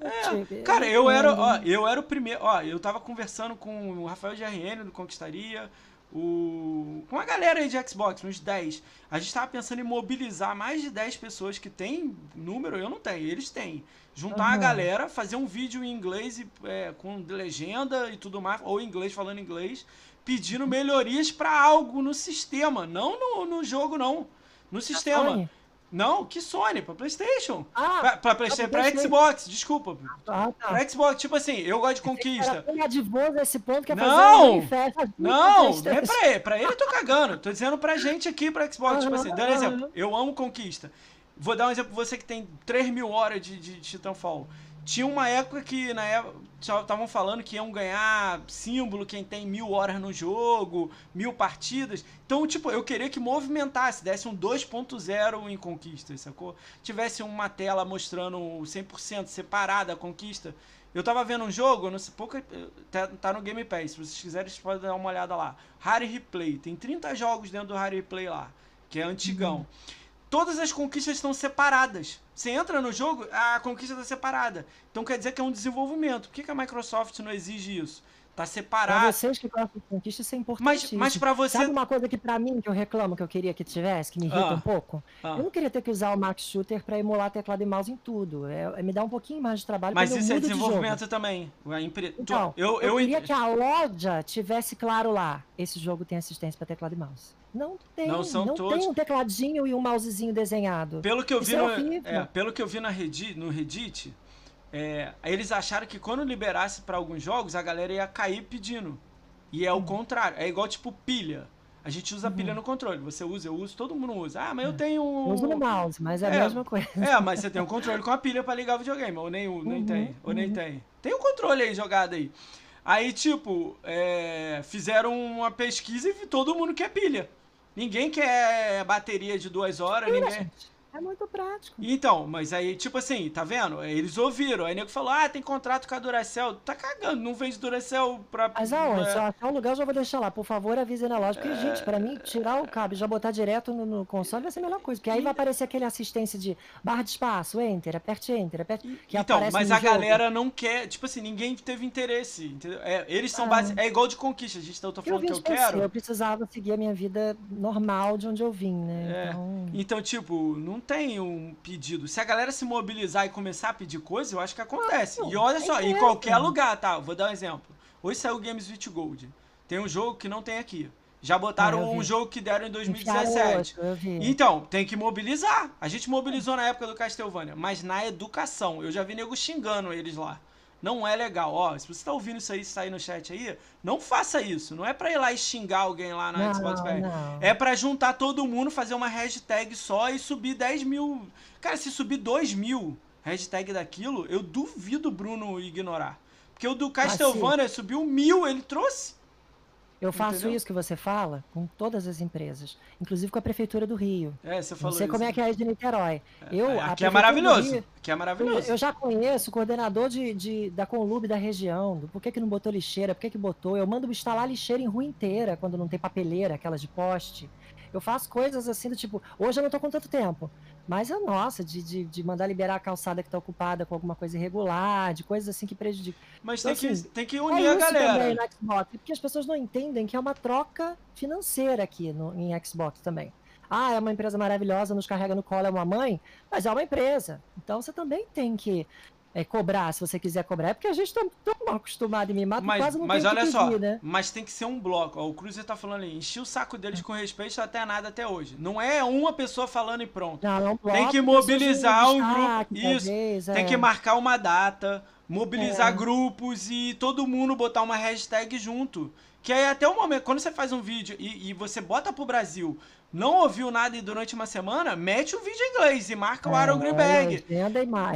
É, Cara, eu era, ó, eu era o primeiro, ó, eu tava conversando com o Rafael GRN do Conquistaria, o com a galera aí de Xbox, uns 10. A gente tava pensando em mobilizar mais de 10 pessoas que tem número, eu não tenho, eles têm. Juntar a Aham. galera, fazer um vídeo em inglês e, é, com legenda e tudo mais, ou inglês falando inglês, pedindo melhorias pra algo no sistema, não no, no jogo não. No sistema. Sony? Não, que Sony, pra PlayStation. Ah, Pra, pra PlayStation, pra. Xbox, desculpa. ah, tá. Pra Xbox, tipo assim, eu gosto de conquista. tão adivoso esse ponto que é Não! fazer Não, não é pra ele. Pra ele eu tô cagando. Tô dizendo pra gente aqui, pra Xbox. Tipo assim, dando exemplo. Eu amo conquista. Vou dar um exemplo pra você que tem 3 mil horas de, de Titanfall. Tinha uma época que na época estavam falando que iam ganhar símbolo quem tem mil horas no jogo, mil partidas. Então, tipo, eu queria que movimentasse, desse um 2.0 em conquistas, sacou? Tivesse uma tela mostrando 100% separada a conquista. Eu tava vendo um jogo, não sei, pouca, tá, tá no Game Pass, se vocês quiserem, vocês podem dar uma olhada lá. Rare Replay, tem 30 jogos dentro do Rare Replay lá, que é antigão. Todas as conquistas estão separadas. Você entra no jogo, a conquista está separada. Então quer dizer que é um desenvolvimento. Por que, que a Microsoft não exige isso? Tá Pra separado. vocês que gostam de conquista, isso é Mas, importantíssimo. mas para você. Sabe uma coisa que pra mim, que eu reclamo, que eu queria que tivesse, que me irrita Ah. um pouco? Ah, Eu não queria ter que usar o Max Shooter pra emular teclado e mouse em tudo. É, é me dá um pouquinho mais de trabalho mas isso é mudo de desenvolvimento também. A empre... Então, eu, eu, eu, queria que a loja tivesse claro lá. Esse jogo tem assistência pra teclado e mouse. Não tem. Não são todos. tem um tecladinho e um mousezinho desenhado. Pelo que eu Isso vi é no, é, pelo que eu vi na Reddit, no Reddit, é, eles acharam que quando liberasse pra alguns jogos, a galera ia cair pedindo. E é o contrário. É igual tipo pilha. A gente usa pilha no controle. Você usa, eu uso, todo mundo usa. Ah, mas eu tenho. Eu uso no mouse, mas é a É, mesma coisa. É, mas você tem um controle com a pilha pra ligar o videogame, ou nem Uhum, tem, ou nem uhum. tem. Tem um controle aí jogado aí. Aí, tipo, é, fizeram uma pesquisa e todo mundo quer pilha. Ninguém quer bateria de duas horas, ninguém... gente. É muito prático. Então, mas aí, tipo assim, tá vendo? Eles ouviram. Aí o nego falou, ah, tem contrato com a Duracell. Tá cagando, não vende Duracell pra... Mas aonde? é, Se eu achar um lugar, eu já vou deixar lá. Por favor, avise na loja. Porque, gente, pra mim, tirar o cabo e já botar direto no, no console vai ser a melhor coisa. Porque aí vai aparecer aquele assistência de barra de espaço, enter, aperte enter, aperte. Que então, mas no a jogo. galera não quer, tipo assim, ninguém teve interesse, entendeu? É, eles são Ah. base... É igual de conquista, a gente tá, eu Eu falando vim que eu PC, quero. eu precisava seguir a minha vida normal de onde eu vim, né? É. Então, Então, tipo, não tem um pedido. Se a galera se mobilizar e começar a pedir coisa, eu acho que acontece. Não, e olha é só, em qualquer lugar, tá? Vou dar um exemplo. Hoje saiu o Games with Gold. Tem um jogo que não tem aqui. Já botaram Ah, um jogo que deram em enfiaram 2017. outro. Então, tem que mobilizar. A gente mobilizou na época do Castlevania, mas na educação. Eu já vi nego xingando eles lá. Não é legal. Ó, se você tá ouvindo isso aí, sair no chat aí, não faça isso. Não é pra ir lá e xingar alguém lá na não, Xbox não. É pra juntar todo mundo, fazer uma hashtag só e subir 10 mil. Cara, se subir 2 mil hashtag daquilo, eu duvido o Bruno ignorar. Porque o do Castlevania subiu mil, ele trouxe. Eu faço Entendeu? isso que você fala com todas as empresas, inclusive com a Prefeitura do Rio. É, você Não falou sei isso. como é que é aí de Niterói. Eu, a Aqui é do maravilhoso. Rio- Aqui é maravilhoso. Eu já conheço o coordenador de, de- da Conlube da região. Do por que, que não botou lixeira? Por que, que botou? Eu mando instalar lixeira em rua inteira quando não tem papeleira, aquelas de poste. Eu faço coisas assim do tipo, hoje eu não tô com tanto tempo. Mas é nossa, de, de, de mandar liberar a calçada que tá ocupada com alguma coisa irregular, de coisas assim que prejudicam. Mas então, tem, assim, que, tem que unir é a galera. Também no Xbox, porque as pessoas não entendem que é uma troca financeira aqui no, em Xbox também. Ah, é uma empresa maravilhosa, nos carrega no colo, é uma mãe, mas é uma empresa. Então você também tem que é, cobrar, se você quiser cobrar. É porque a gente tá tão acostumado em mimar, mas, quase não mas tem olha pedir, só, né? mas tem que ser um bloco. Ó, o Cruiser tá falando aí, enchi o saco deles com respeito até nada até hoje. Não é uma pessoa falando e pronto. Não, é um bloco, tem que mobilizar um grupo. Isso. Talvez, tem é. que marcar uma data, mobilizar é. grupos e todo mundo botar uma hashtag junto. Que aí até o momento, quando você faz um vídeo e, e você bota pro Brasil não ouviu nada e durante uma semana, mete o vídeo em inglês e marca o Aaron é, Greenberg.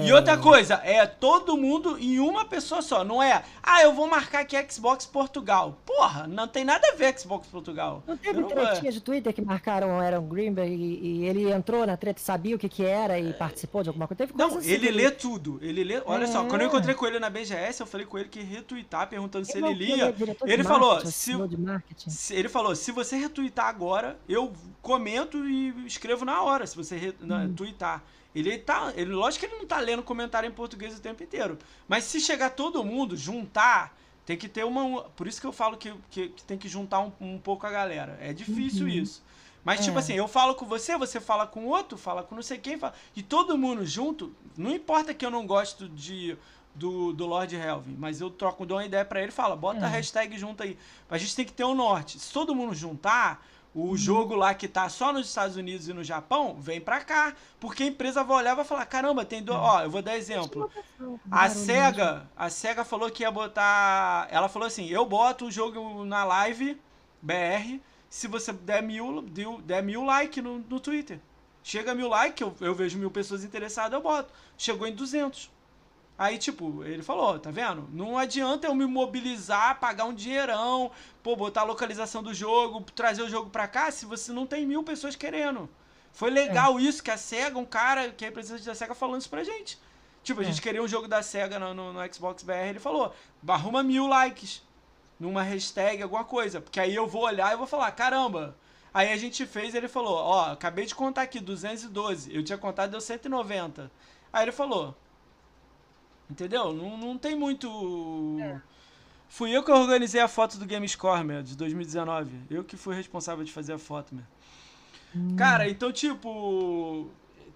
E outra coisa, é todo mundo em uma pessoa só. Não é, ah, eu vou marcar aqui Xbox Portugal. Porra, não tem nada a ver Xbox Portugal. Não teve não tretinha de Twitter que marcaram o Aaron Greenberg e, e, ele entrou na treta, sabia o que que era e é... participou de alguma coisa? Teve não, assim, ele lê tudo. Ele lê. Olha é. só, quando eu encontrei com ele na BGS, eu falei com ele que retweetar, perguntando se ele lia. Ele falou, se, se, ele falou, se você retweetar agora, eu comento e escrevo na hora, se você re, na, hum. tweetar. Ele tá. Ele, lógico que ele não tá lendo comentário em português o tempo inteiro. Mas se chegar todo mundo, juntar, tem que ter uma. Por isso que eu falo que, que, que tem que juntar um, um, pouco a galera. É difícil uhum. isso. Mas, tipo é. tipo assim, eu falo com você, você fala com outro, fala com não sei quem, fala, e todo mundo junto, não importa que eu não gosto de do, do Lord Helvin, mas eu troco, dou uma ideia para ele fala, bota é. a hashtag junto aí. A gente tem que ter o um norte. Se todo mundo juntar, o jogo lá que tá só nos Estados Unidos e no Japão, vem pra cá. Porque a empresa vai olhar e vai falar: caramba, tem dois. Ó, eu vou dar exemplo. A SEGA, a SEGA falou que ia botar. Ela falou assim: eu boto o jogo na live BR se você der mil, der mil like no, no Twitter. Chega mil like, eu, eu vejo mil pessoas interessadas, eu boto. Chegou em 200. Aí, tipo, ele falou, tá vendo? Não adianta eu me mobilizar, pagar um dinheirão, pô, botar a localização do jogo, trazer o jogo pra cá, se você não tem mil pessoas querendo. Foi legal é. isso, que a SEGA, um cara que é representante da SEGA falando isso pra gente. Tipo, a gente é. queria um jogo da SEGA no, no, no, Xbox BR, ele falou, arruma mil likes numa hashtag, alguma coisa. Porque aí eu vou olhar e vou falar, caramba. Aí a gente fez, ele falou, ó, acabei de contar aqui, 212. Eu tinha contado, deu 190. Aí ele falou, Entendeu? Não, não tem muito. É. Fui eu que organizei a foto do Gamescore, meu, de 2019. Eu que fui responsável de fazer a foto, meu. Hum. Cara, então, tipo.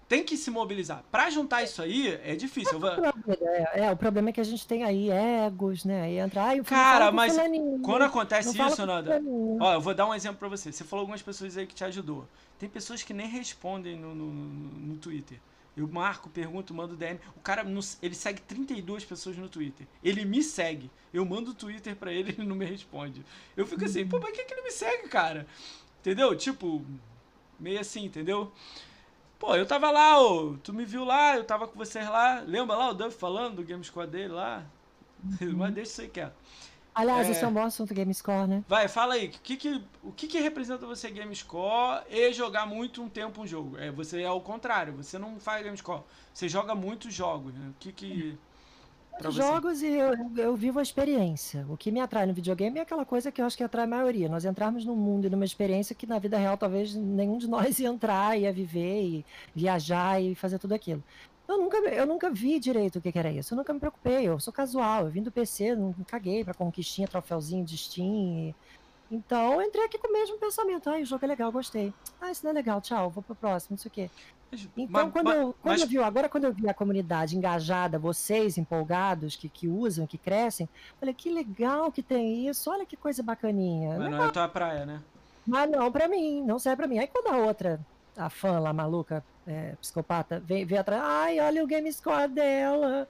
Tem que se mobilizar. Pra juntar isso aí, é difícil. Vou... É, é, o problema é que a gente tem aí egos, né? Aí entra. Ai, Cara, mas quando acontece não isso, Nanda. Ó, eu vou dar um exemplo pra você. Você falou algumas pessoas aí que te ajudou. Tem pessoas que nem respondem no, no, no Twitter. Eu marco, pergunto, mando DM. O cara, ele segue 32 pessoas no Twitter. Ele me segue. Eu mando o Twitter pra ele ele não me responde. Eu fico assim, pô, mas que, que ele me segue, cara? Entendeu? Tipo, meio assim, entendeu? Pô, eu tava lá, ô, tu me viu lá, eu tava com vocês lá. Lembra lá o Duff falando do Gamescore dele lá? Mas deixa isso aí quieto. Aliás, é... esse é um bom assunto Gamescore, né? Vai, fala aí. O que, que, o que, que representa você Gamescore e jogar muito um tempo um jogo? É, você é o contrário, você não faz Gamescore. Você joga muitos jogos, né? O que que... Jogos e eu, eu vivo a experiência. O que me atrai no videogame é aquela coisa que eu acho que atrai a maioria. Nós entrarmos num mundo e numa experiência que na vida real talvez nenhum de nós ia entrar, ia viver e viajar e fazer tudo aquilo. Eu nunca, eu nunca vi direito o que, que era isso. Eu nunca me preocupei. Eu sou casual. Eu vim do PC, não caguei pra conquistinha, troféuzinho de Steam. E... Então, eu entrei aqui com o mesmo pensamento. Ah, o jogo é legal, gostei. Ah, isso não é legal, tchau, vou pro próximo, não sei o quê. Então, mas, quando, mas, eu, quando mas... eu vi, agora quando eu vi a comunidade engajada, vocês empolgados, que, que usam, que crescem, falei, que legal que tem isso, olha que coisa bacaninha. Mas não é a tua praia, né? Mas não, pra mim, não serve pra mim. Aí quando a outra, a fã lá maluca, é, psicopata, vem, vem atrás, ai, olha o game score dela.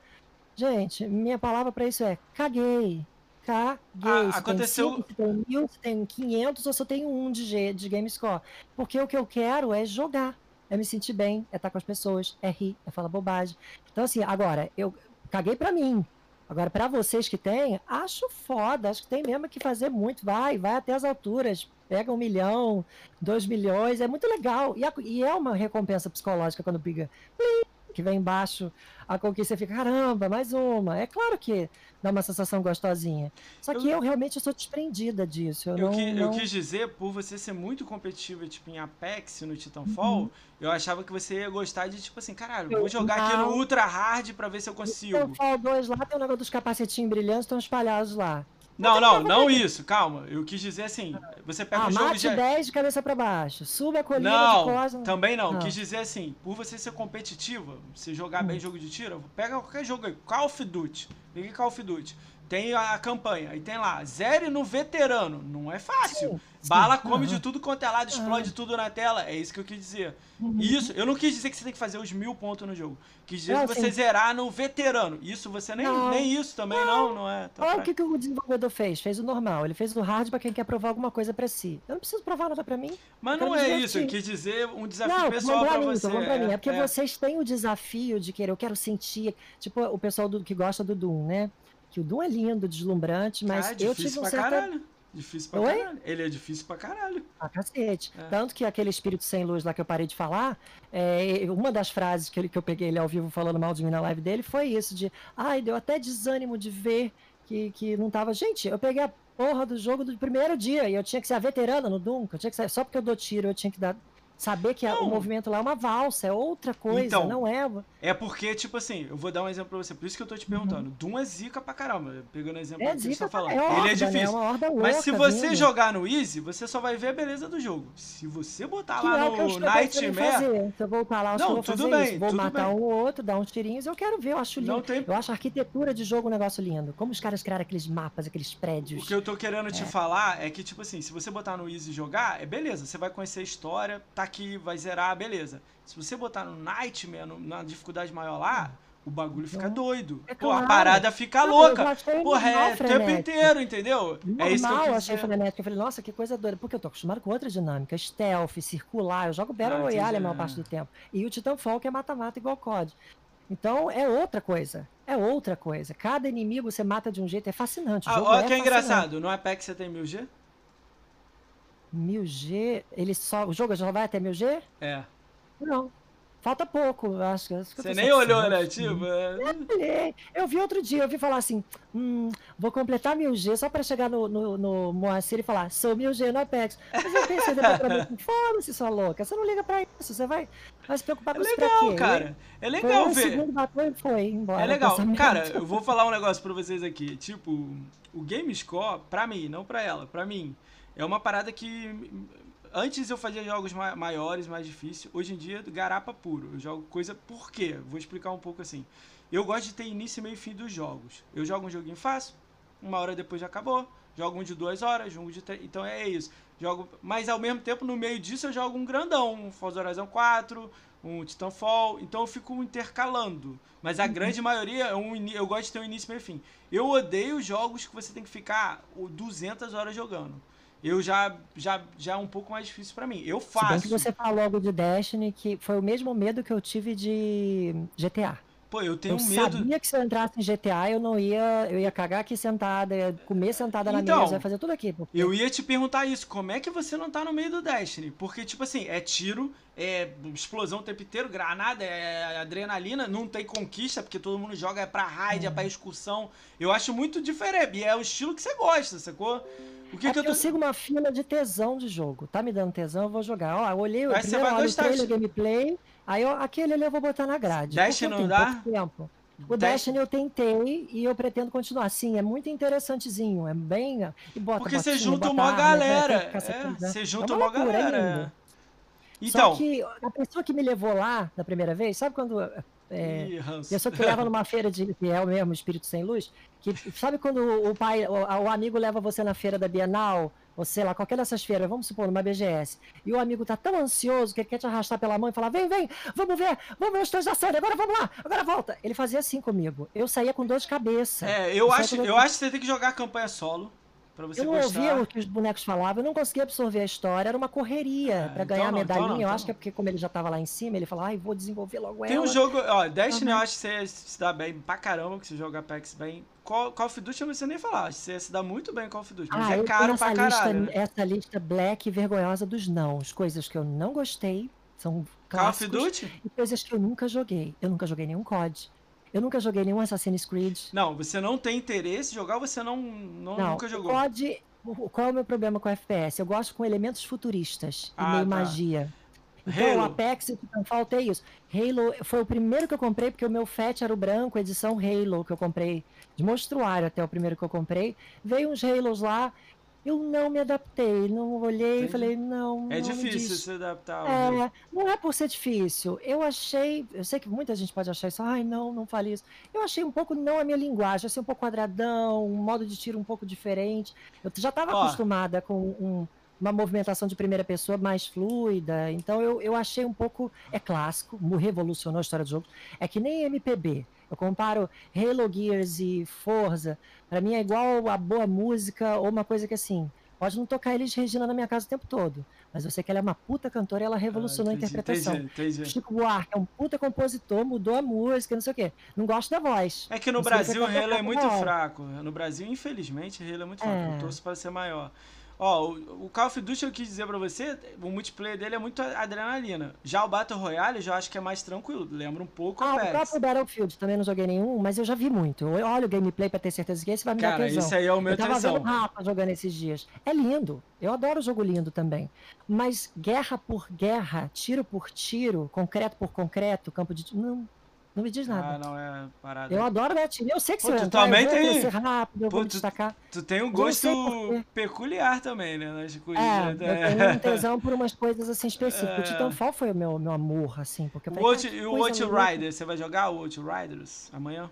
Gente, minha palavra para isso é caguei. Caguei. Ah, aconteceu. Se tem mil, se tem 500 ou eu tenho um de, G, de game score. Porque o que eu quero é jogar, é me sentir bem, é estar com as pessoas, é rir, é falar bobagem. Então, assim, agora, eu caguei para mim. Agora, para vocês que têm, acho foda, acho que tem mesmo que fazer muito. Vai, vai até as alturas, pega um milhão, dois milhões, é muito legal. E, a, e é uma recompensa psicológica quando briga. Que vem embaixo a conquista, fica, caramba, mais uma. É claro que dá uma sensação gostosinha. Só que eu, eu realmente sou desprendida disso. Eu, eu, não, que, não... eu, quis dizer, por você ser muito competitiva, tipo, em Apex, no Titanfall, uhum. eu achava que você ia gostar de, tipo assim, caralho, vou jogar não. aqui no Ultra Hard pra ver se eu consigo. Titanfall 2 lá tem o negócio dos capacetinhos brilhantes, estão espalhados lá. Não, não, não isso, calma. Eu quis dizer assim, você pega ah, um jogo mate de... 10 de cabeça para baixo, suba a colina não, de costas. também não. não. Quis dizer assim, por você ser competitiva, você jogar hum. bem jogo de tiro, pega qualquer jogo aí, Call of Duty, peguei Call of Duty. Tem a campanha, e tem lá, zero no veterano. Não é fácil. Bala come de tudo quanto é lado, explode uhum. tudo na tela. É isso que eu quis dizer. Uhum. Isso, eu não quis dizer que você tem que fazer os mil pontos no jogo. Quis dizer não, que você sim. zerar no veterano. Isso você nem, nem isso também não, não é. Tá Olha o que, que o desenvolvedor fez. Fez o normal. Ele fez o hard para quem quer provar alguma coisa para si. Eu não preciso provar nada para mim. Mas não é isso. Eu quis dizer um desafio não, pessoal para você. Então, pra mim. É porque é. vocês têm o desafio de querer. Eu quero sentir. Tipo, o pessoal do, que gosta do Doom, né? Que o Doom é lindo, deslumbrante, mas ah, eu tive um certo. Caralho. Difícil pra Oi? caralho. Ele é difícil pra caralho. Ah, cacete. É. Tanto que aquele espírito sem luz lá que eu parei de falar, é, uma das frases que, ele, que eu peguei ele ao vivo falando mal de mim na live dele foi isso: de ai, deu até desânimo de ver que, que não tava. Gente, eu peguei a porra do jogo do primeiro dia e eu tinha que ser a veterana no Doom. Eu tinha que ser, só porque eu dou tiro, eu tinha que dar saber que o movimento lá é uma valsa, é outra coisa, então, não é. É porque, tipo assim, eu vou dar um exemplo pra você, por isso que eu tô te perguntando. Uhum. Doom é zica pra caramba. Pegando o exemplo é que você tá falando. É horda, Ele é difícil. Né? É Mas se você vindo. jogar no Easy, você só vai ver a beleza do jogo. Se você botar que lá é no Nightmare. Se eu voltar lá, eu não, vou tudo fazer bem, isso. Vou matar bem. um ou outro, dar uns tirinhos, eu quero ver, eu acho lindo. Tem... Eu acho a arquitetura de jogo um negócio lindo. Como os caras criaram aqueles mapas, aqueles prédios. O que eu tô querendo é. te falar é que, tipo assim, se você botar no Easy jogar, é beleza. Você vai conhecer a história, tá aqui, vai zerar, beleza. Se você botar no Nightmare, no, na dificuldade maior lá, o bagulho fica doido. É Pô, a parada fica não, louca. Porra, é o tempo inteiro, entendeu? Normal, é isso que eu, eu achei frenético. Eu falei, nossa, que coisa doida. Porque eu tô acostumado com outra dinâmica. Stealth, circular. Eu jogo Battle ah, Royale a maior parte do tempo. E o Titanfall que é mata-mata igual COD. Então é outra coisa. É outra coisa. Cada inimigo você mata de um jeito. É fascinante. Ah, olha é que é engraçado. No Apex você tem 1000G? 1000G? Ele só, o jogo já vai até 1000G? É. Não. Falta pouco, acho. acho que Você nem olhou, né, tipo? É... Eu vi outro dia, eu vi falar assim, hum, vou completar 1000G só pra chegar no, no, no Moacir e falar, sou 1000G no Apex. Mas eu pensei depois pra mim, foda-se, sua louca, você não liga pra isso, você vai, vai se preocupar com é isso legal, cara, é legal foi ver. Segundo bateu e foi embora. É legal, cara, eu vou falar um negócio pra vocês aqui, tipo, o GameScore, pra mim, não pra ela, pra mim, é uma parada que Antes eu fazia jogos maiores, mais difíceis. Hoje em dia, garapa puro. Eu jogo coisa. Por quê? Vou explicar um pouco assim. Eu gosto de ter início, meio e fim dos jogos. Eu jogo um joguinho fácil, uma hora depois já acabou. Jogo um de duas horas, um de três. Então é isso. Jogo, mas ao mesmo tempo, no meio disso, eu jogo um grandão, um Forza Horizon 4, um Titanfall. Então eu fico intercalando. Mas a uhum. grande maioria, é um, eu gosto de ter um início, meio e fim. Eu odeio jogos que você tem que ficar 200 horas jogando eu já já já é um pouco mais difícil para mim. Eu faço. Se bem que você falou algo de Destiny que foi o mesmo medo que eu tive de GTA. Pô, eu tenho eu medo. Eu sabia que se eu entrasse em GTA, eu não ia. Eu ia cagar aqui sentada, ia comer sentada na então, mesa, ia fazer tudo aqui. Porque... Eu ia te perguntar isso, como é que você não tá no meio do Destiny? Porque, tipo assim, é tiro, é explosão o tempo inteiro, granada, é adrenalina, não tem conquista, porque todo mundo joga é pra raid, é pra uhum. excursão. Eu acho muito diferente. E é o estilo que você gosta, sacou? O que é que eu, tô... eu sigo uma fila de tesão de jogo. Tá me dando tesão, eu vou jogar. Ó, eu olhei o primeiro olho o trailer, gameplay, aí eu, aquele ali eu vou botar na grade. Destiny não dá? Tempo. O Destiny eu tentei e eu pretendo continuar. Sim, é muito interessantezinho. É bem. E bota Porque você junta uma galera. Né? É, você junta é uma, uma galera. É então. Só que a pessoa que me levou lá da primeira vez, sabe quando é, pessoa que leva numa feira de o mesmo espírito sem luz, que sabe quando o pai, o, o, amigo leva você na feira da Bienal, ou sei lá, qualquer dessas feiras, vamos supor, numa BGS, e o amigo tá tão ansioso que ele quer te arrastar pela mão e falar: vem, vem, vamos ver, vamos ver os teus da série, agora vamos lá, agora volta. Ele fazia assim comigo. Eu saía com dor de cabeça. É, eu, eu acho, eu acho que você tem que jogar a campanha solo pra você eu não gostar. ouvia o que os bonecos falavam, eu não conseguia absorver a história, era uma correria é, para ganhar então não, a medalhinha. Então não, eu acho que é porque, como ele já tava lá em cima, ele falou, ai, vou desenvolver logo Tem ela. Tem um jogo, ó, Destiny uhum. eu acho que você se dá bem pra caramba, que você joga Apex bem. Call, Call of Duty eu não sei nem falar, você se dá muito bem com Call of Duty, mas ah, é caro pra lista, caralho. Essa lista black e vergonhosa dos não, as coisas que eu não gostei, São Call of Duty? e coisas que eu nunca joguei. Eu nunca joguei nenhum COD. Eu nunca joguei nenhum Assassin's Creed. Não, você não tem interesse em jogar, você não, não, Não, nunca jogou. COD, o- qual é o meu problema com o FPS? Eu gosto com elementos futuristas e Ah, meio tá. magia. Então, Halo. o Apex e o Titanfall tem isso. Halo foi o primeiro que eu comprei, porque o meu FAT era o branco, edição Halo, que eu comprei de monstruário até o primeiro que eu comprei. Veio uns Halos lá, eu não me adaptei, não olhei Entendi. e falei, não, É não difícil se adaptar. É, não é por ser difícil. Eu achei. Eu sei que muita gente pode achar isso. Ai, não, não fale isso. Eu achei um pouco não a minha linguagem. Achei um pouco quadradão, um modo de tiro um pouco diferente. Eu já estava acostumada com um- uma movimentação de primeira pessoa mais fluida. Então eu, eu achei um pouco. É clássico, revolucionou a história do jogo. É que nem MPB. Eu comparo Halo Gears e Forza. Pra mim é igual a boa música ou uma coisa que assim. Pode não tocar Elis Regina na minha casa o tempo todo. Mas eu sei que ela é uma puta cantora e ela revolucionou Ah, a entendi, interpretação. Entendi, entendi. Chico Buarque é um puta compositor, mudou a música, não sei o quê. Não gosto da voz. É que no Brasil o vai Halo é muito fraco. No Brasil, infelizmente, o Halo é muito fraco. É. Eu torço para ser maior. Ó, o, o Call of Duty eu quis dizer pra você, o multiplayer dele é muito adrenalina. Já o Battle Royale eu já acho que é mais tranquilo. Lembra um pouco Ah, o Apex. próprio Battlefield também não joguei nenhum, mas eu já vi muito. Eu olho o gameplay pra ter certeza que esse vai me dar Cara, tesão. esse aí é o meu eu tava tesão. vendo Rafa jogando esses dias. É lindo. Eu adoro jogo lindo também. Mas guerra por guerra, tiro por tiro, concreto por concreto, campo de. Não, não me diz nada. Ah, não é parada. Eu adoro dar tiro. Eu sei que Pô, você vai tu entrar, também vou tem- rápido, eu Pô, vou tu- destacar. Tu tem um gosto peculiar também, né? Nas coisas. É, né? eu tenho um tesão por umas coisas assim específicas. É. O Titanfall foi o meu, meu amor, assim, porque O Out, e o coisa louca. Outrider, você vai jogar o Outriders amanhã?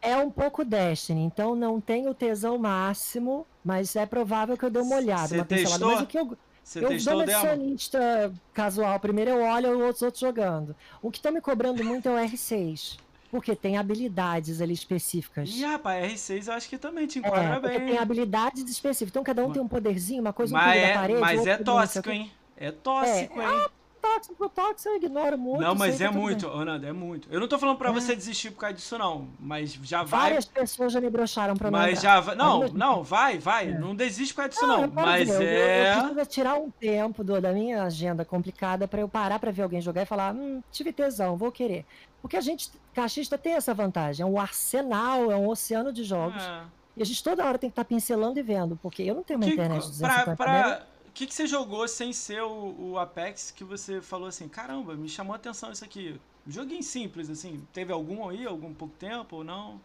É um pouco Destiny, então não tenho o tesão máximo, mas é provável que eu dê uma olhada, Você uma pincelada. testou? Mas o que eu, Você eu dou testou uma demo? adicionista casual. Primeiro eu olho os outros, outros jogando. O que estão me cobrando muito é o R6. Porque tem habilidades ali específicas. Ih, rapaz, R6 eu acho que também te É, enquadra porque bem. tem habilidades específicas. Então cada um tem um poderzinho, uma coisa um Mas pulo da é, parede. mas é tóxico, hein? É tóxico, hein? Tóxico, tóxico, eu ignoro muito. Não, mas é muito, Nando, é muito. Eu não tô falando pra É. você desistir por causa disso, não. Mas já vai. Várias pessoas já me broxaram pra não Mas andar. já vai. Não, Mas- não, vai, vai. Não desiste por causa disso, não. eu quero Mas ver, eu- Eu, é. eu preciso tirar um tempo do- da minha agenda complicada pra eu parar pra ver alguém jogar e falar, hum, tive tesão, vou querer. Porque a gente, caixista, tem essa vantagem. É um arsenal, é um oceano de jogos. é. E a gente toda hora tem que estar pincelando e vendo, porque eu não tenho uma Que- internet de pra, 250 pra, mega. O que, que você jogou sem ser o, o Apex que você falou assim, caramba, me chamou a atenção isso aqui? Joguinho simples, assim. Teve algum aí, algum pouco tempo ou não?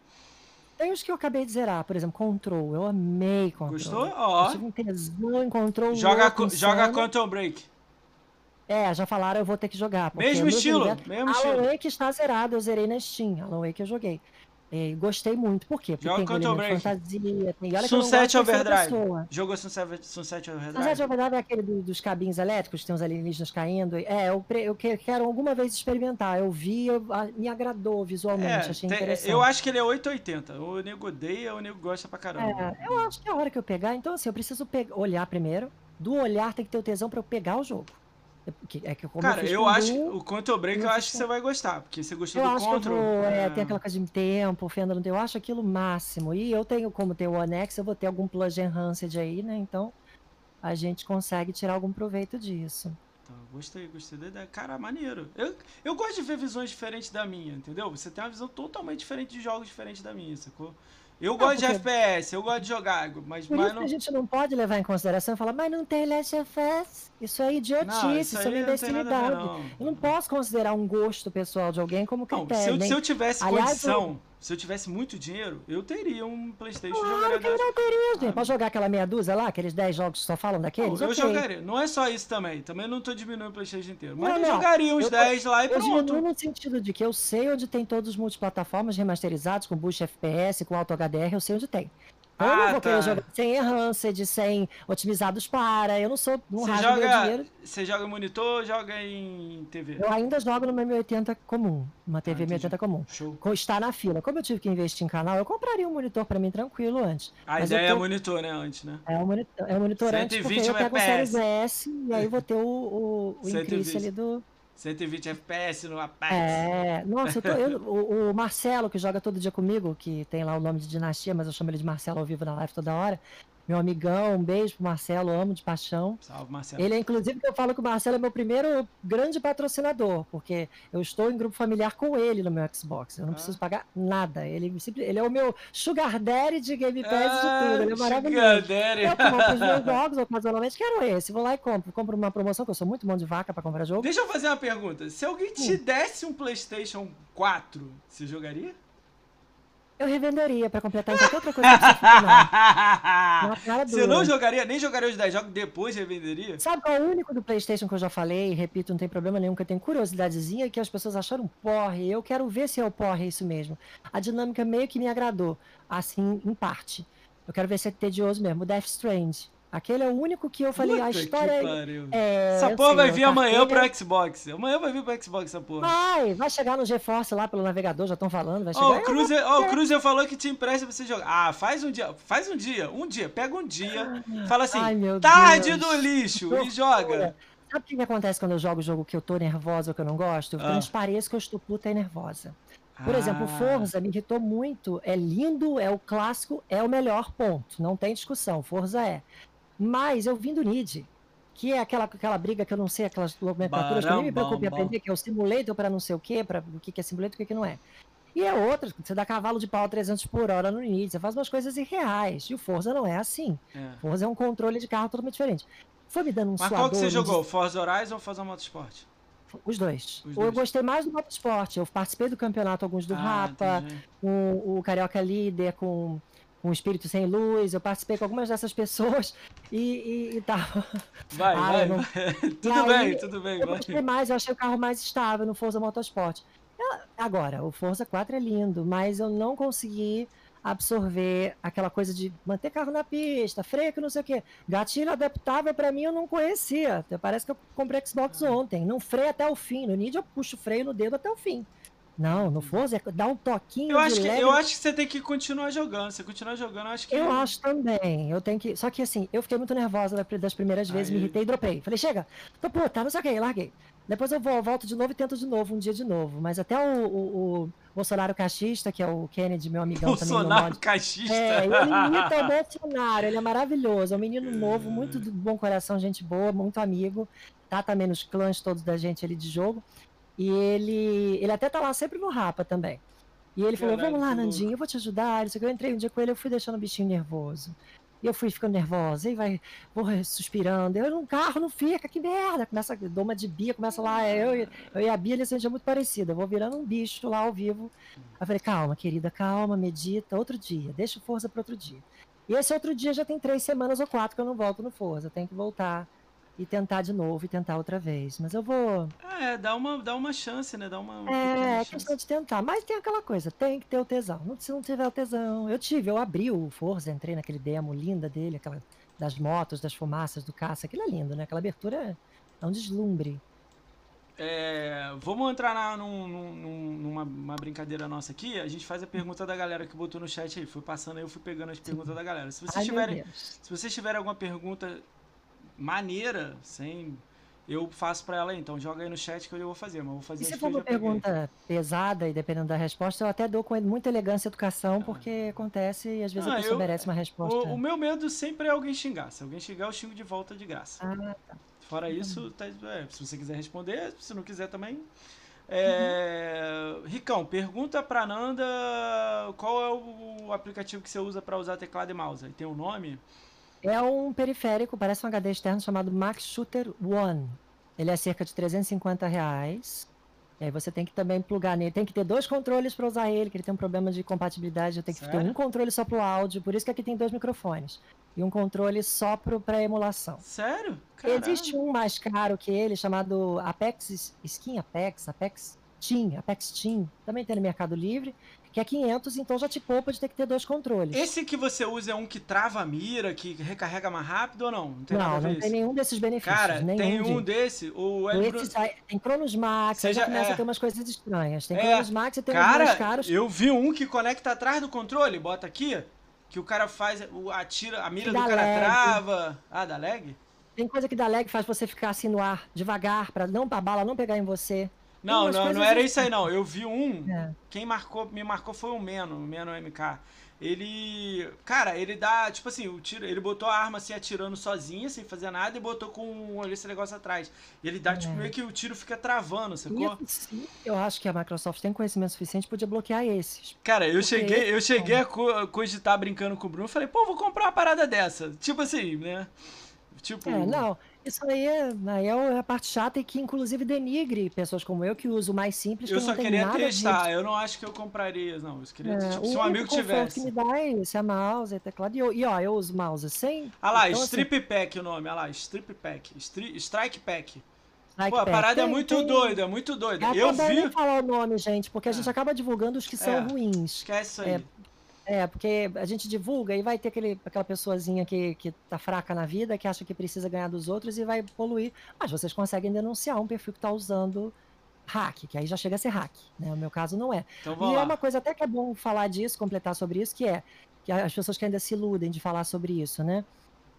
Tem os que eu acabei de zerar, por exemplo, Control. Eu amei Control. Gostou? Ó. Eu tive um tesão em Control. Joga, co- joga. Quantum Break. É, já falaram, eu vou ter que jogar. Mesmo meu estilo, mesmo Alan estilo. Wake está zerado, eu zerei na Steam. Alan Wake eu joguei. É, gostei muito. Por quê? Porque Joga tem Quantum Break. fantasia, tem... Olha Sunset Overdrive. Jogou Sunset, Sunset Overdrive? Sunset Overdrive é aquele do- dos cabinhos elétricos, tem os alienígenas caindo. É, eu, eu que- quero alguma vez experimentar. Eu vi, eu- me agradou visualmente, É, achei tem- interessante. eu acho que ele é 880. O nego odeia, o nego gosta pra caramba. É, eu acho que é a hora que eu pegar, então assim, eu preciso olhar primeiro. Do olhar tem que ter o tesão pra eu pegar o jogo. É que- É que como Cara, eu com acho que Doom, o Quantum Break eu eu acho que você vai gostar, porque você gostou Eu do acho que eu Control. vou, é, é. tem aquela coisa de tempo, fenda, não tem, eu acho aquilo máximo. E eu tenho, como ter o Anex, eu vou ter algum Plus Enhanced aí, né? Então a gente consegue tirar algum proveito disso. Tá, gostei, gostei da ideia. Cara, maneiro. Eu, eu gosto de ver visões diferentes da minha, entendeu? Você tem uma visão totalmente diferente de jogos diferentes da minha, sacou? Eu gosto de porque- FPS, eu gosto de jogar, mas, Por mas isso não. que a gente não pode levar em consideração e falar, mas não tem Last of Us. Isso é idiotice, Não, isso, isso é uma aí não ver, imbecilidade. não. Eu não posso considerar um gosto pessoal de alguém como critério. se eu, se eu tivesse Aliás, condição, se eu tivesse muito dinheiro, eu teria um Playstation Claro que eu não teria, gente. Ah, Pode jogar aquela meia dúzia lá, aqueles 10 jogos que só falam daqueles? Não, eu Ok. jogaria. Não é só isso também. Também não tô diminuindo o Playstation inteiro. Mas Não, eu jogaria uns Eu- 10 lá e Eu diminuo pronto. no sentido de que eu sei onde tem todos os multiplataformas remasterizados, com boost FPS, com Auto HDR, eu sei onde tem. Eu Ah, não vou tá. querer jogar sem enhanced, sem otimizados para, eu não sou, não Você joga, você joga em monitor ou joga em TV? Eu ainda jogo no meu 1080 comum, uma TV Ah, entendi. 1080 comum. Show. Está na fila. Como eu tive que investir em canal, eu compraria um monitor para mim tranquilo antes. A Mas ideia é tô- monitor, né? Antes, né? É um monitor, é um monitor antes, porque 120 eu pego o. Series S e aí vou ter o, o, o 120. increase ali do, 120 FPS no Apex. É, nossa, eu tô- eu- o, o Marcelo, que joga todo dia comigo, que tem lá o nome de Dinastia, mas eu chamo ele de Marcelo ao vivo na live toda hora, meu amigão, um beijo pro Marcelo, amo de paixão. Salve, Marcelo. Ele é, inclusive, que eu falo que o Marcelo é meu primeiro grande patrocinador, porque eu estou em grupo familiar com ele no meu Xbox. Eu não ah. preciso pagar nada. Ele, ele é o meu sugar daddy de Game Pass ah, de tudo. Ele é maravilhoso. Sugar daddy. Eu compro os meus jogos, ocasionalmente quero esse. Vou lá e compro. Compro uma promoção, que eu sou muito mão de vaca para comprar jogo. Deixa eu fazer uma pergunta. Se alguém te hum. desse um PlayStation 4, você jogaria? Eu revenderia pra completar qualquer outra coisa que você Você não jogaria, nem jogaria os 10 jogos, depois revenderia? Sabe qual é o único do Playstation que eu já falei, e repito, não tem problema nenhum, que eu tenho curiosidadezinha, que as pessoas acharam porre, eu quero ver se é o porre isso mesmo. A dinâmica meio que me agradou, assim, em parte. Eu quero ver se é tedioso mesmo. O Death Strange. Aquele é o único que eu falei, Puta a história é. Essa porra vai vir amanhã pro Xbox. Amanhã vai vir pro Xbox essa porra. Vai, vai chegar no GeForce lá pelo navegador, já estão falando, vai chegar. Oh, o Cruiser, oh, o Cruiser falou que te empresta pra você jogar. Ah, faz um dia, faz um dia, um dia, pega um dia, fala assim, Ai, tarde do lixo e joga. Sabe o que, que acontece quando eu jogo o jogo que eu tô nervosa ou que eu não gosto? Eu ah. transpareço que eu estou puta e nervosa. Por ah. exemplo, Forza me irritou muito. É lindo, é o clássico, é o melhor ponto. Não tem discussão. Forza é. Mas eu vim do NID, que é aquela, aquela briga que eu não sei, aquelas nomenclaturas que eu nem me preocupo em aprender, que é o simulator para não sei o quê, para o que é simulator e o que não é. E é outra, você dá cavalo de pau a 300 por hora no NID, você faz umas coisas irreais. E o Forza não é assim. É. Forza é um controle de carro totalmente diferente. Foi me dando um Mas qual que você jogou? Forza Horizon ou Forza Motorsport? Os dois. Os dois. Eu gostei mais do Motorsport. Eu participei do campeonato, alguns do ah, Rapa, com o Carioca Líder, com um espírito sem luz. Eu participei com algumas dessas pessoas e, e, e tal. Vai, ah, vai, não... vai. tudo aí, bem, tudo bem. Eu gostei mais, eu achei o carro mais estável no Forza Motorsport. Agora, o Forza 4 é lindo, mas eu não consegui absorver aquela coisa de manter carro na pista, freio que não sei o quê. Gatilho adaptável para mim eu não conhecia. Parece que eu comprei Xbox ah. ontem. Não freio até o fim. No Nid eu puxo o freio no dedo até o fim. Não, no Forza é dá um toquinho eu acho que, leve... Eu acho que você tem que continuar jogando. Você continuar jogando, eu acho que... Eu acho também. Eu tenho que... Só que assim, eu fiquei muito nervosa das primeiras vezes, Aí... me irritei e dropei. Falei, chega, tô puta, não sei o que, larguei. Depois eu vou, volto de novo e tento de novo, um dia de novo. Mas até o, o, o Bolsonaro cachista, que é o Kennedy, meu amigão Bolsonaro também. Bolsonaro cachista? É, ele imita o Bolsonaro, ele é maravilhoso. É um menino novo, muito de bom coração, gente boa, muito amigo. Tá também nos clãs todos da gente ali de jogo. E ele, ele até tá lá sempre no Rapa também. E ele falou: Vamos lá, Nandinho, eu vou te ajudar. Eu entrei um dia com ele, eu fui deixando o bichinho nervoso. E eu fui ficando nervosa, e vai, vou suspirando. Eu no carro não fica, que merda. Começa, dou uma de Bia, começa lá. Eu, eu e a Bia, ele sentia muito parecida. Eu vou virando um bicho lá ao vivo. Eu falei: Calma, querida, calma, medita. Outro dia, deixa força para outro dia. E esse outro dia já tem três semanas ou quatro que eu não volto no Forza. Tem que voltar e tentar de novo e tentar outra vez. Mas eu vou. É, dá uma, dá uma chance, né? Dá uma. é, é questão de tentar. Mas tem aquela coisa, tem que ter o tesão. Se não tiver o tesão. Eu tive, eu abri o Forza, entrei naquele demo linda dele, aquela das motos, das fumaças, do caça. Aquilo é lindo, né? Aquela abertura é um deslumbre. É, vamos entrar na, num, num, numa brincadeira nossa aqui. A gente faz a pergunta da galera que botou no chat aí. Fui passando aí, eu fui pegando as perguntas Sim. da galera. Se vocês, Ai, tiverem, se vocês tiverem alguma pergunta maneira, sem. Eu faço para ela, então joga aí no chat que eu vou fazer, mas vou fazer e se for uma pergunta peguei. pesada e dependendo da resposta, eu até dou com muita elegância e educação, ah. porque acontece e às vezes ah, a pessoa eu, merece uma resposta. O, o, meu medo sempre é alguém xingar. Se alguém xingar, eu xingo de volta de graça. Ah, tá. Fora então isso, tá, é, se você quiser responder, se não quiser também. É, uhum. Ricão, pergunta pra Nanda qual é o aplicativo que você usa para usar teclado e mouse. Tem um nome? É um periférico, parece um HD externo chamado Max Shooter One. Ele é cerca de 350 reais. E aí você tem que também plugar nele. Tem que ter dois controles para usar ele, que ele tem um problema de compatibilidade. Eu tenho que ter um controle só para o áudio, por isso que aqui tem dois microfones. E um controle só para emulação. Sério? Caramba. Existe um mais caro que ele, chamado Apex Skin Apex, Apex Team, Apex Team. Também tem no Mercado Livre que é 500, então já te poupa de ter que ter dois controles. Esse que você usa é um que trava a mira, que recarrega mais rápido ou não? Não tem, não, não tem nenhum desses benefícios. Cara, tem um de... desse. O Esse tem Cronos Max, Seja, já começa é... a ter umas coisas estranhas. Tem é... Cronos Max e tem cara, mais caros. eu vi um que conecta atrás do controle, bota aqui, que o cara faz, a, tira, a mira do cara lag. trava. Ah, dá lag? Tem coisa que dá lag, faz você ficar assim no ar, devagar, para não a bala não pegar em você. Não, não, não era isso aí não. Eu vi um. É. Quem marcou, me marcou foi o Meno, o Meno MK. Ele. Cara, ele dá. Tipo assim, o tiro, ele botou a arma assim atirando sozinha, sem fazer nada, e botou com esse negócio atrás. E ele dá, tipo, é. tipo, meio que o tiro fica travando, sacou? Sim, eu acho que a Microsoft tem conhecimento suficiente podia bloquear esses. Cara, eu cheguei, eu cheguei a cogitar brincando com o Bruno. Falei, pô, vou comprar uma parada dessa. Tipo assim, né? Tipo. É, não. Isso aí, é, aí é a parte chata e que inclusive denigre pessoas como eu que uso mais simples. Eu só queria testar, eu não acho que eu compraria, não. Eu queria, é, tipo, se um amigo tivesse. O que me dá é isso, é mouse, é teclado. E, eu, e ó, eu uso mouse sem. Ah lá, então, assim Strip assim, Pack o nome, ah lá, Strip Pack. Stri, Strike Pack. Pô, a parada é tem, é muito tem... doida, é muito doida. É, eu vi. não falar o nome, gente, porque a gente é. acaba divulgando os que são é. ruins. Esquece isso aí. É, porque a gente divulga e vai ter aquele, aquela pessoazinha que, que tá fraca na vida, que acha que precisa ganhar dos outros e vai poluir. Mas vocês conseguem denunciar um perfil que tá usando hack, que aí já chega a ser hack, né? O meu caso não é. Então, e é lá. é uma coisa até que é bom falar disso, completar sobre isso, que é que as pessoas que ainda se iludem de falar sobre isso, né?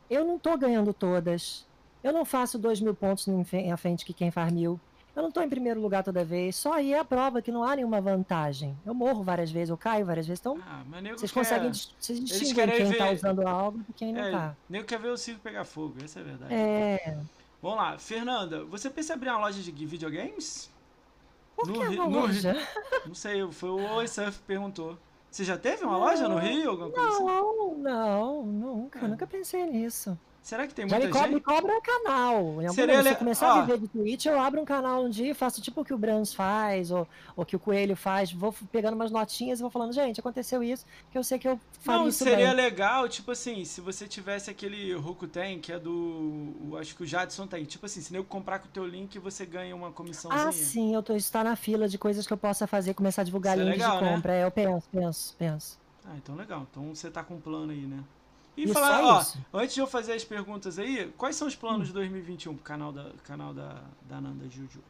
Eu não tô ganhando todas. Eu não faço dois mil pontos à frente que quem faz mil. Eu não estou em primeiro lugar toda vez. Só aí é a prova que não há nenhuma vantagem. Eu morro várias vezes, eu caio várias vezes. Então, ah, vocês quer... conseguem vocês distinguir quem está usando algo e quem não está. É, nem quer ver o circo pegar fogo, essa é a verdade. É. Vamos lá, Fernanda, você pensa em abrir uma loja de videogames? Por que no, uma loja? Não sei, foi o Oi Surf que perguntou. Você já teve uma não, loja no Rio? Alguma não, coisa assim? não, nunca, é. nunca pensei nisso. Será que tem muita Já gente? me cobra canal. Em Seria momento, se eu começar a viver de Twitch, eu abro um canal um dia e faço tipo o que o Brans faz, ou o que o Coelho faz. Vou pegando umas notinhas e vou falando, gente, aconteceu isso, que eu sei que eu faria Não, isso seria bem. legal, tipo assim, se você tivesse aquele Rokuten, que é do... Acho que o Jadson tá aí. Tipo assim, se eu comprar com o teu link, você ganha uma comissãozinha. Ah, sim, eu tô, está na fila de coisas que eu possa fazer, começar a divulgar isso é links é legal, de né? compra. Né? É, eu penso, penso, penso. Ah, então legal. Então você tá com um plano aí, né? E falar, ó, antes de eu fazer as perguntas aí, quais são os planos hum. de 2021 pro canal da, canal da, da Nanda Juju?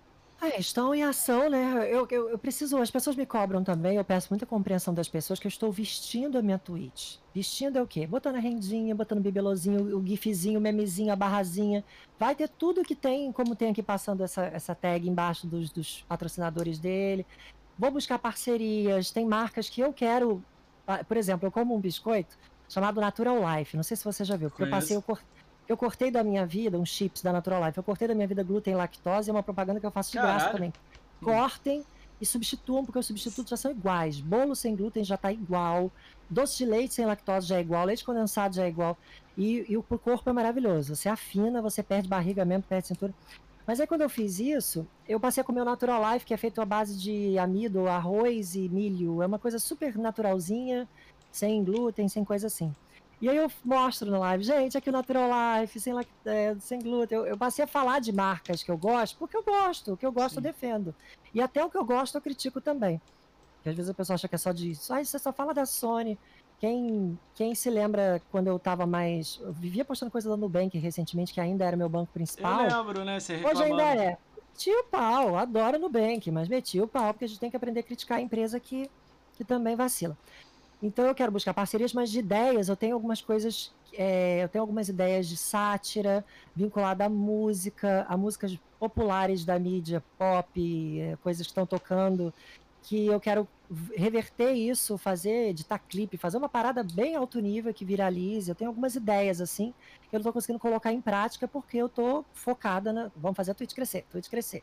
Ah, estão em ação, né? Eu, eu, eu, preciso, as pessoas me cobram também, eu peço muita compreensão das pessoas que eu estou vestindo a minha Twitch. Vestindo é o quê? Botando a rendinha, botando o bibelozinho, o gifzinho, o memezinho, a barrazinha. Vai ter tudo que tem, como tem aqui passando essa, essa tag embaixo dos, dos patrocinadores dele. Vou buscar parcerias, tem marcas que eu quero. Ah, por exemplo, eu como um biscoito, chamado Natural Life. Não sei se você já viu, porque Conheço. eu passei, eu, cor... eu cortei da minha vida uns chips da Natural Life. Eu cortei da minha vida glúten e lactose, é uma propaganda que eu faço de Caralho. graça também. Cortem e substituam, porque os substitutos já são iguais. Bolo sem glúten já está igual. Doce de leite sem lactose já é igual. Leite condensado já é igual. E, e o corpo é maravilhoso. Você afina, você perde barriga mesmo, perde cintura. Mas aí quando eu fiz isso, eu passei a comer o Natural Life, que é feito à base de amido, arroz e milho. É uma coisa super naturalzinha sem glúten, sem coisa assim. E aí eu mostro na live, gente, aqui o Natural Life, sem, é, sem glúten. Eu, eu, passei a falar de marcas que eu gosto, porque eu gosto, o que eu gosto Sim. eu defendo. E até o que eu gosto eu critico também. Porque às vezes a pessoa acha que é só disso. Ah, você só fala da Sony. Quem, quem se lembra quando eu tava mais. Eu vivia postando coisa da Nubank recentemente, que ainda era meu banco principal. Eu lembro, né? Você Hoje ainda é. Meti o pau, adoro Nubank, mas meti o pau, porque a gente tem que aprender a criticar a empresa que, que também vacila. Então eu quero buscar parcerias, mas de ideias eu tenho algumas coisas, é, eu tenho algumas ideias de sátira vinculada à música, a músicas populares da mídia pop, é, coisas que estão tocando, que eu quero reverter isso, fazer, editar clipe, fazer uma parada bem alto nível que viralize. Eu tenho algumas ideias assim que eu não estou conseguindo colocar em prática porque eu estou focada na. Vamos fazer a Twitch crescer, Twitch crescer.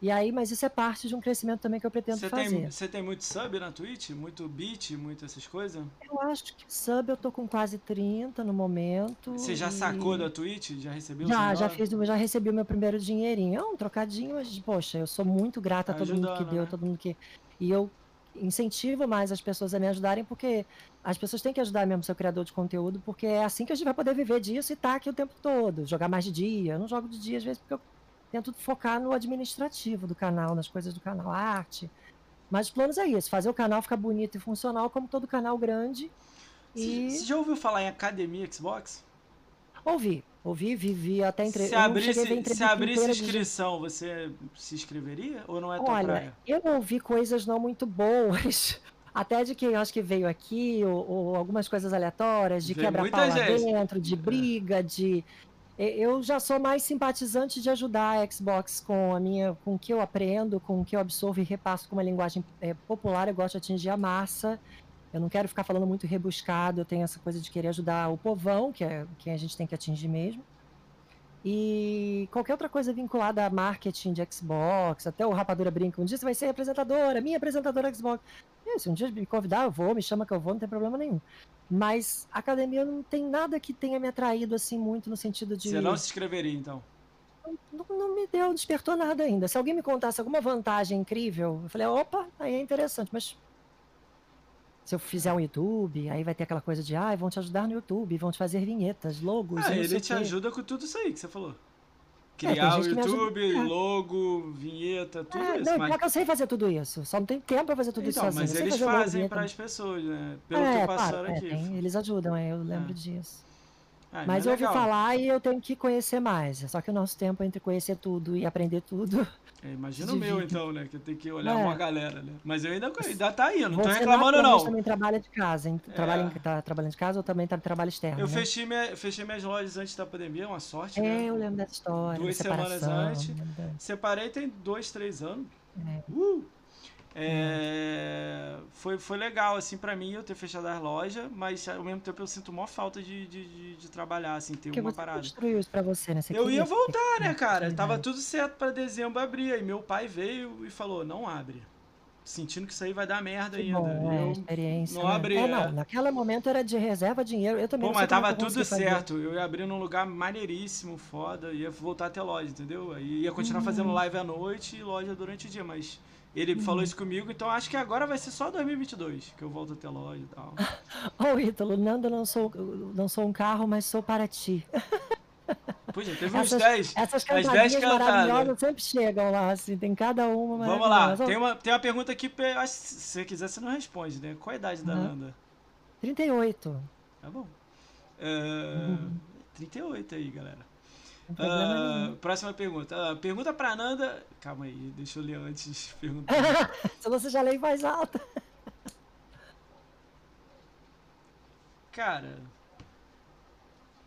E aí, mas isso é parte de um crescimento também que eu pretendo você fazer. Tem, você tem muito sub na Twitch? Muito beat, muito essas coisas? Eu acho que sub eu tô com quase 30 no momento. Você já e... sacou da Twitch? Já recebeu? Já, já fiz, já recebi o meu primeiro dinheirinho. É um trocadinho, mas poxa, eu sou muito grata a todo ajudando, mundo que deu, né? todo mundo que e eu incentivo mais as pessoas a me ajudarem porque as pessoas têm que ajudar mesmo seu criador de conteúdo, porque é assim que a gente vai poder viver disso e tá aqui o tempo todo, jogar mais de dia. Eu não jogo de dia às vezes porque eu tento focar no administrativo do canal, nas coisas do canal, arte. Mas os planos é isso, fazer o canal ficar bonito e funcional como todo canal grande. E... Você já ouviu falar em academia Xbox? Ouvi, ouvi, vivi até entre... Se abrisse, se abrisse inscrição, de... você se inscreveria ou não é tua Olha, praia? eu ouvi coisas não muito boas, até de quem acho que veio aqui, ou, ou algumas coisas aleatórias, de quebra-pau lá dentro, de é. briga, de Eu já sou mais simpatizante de ajudar a Xbox com a minha, com o que eu aprendo, com o que eu absorvo e repasso com uma linguagem é, popular. Eu gosto de atingir a massa. Eu não quero ficar falando muito rebuscado. Eu tenho essa coisa de querer ajudar o povão, que é quem a gente tem que atingir mesmo. E qualquer outra coisa vinculada a marketing de Xbox, até o Rapadura brinca, um dia você vai ser apresentadora, minha apresentadora Xbox. E, se um dia me convidar, eu vou, me chama que eu vou, não tem problema nenhum. Mas a academia não tem nada que tenha me atraído assim muito no sentido de. Você não se inscreveria, então? Não, não, me deu, despertou nada ainda. Se alguém me contasse alguma vantagem incrível, eu falei, opa, aí é interessante, mas se eu fizer um YouTube, aí vai ter aquela coisa de, ah, vão te ajudar no YouTube, vão te fazer vinhetas, logos. Ah, ele te ajuda com tudo isso aí que você falou. É, Criar é, o YouTube, logo, vinheta, tudo é, isso. Não, mas... eu sei fazer tudo isso. Só não tem tempo pra fazer tudo então, isso sozinho. Mas eles fazem para as pessoas, né? Pelo é, que passaram claro, é, aqui. Tem, eles ajudam, eu lembro disso. Ah, mas é eu ouvi falar e eu tenho que conhecer mais. Só que o nosso tempo entre conhecer tudo e aprender tudo é, imagina o meu, então, né? Que eu tenho que olhar é. uma galera, né? Mas eu ainda, ainda tá aí, eu não Você tô reclamando, não. também trabalha de casa, hein? Trabalha, é. tá trabalhando de casa ou também tá trabalho externo? Eu né? fechei, minha, fechei minhas lojas antes da pandemia, uma sorte, é, né? É, eu lembro dessa história. Duas semanas antes. Separei tem dois, três anos. É. Uh! É, foi, foi legal, assim, para mim eu ter fechado as lojas, mas ao mesmo tempo eu sinto maior falta de, de, de, de trabalhar, assim, ter Porque uma você parada. construiu isso pra você, né? Você eu ia voltar, né, cara? Tava tudo certo para dezembro abrir, aí meu pai veio e falou, não abre. Sentindo que isso aí vai dar merda que ainda. Bom, é, experiência. Não né? abri. É, não, é. naquele momento era de reserva dinheiro. Eu também Pô, mas tava tudo certo. Fazer. Eu ia abrir num lugar maneiríssimo, foda, ia voltar até loja, entendeu? Aí ia continuar uhum. fazendo live à noite e loja durante o dia, mas ele uhum. falou isso comigo, então acho que agora vai ser só 2022 que eu volto a ter loja e tal. Ô, oh, Ítalo, Nando, não sou, não sou um carro, mas sou para ti. Pois é, teve uns 10. Essas cantadinhas maravilhosas sempre chegam lá, assim, tem cada uma Vamos lá, tem uma, tem uma pergunta aqui, acho, se você quiser você não responde, né? Qual a idade da uhum. Nanda? 38. Tá bom. Uh, uhum. 38 aí, galera. Uh, próxima pergunta. Uh, pergunta pra Nanda. Calma aí, deixa eu ler antes. Pergunta. Senão você já lê em voz alta. Cara.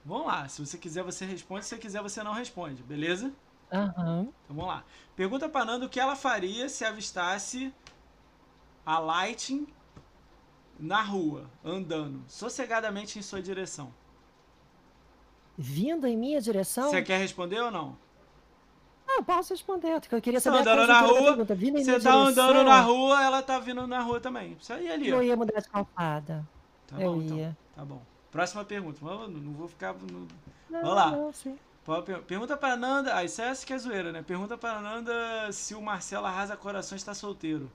Vamos lá. Se você quiser, você responde. Se você quiser, você não responde. Beleza? Uhum. Então vamos lá. Pergunta pra Nanda o que ela faria se avistasse a Lighting na rua, andando sossegadamente em sua direção vindo em minha direção. Você quer responder ou não? Ah, posso responder. Eu queria saber andando na rua. Você tá andando na rua, ela tá vindo na rua também. Isso aí ali. Eu ia mudar de calçada. Tá eu bom, então. ia. Então. Tá bom. Próxima pergunta. Não vou ficar. No... Não, Vamos lá. Não, sim. Pergunta pra Nanda. Ah, isso é essa que é zoeira, né? Pergunta pra Nanda se o Marcelo Arrasa Corações tá solteiro.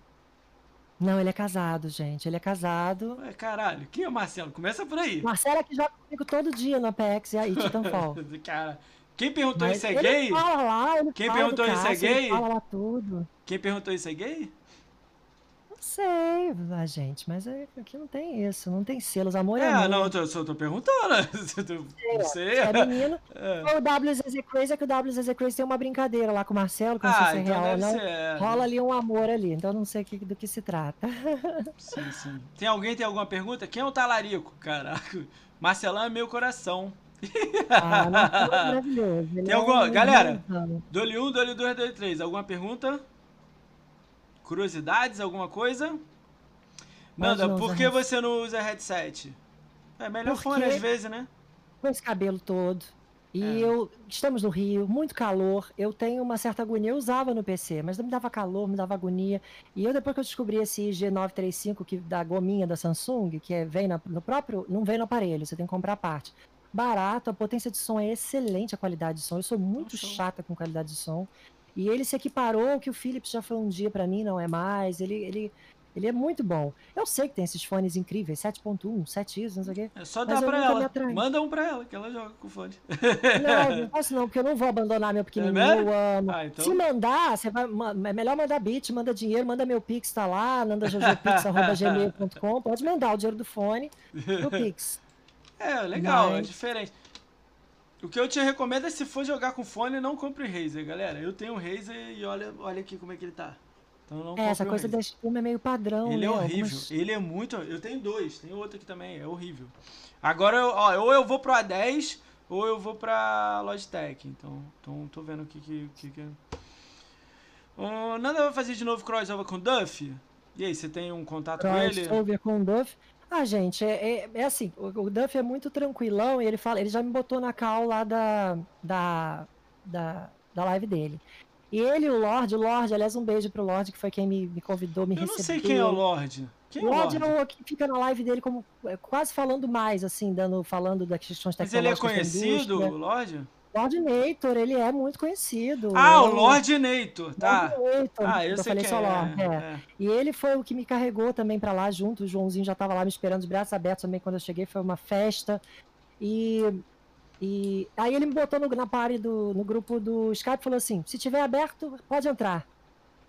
Não, ele é casado, gente. Ele é casado. Ué, caralho, quem é o Marcelo? Começa por aí. Marcelo é que joga comigo todo dia no Apex e aí Titanfall. cara, quem perguntou Mas isso é gay? Fala lá, ele quem perguntou isso é gay? fala lá tudo. Quem perguntou isso é gay? Sei, a gente, mas é, aqui não tem isso, não tem selos, amor é, é amor. não, eu tô, só tô perguntando. não sei. É menino. É. O WZZ Crazy é que o WZZ Crazy tem uma brincadeira lá com o Marcelo, com ah, então real, não. Ser, é. rola ali um amor ali, então eu não sei que, do que se trata. Sim, sim. Tem alguém tem alguma pergunta? Quem é o talarico, caraca? Marcelão é meu coração. Ah, não, maravilhoso. Tem alguma... Galera, dole 1, dole 2, dole 3. Alguma pergunta? Curiosidades, alguma coisa? Nanda, por que você não usa headset? É melhor Porque fone às vezes, né? Com esse cabelo todo. E é. eu estamos no Rio, muito calor. Eu tenho uma certa agonia. Eu usava no PC, mas me dava calor, me dava agonia. E eu depois que eu descobri esse G935 que da gominha da Samsung, que é, vem na, no próprio, não vem no aparelho, você tem que comprar a parte. Barato, a potência de som é excelente, a qualidade de som. Eu sou muito Nossa. chata com qualidade de som. E ele se equiparou ao que o Philips já foi um dia para mim, não é mais. Ele, ele, ele é muito bom. Eu sei que tem esses fones incríveis, 7.1, 7 isso, não sei o quê. É só dar pra ela. Manda um pra ela, que ela joga com fone. Não, não posso não, porque eu não vou abandonar meu pequenininho, é eu amo. Ah, então... Se mandar, você vai, é melhor mandar bit, manda dinheiro, manda meu Pix, tá lá, nandajojopix.gmail.com, pode mandar o dinheiro do fone pro Pix. É, legal, Mas... é diferente. O que eu te recomendo é se for jogar com fone, não compre Razer, galera. Eu tenho um Razer e olha, olha aqui como é que ele tá. Então não é, essa coisa da espuma é meio padrão. Ele é né? é horrível. Algumas... Ele é muito. Eu tenho dois, tem outro aqui também, é horrível. Agora, ó, ou eu vou pro A10 ou eu vou pra Logitech. Então, então tô vendo o que que. que, que... Uh, nada vai fazer de novo crossover com o Duff? E aí, você tem um contato com ele? Crossover com o Duff. Ah, gente, é, é, é assim, o, o, Duff é muito tranquilão e ele fala, ele já me botou na cal lá da, da, da, da live dele. E ele, o Lorde, o Lorde, aliás, um beijo pro Lorde, que foi quem me, me convidou, me Eu recebeu. não sei quem é o Lorde. Quem o Lorde é o Lorde? é o que fica na live dele como é, quase falando mais, assim, dando, falando das questões Mas ele é tecnológicas. conhecido, o. Lorde? Lorde Nator, ele é muito conhecido. Ah, o Lorde Nator, tá. Lorde Nator, Ah, eu sei falei só é. Lorde, é. é. E ele foi o que me carregou também pra lá junto. O Joãozinho já tava lá me esperando de braços abertos também quando eu cheguei. Foi uma festa. E, e aí ele me botou no, na party do, no grupo do Skype e falou assim: se tiver aberto, pode entrar.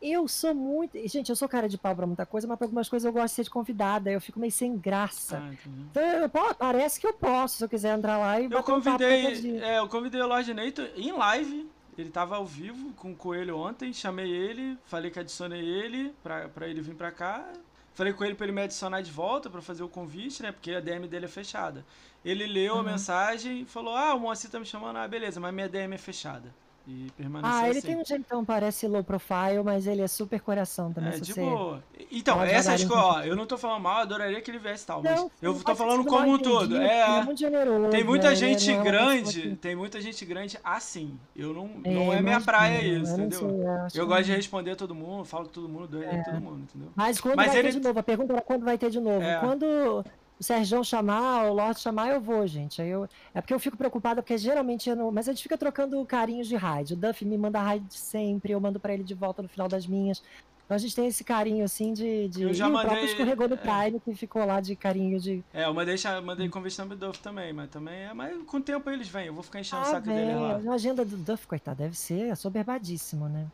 Eu sou muito. Gente, eu sou cara de pau pra muita coisa, mas pra algumas coisas eu gosto de ser de convidada. Eu fico meio sem graça. Ah. Então, eu, pô, parece que eu posso, se eu quiser entrar lá e Eu convidei, é, eu convidei o Lorde Nator em live. Ele tava ao vivo com o Coelho ontem. Chamei ele, falei que adicionei ele pra, pra ele vir pra cá. Falei com ele pra ele me adicionar de volta pra fazer o convite, né? Porque a DM dele é fechada. Ele leu a Uhum. mensagem e falou: Ah, o Moacir tá me chamando. Ah, beleza, mas minha DM é fechada. E permaneceu Ah, ele assim. tem um jeitão, parece low profile, mas ele é super coração também. É, de você- boa. Então, pode essas coisas, ó, eu não tô falando mal, eu adoraria que ele viesse e tal, mas Não, eu não tô falando como um todo. É, é muito generoso, tem muita né? Gente não é grande, que- tem muita gente grande assim. Eu não, É, não é minha praia eu isso, não entendeu? sei, eu Eu que gosto de não. responder todo mundo, falo com todo mundo, ideia a todo mundo, entendeu? Mas quando Mas vai ele- ter de novo? A pergunta era quando vai ter de novo. É. Quando o Sérgio chamar, o Lorde chamar, eu vou, gente. Aí eu... É porque eu fico preocupada, porque geralmente eu não. Mas a gente fica trocando carinhos de raid. O Duff me manda raid sempre, eu mando pra ele de volta no final das minhas. Então a gente tem esse carinho assim de. de... Eu já e o mandei- próprio escorregou do é. Prime, que ficou lá de carinho de. É, eu mandei, mandei convite no Duff também, mas também é. Mas com o tempo eles vêm, eu vou ficar enchendo o Ah, saco dele lá. a agenda do Duff, coitado, deve ser soberbadíssimo, né?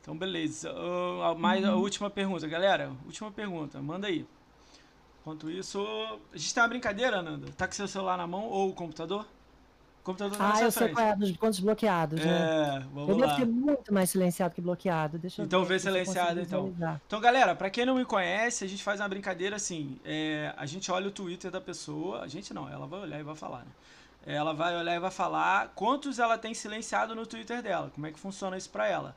Então, beleza. Ah, mais Uhum. a última pergunta, galera. Última pergunta, manda aí. Enquanto isso, a gente tem uma brincadeira, Nanda. Tá com seu celular na mão ou o computador? O computador tá Ah, eu sei qual é, dos contos bloqueados, né? É, Eu vamos devo lá. ter muito mais silenciado que bloqueado. Deixa eu Então ver vê eu silenciado, então. visualizar. Então, galera, pra quem não me conhece, a gente faz uma brincadeira assim. é, a gente olha o Twitter da pessoa. A gente não, ela vai olhar e vai falar, né? Ela vai olhar e vai falar quantos ela tem silenciado no Twitter dela. Como é que funciona isso pra ela?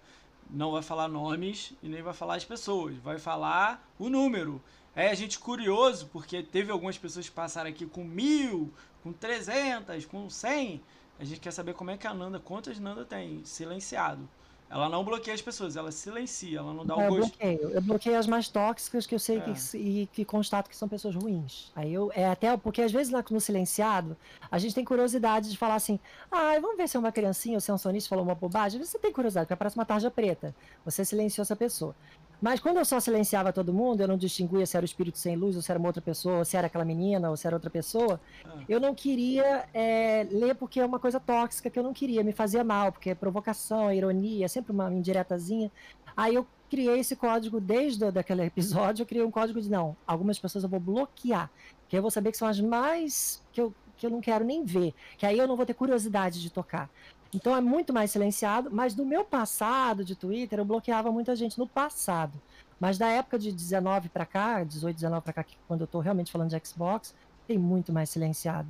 Não vai falar nomes e nem vai falar as pessoas. Vai falar o número. É a gente curioso, porque teve algumas pessoas que passaram aqui com mil, com 300, com 100. A gente quer saber como é que a Nanda, quantas Nanda tem silenciado. Ela não bloqueia as pessoas, ela silencia, ela não dá o eu gosto. bloqueio. Eu bloqueio as mais tóxicas que eu sei É. que, e que constato que são pessoas ruins. Aí eu. É até porque às vezes lá no silenciado, a gente tem curiosidade de falar assim: ah, vamos ver se é uma criancinha ou se é um sonista falou uma bobagem. Você tem curiosidade, porque aparece uma tarja preta. Você silenciou essa pessoa. Mas quando eu só silenciava todo mundo, eu não distinguia se era o espírito sem luz, ou se era uma outra pessoa, ou se era aquela menina, ou se era outra pessoa. Ah. Eu não queria é, ler porque é uma coisa tóxica que eu não queria, me fazia mal, porque é provocação, é ironia, é sempre uma indiretazinha. Aí eu criei esse código desde daquele episódio, eu criei um código de não, algumas pessoas eu vou bloquear, que eu vou saber que são as mais que eu, que eu não quero nem ver, que aí eu não vou ter curiosidade de tocar. Então é muito mais silenciado, mas no meu passado de Twitter eu bloqueava muita gente no passado. Mas da época de 19 pra cá, 18, 19 pra cá, quando eu tô realmente falando de Xbox, tem muito mais silenciado.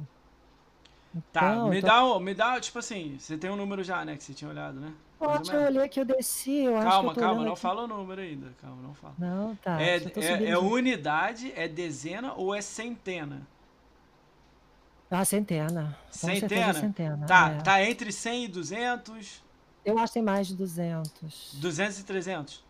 Tá, Então, me eu tô- dá, me dá, tipo assim, você tem um número já, né, que você tinha olhado, né? Pode olhei que eu desci, eu acho que Calma, calma, não aqui. fala o número ainda, calma, não fala. Não, tá. é, é, é de- unidade, é dezena ou é centena? Ah, centena. Centena? centena. Tá, é. tá entre 100 e 200, Eu acho que tem mais de 200. 200 e 300.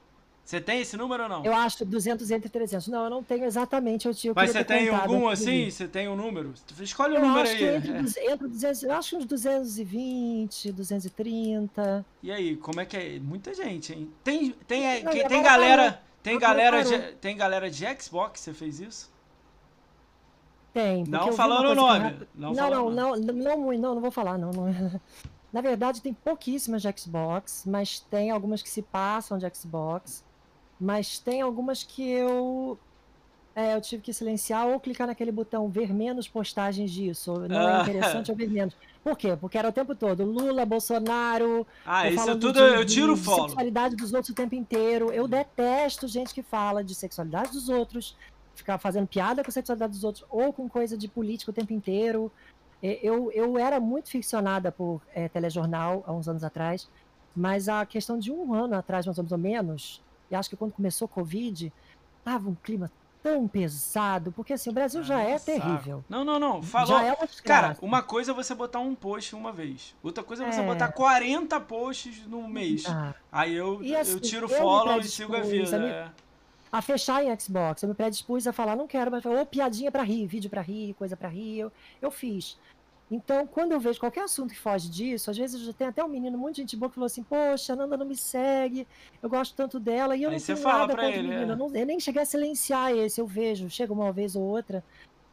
Você tem esse número ou não? Eu acho 200 entre 300. Não, eu não tenho exatamente. Eu tinha eu Mas você tem algum assim? Você tem um número? Escolhe o Eu número aí. entre, é. entre 200, eu acho que uns 220, 230. E aí, como é que é? Muita gente, hein? Tem, tem, Não, tem galera, tem galera, de, tem galera de Xbox, você fez isso? Tem. Não falando o eu nome, não Não, não, não, não, não, muito, não, não vou falar, não, não. Na verdade, tem pouquíssimas de Xbox, mas tem algumas que se passam de Xbox, mas tem algumas que eu é, eu tive que silenciar ou clicar naquele botão ver menos postagens disso. Não Ah. é interessante eu ver menos. Por quê? Porque era o tempo todo Lula, Bolsonaro, Ah, isso falando tudo de- eu tiro o de follow. sexualidade dos outros o tempo inteiro. Eu detesto gente que fala de sexualidade dos outros, ficar fazendo piada com a sexualidade dos outros ou com coisa de política o tempo inteiro. Eu, eu era muito ficcionada por é, telejornal há uns anos atrás, mas a questão de um ano atrás, mais ou menos, e acho que quando começou o Covid, tava um clima tão pesado, porque assim, o Brasil ah, já é saco. terrível. Não, não, não. Falou. É uma Cara, uma coisa é você botar um post uma vez. Outra coisa é você é. botar 40 posts no mês. Ah. Aí eu, assim, eu tiro follow e sigo a vida. A, me... é. A fechar em Xbox. Eu me predispus a falar, não quero, mas ou piadinha pra rir, vídeo pra rir, coisa pra rir. Eu, eu fiz. Então, quando eu vejo qualquer assunto que foge disso, às vezes tem até um menino muito gente boa que falou assim: Poxa, a Nanda não me segue, eu gosto tanto dela, e eu Aí não tenho nada contra ele, menino. É. Eu, não, eu nem cheguei a silenciar esse, eu vejo, chega uma vez ou outra,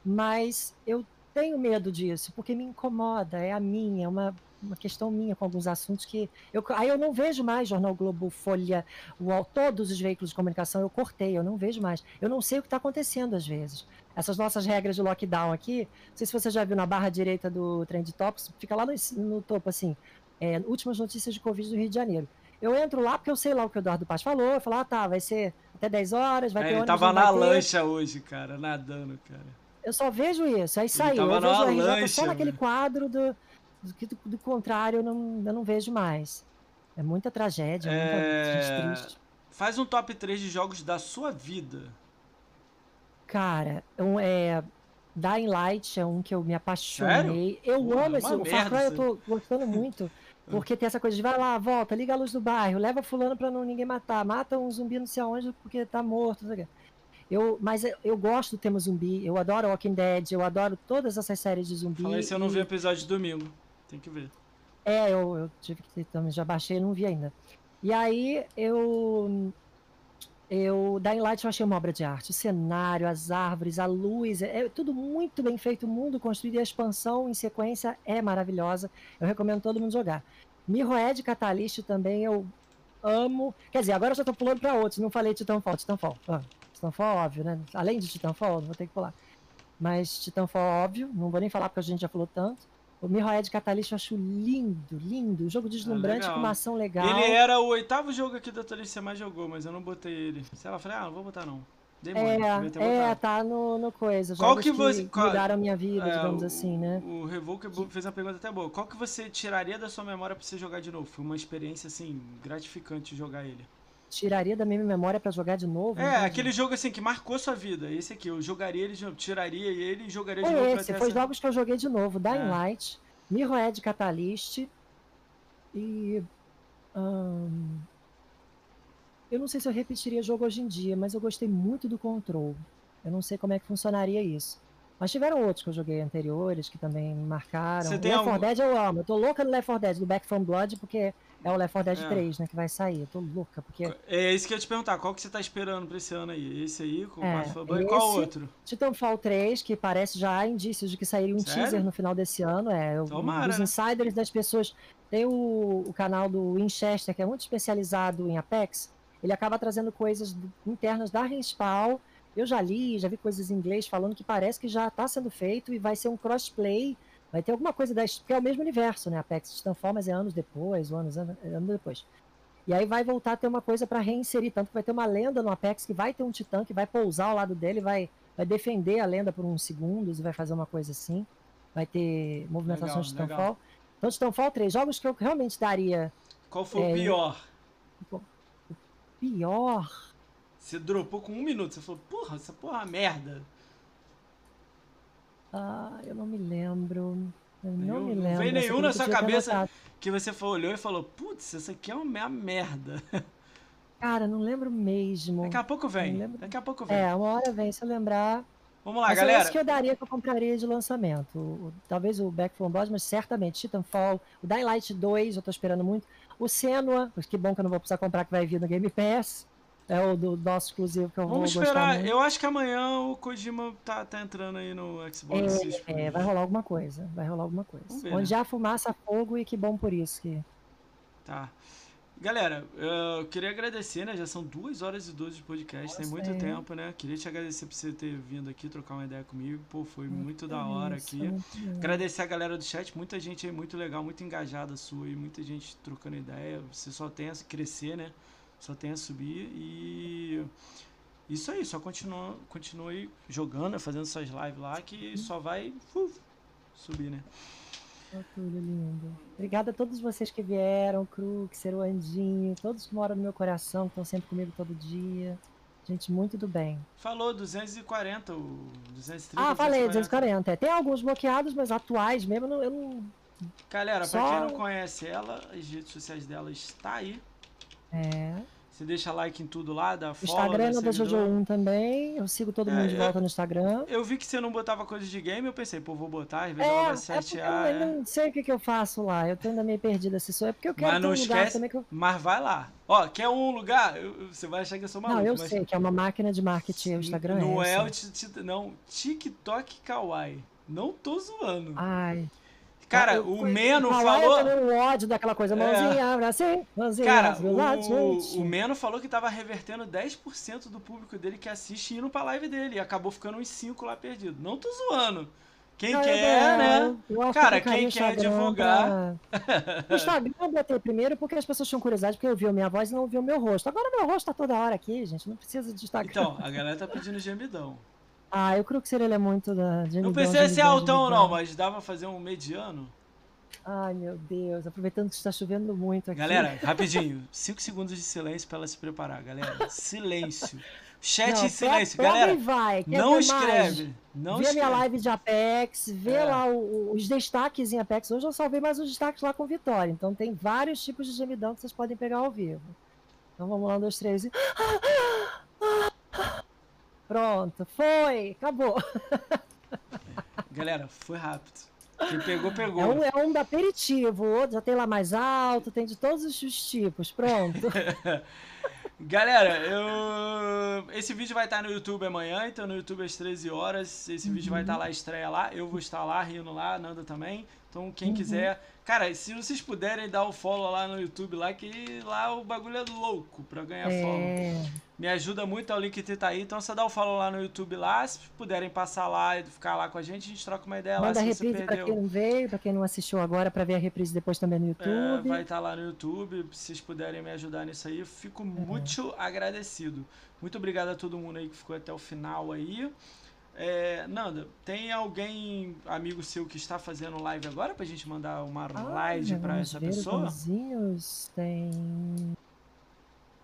mas eu tenho medo disso, porque me incomoda, é a minha, é uma uma questão minha com alguns assuntos que eu, aí eu não vejo mais Jornal Globo, Folha, UOL, todos os veículos de comunicação eu cortei, eu não vejo mais. Eu não sei o que está acontecendo às vezes. Essas nossas regras de lockdown aqui, não sei se você já viu na barra direita do Trend Topics, fica lá no, no topo assim, é, últimas notícias de Covid do Rio de Janeiro. Eu entro lá porque eu sei lá o que o Eduardo Paz falou, eu falo, ah tá, vai ser até 10 horas, vai é, ter Ele tava na lancha hoje, cara, nadando, cara. Eu só vejo isso, aí saiu. Eu vejo a RJ só naquele quadro do do que do, do, contrário eu não, eu não vejo mais. É muita tragédia, é... muita triste. Faz um top 3 de jogos da sua vida. Cara, um, é, Dying Light é um que eu me apaixonei. Sério? Eu Pô, amo esse. O Far Cry eu tô gostando muito. Porque tem essa coisa de vai lá, volta, liga a luz do bairro, leva fulano pra não ninguém matar, mata um zumbi não sei aonde porque tá morto. Eu, mas eu gosto do tema zumbi, eu adoro Walking Dead, eu adoro todas essas séries de zumbi. Falei se eu não vi episódio de domingo. Tem que ver. É, eu, eu tive que também, já baixei e não vi ainda. E aí eu. Eu, Dying Light eu achei uma obra de arte. O cenário, as árvores, a luz, é, é tudo muito bem feito. O mundo construído e a expansão em sequência é maravilhosa. Eu recomendo todo mundo jogar. Mirroed Catalyst também eu amo. Quer dizer, agora eu já tô pulando para outros. Não falei Titanfall. Titanfall. Ah, Titanfall, óbvio, né? Além de Titanfall, vou ter que pular. Mas Titanfall, óbvio. Não vou nem falar porque a gente já falou tanto. O Mirrorhead Catalyst eu acho lindo, lindo. Jogo deslumbrante ah, com uma ação legal. Ele era o oitavo jogo aqui da Thalys que você mais jogou, mas eu não botei ele. Se ela falou, ah, não vou botar não. Demônio, é, é tá no, no coisa. Qual que você. Que mudaram a minha vida, é, digamos assim, né? O Revoker fez uma pergunta até boa. Qual que você tiraria da sua memória pra você jogar de novo? Foi uma experiência, assim, gratificante jogar ele. Tiraria da minha memória para jogar de novo? É, aquele jogo assim que marcou sua vida. Esse aqui, eu jogaria ele, tiraria ele e jogaria de é novo. Esse, foi essa... jogos que eu joguei de novo. Dying é. Light. Mirrorhead Catalyst e. Eu não sei se eu repetiria jogo hoje em dia, mas eu gostei muito do Control. Eu não sei como é que funcionaria isso. Mas tiveram outros que eu joguei anteriores que também me marcaram. Left 4 Dead eu amo. Eu tô louca no Left 4 Dead, do Back from Blood, porque é o Left 4 Dead é. 3, né, que vai sair. Eu tô louca, porque... É isso que eu ia te perguntar, qual que você tá esperando pra esse ano aí? Esse aí, com é, o qual outro? Titanfall 3, que parece já há indícios de que sairia um Sério? teaser no final desse ano. É, Tomara, os insiders das pessoas... Tem o, o canal do Winchester, que é muito especializado em Apex. Ele acaba trazendo coisas internas da Respawn. Eu já li, já vi coisas em inglês falando que parece que já está sendo feito e vai ser um crossplay Vai ter alguma coisa da. Porque é o mesmo universo, né? Apex Titanfall, mas é anos depois, anos, anos, anos depois. E aí vai voltar a ter uma coisa para reinserir. Tanto que vai ter uma lenda no Apex que vai ter um titã que vai pousar ao lado dele, vai, vai defender a lenda por uns segundos e vai fazer uma coisa assim. Vai ter movimentação de Titanfall. Legal. Então, Titanfall 3, jogos que eu realmente daria. Qual foi é, o pior? O pior. Você dropou com um minuto. Você falou, porra, essa porra é merda. Ah, eu não me lembro. Eu não me lembro. Não vem nenhum na sua cabeça que você olhou e falou, putz, essa aqui é uma merda. Cara, não lembro mesmo. Daqui a pouco vem. Daqui a pouco vem. É, uma hora vem, se eu lembrar. Vamos lá, mas galera. Mas que eu daria que eu compraria de lançamento. Talvez o Back from Blood, mas certamente Titanfall, o Dying Light 2, eu tô esperando muito. O Senua, que bom que eu não vou precisar comprar, que vai vir no Game Pass. É o do nosso exclusivo que eu Vamos vou esperar. Eu acho que amanhã o Kojima tá, tá entrando aí no Xbox. É, é, vai rolar alguma coisa. Vai rolar alguma coisa. Ver, Onde né? há fumaça, fogo e que bom por isso. Que... Tá. Galera, eu queria agradecer, né? Já são duas horas e 12 de podcast, Nossa, tem muito é. tempo, né? Queria te agradecer por você ter vindo aqui trocar uma ideia comigo. Pô, foi muito, muito da hora isso, aqui. Agradecer a galera do chat, muita gente aí muito legal, muito engajada sua e muita gente trocando ideia. Você só tem a crescer, né? Só tem a subir e isso aí, só continua, continue jogando, fazendo suas lives lá que só vai uf, subir, né? Oh, tudo lindo. Obrigada a todos vocês que vieram, Crux, Andinho, todos que moram no meu coração, que estão sempre comigo todo dia. Gente, muito do bem. Falou 240, o 230. Ah, falei 240. É, tem alguns bloqueados, mas atuais mesmo, eu não. Eu não... Galera, Só... pra quem não conhece ela, as redes sociais dela está aí. É. Você deixa like em tudo lá, dá follow. Instagram da Jojo1 também. Eu sigo todo mundo é, de volta eu, no Instagram. Eu vi que você não botava coisa de game, eu pensei, pô, vou botar, às vezes é, ela vai. É eu, eu não sei o que, que eu faço lá. Eu tô ainda meio perdida se sou. É porque eu quero mas não um esquece, lugar também que eu... Mas vai lá. Ó, quer um lugar? Eu, você vai achar que eu sou maluco. Não, eu mas... sei que é uma máquina de marketing. O Instagram não é, é o não, TikTok Kawaii. Não tô zoando. Ai. Cara, eu, o Meno falou. Eu um ódio daquela coisa, mãozinha, é. abracei, mãozinha, Cara, o, o Meno falou que tava revertendo 10% do público dele que assiste indo pra live dele. E acabou ficando uns 5 lá perdido. Não tô zoando. Quem quer, né? Cara, quem quer divulgar. Pra... o Instagram eu botei primeiro porque as pessoas tinham curiosidade, porque ouviam minha voz e não ouviam meu rosto. Agora meu rosto tá toda hora aqui, gente. Não precisa de Instagram. Então, a galera tá pedindo gemidão. Ah, eu creio que seria ele é muito da. Gemidão, não precisa ser altão, não, mas dá pra fazer um mediano. Ai, meu Deus, aproveitando que está chovendo muito aqui. Galera, rapidinho, 5 segundos de silêncio para ela se preparar, galera. Silêncio. Chat não, em silêncio, galera. Vai. não escreve. Mais? Não vê escreve. a minha live de Apex, vê é. lá o, os destaques em Apex. Hoje eu salvei mais os destaques lá com Vitória. Então tem vários tipos de gemidão que vocês podem pegar ao vivo. Então vamos lá, um, dois, três e. Pronto, foi, acabou. Galera, foi rápido. Quem pegou, pegou. É um, é um aperitivo, outro já tem lá mais alto, tem de todos os tipos. Pronto. Galera, eu... esse vídeo vai estar no YouTube amanhã, então no YouTube às 13 horas. Esse uhum. vídeo vai estar lá, estreia lá. Eu vou estar lá, rindo lá, Nanda também. Então quem uhum. quiser. Cara, se vocês puderem dar o follow lá no YouTube, lá que lá o bagulho é louco pra ganhar é. follow. Me ajuda muito, é o link tá aí. Então você dá o follow lá no YouTube lá. Se puderem passar lá e ficar lá com a gente, a gente troca uma ideia Manda lá. Manda a reprise pra quem não veio, pra quem não assistiu agora, pra ver a reprise depois também no é, YouTube. É, vai estar tá lá no YouTube. Se vocês puderem me ajudar nisso aí, eu fico é. muito agradecido. Muito obrigado a todo mundo aí que ficou até o final aí. É, Nanda, tem alguém, amigo seu, que está fazendo live agora pra gente mandar uma ah, live pra essa pessoa? Tem.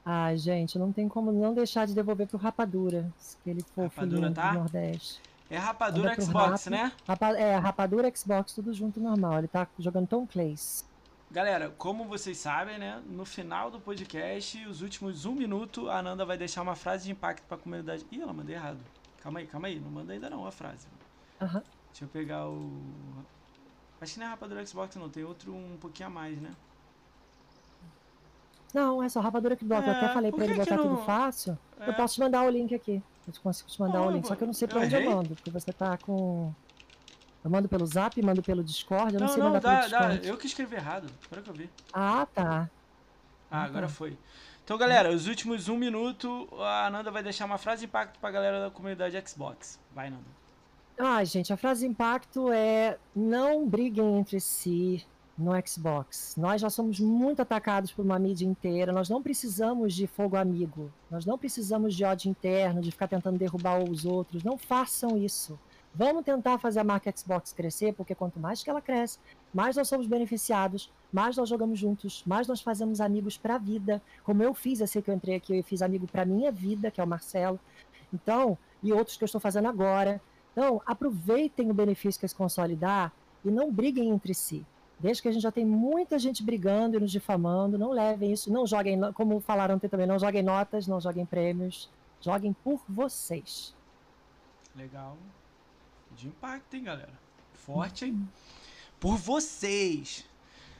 Ah, gente, não tem como não deixar de devolver pro Rapadura, se ele for Rapadura, tá? do Nordeste. É Rapadura Xbox, Rap, né? Rapa, é, Rapadura Xbox, tudo junto normal. Ele tá jogando Tom Clays. Galera, como vocês sabem, né? No final do podcast, os últimos um minuto, a Nanda vai deixar uma frase de impacto pra comunidade. Ih, ela mandei errado. Calma aí, calma aí, não manda ainda não a frase. Uhum. Deixa eu pegar o. Acho que não é rapadura Xbox, não, tem outro um pouquinho a mais, né? Não, é só rapadura Xbox. É, eu até falei pra ele botar não... tudo fácil. É. Eu posso te mandar o link aqui. Eu consigo te mandar o link. Só que eu não sei pra eu onde eu mando, porque você tá com. Eu mando pelo zap, mando pelo Discord, eu não, não sei não, mandar dá, pelo Discord. Dá. Eu que escrevi errado, agora que eu vi. Ah, tá. Ah, agora foi. Então, galera, os últimos um minuto, a Nanda vai deixar uma frase de impacto pra galera da comunidade Xbox. Vai, Nanda. Ai, gente, a frase de impacto é não briguem entre si no Xbox. Nós já somos muito atacados por uma mídia inteira, nós não precisamos de fogo amigo, nós não precisamos de ódio interno, de ficar tentando derrubar os outros. Não façam isso. Vamos tentar fazer a marca Xbox crescer, porque quanto mais que ela cresce, mais nós somos beneficiados, mais nós jogamos juntos, mais nós fazemos amigos para a vida. Como eu fiz, assim que eu entrei aqui, eu fiz amigo para minha vida, que é o Marcelo. Então, e outros que eu estou fazendo agora. Então, aproveitem o benefício que esse console dá e não briguem entre si. Desde que a gente já tem muita gente brigando e nos difamando, não levem isso, não joguem, como falaram também, não joguem notas, não joguem prêmios, joguem por vocês. Legal. De impacto, hein, galera? Forte, hein? Por vocês.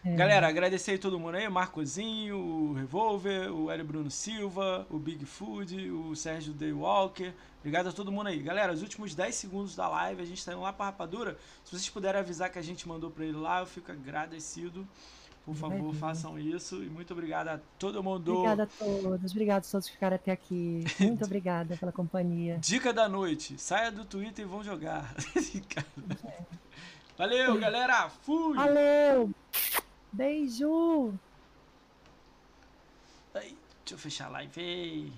É. Galera, agradecer a todo mundo aí, o Marcozinho, o Revolver, o Hélio Bruno Silva, o Big Food, o Sérgio Daywalker. Obrigado a todo mundo aí. Galera, os últimos 10 segundos da live, a gente tá indo lá pra Rapadura. Se vocês puderem avisar que a gente mandou pra ele lá, eu fico agradecido. Por favor, façam isso. E muito obrigado a todo mundo. Obrigada a todos. Obrigado a todos que ficaram até aqui. Muito obrigada pela companhia. Dica da noite. Saia do Twitter e vão jogar. Valeu, galera. Fui. Valeu. Beijo. Deixa eu fechar a live.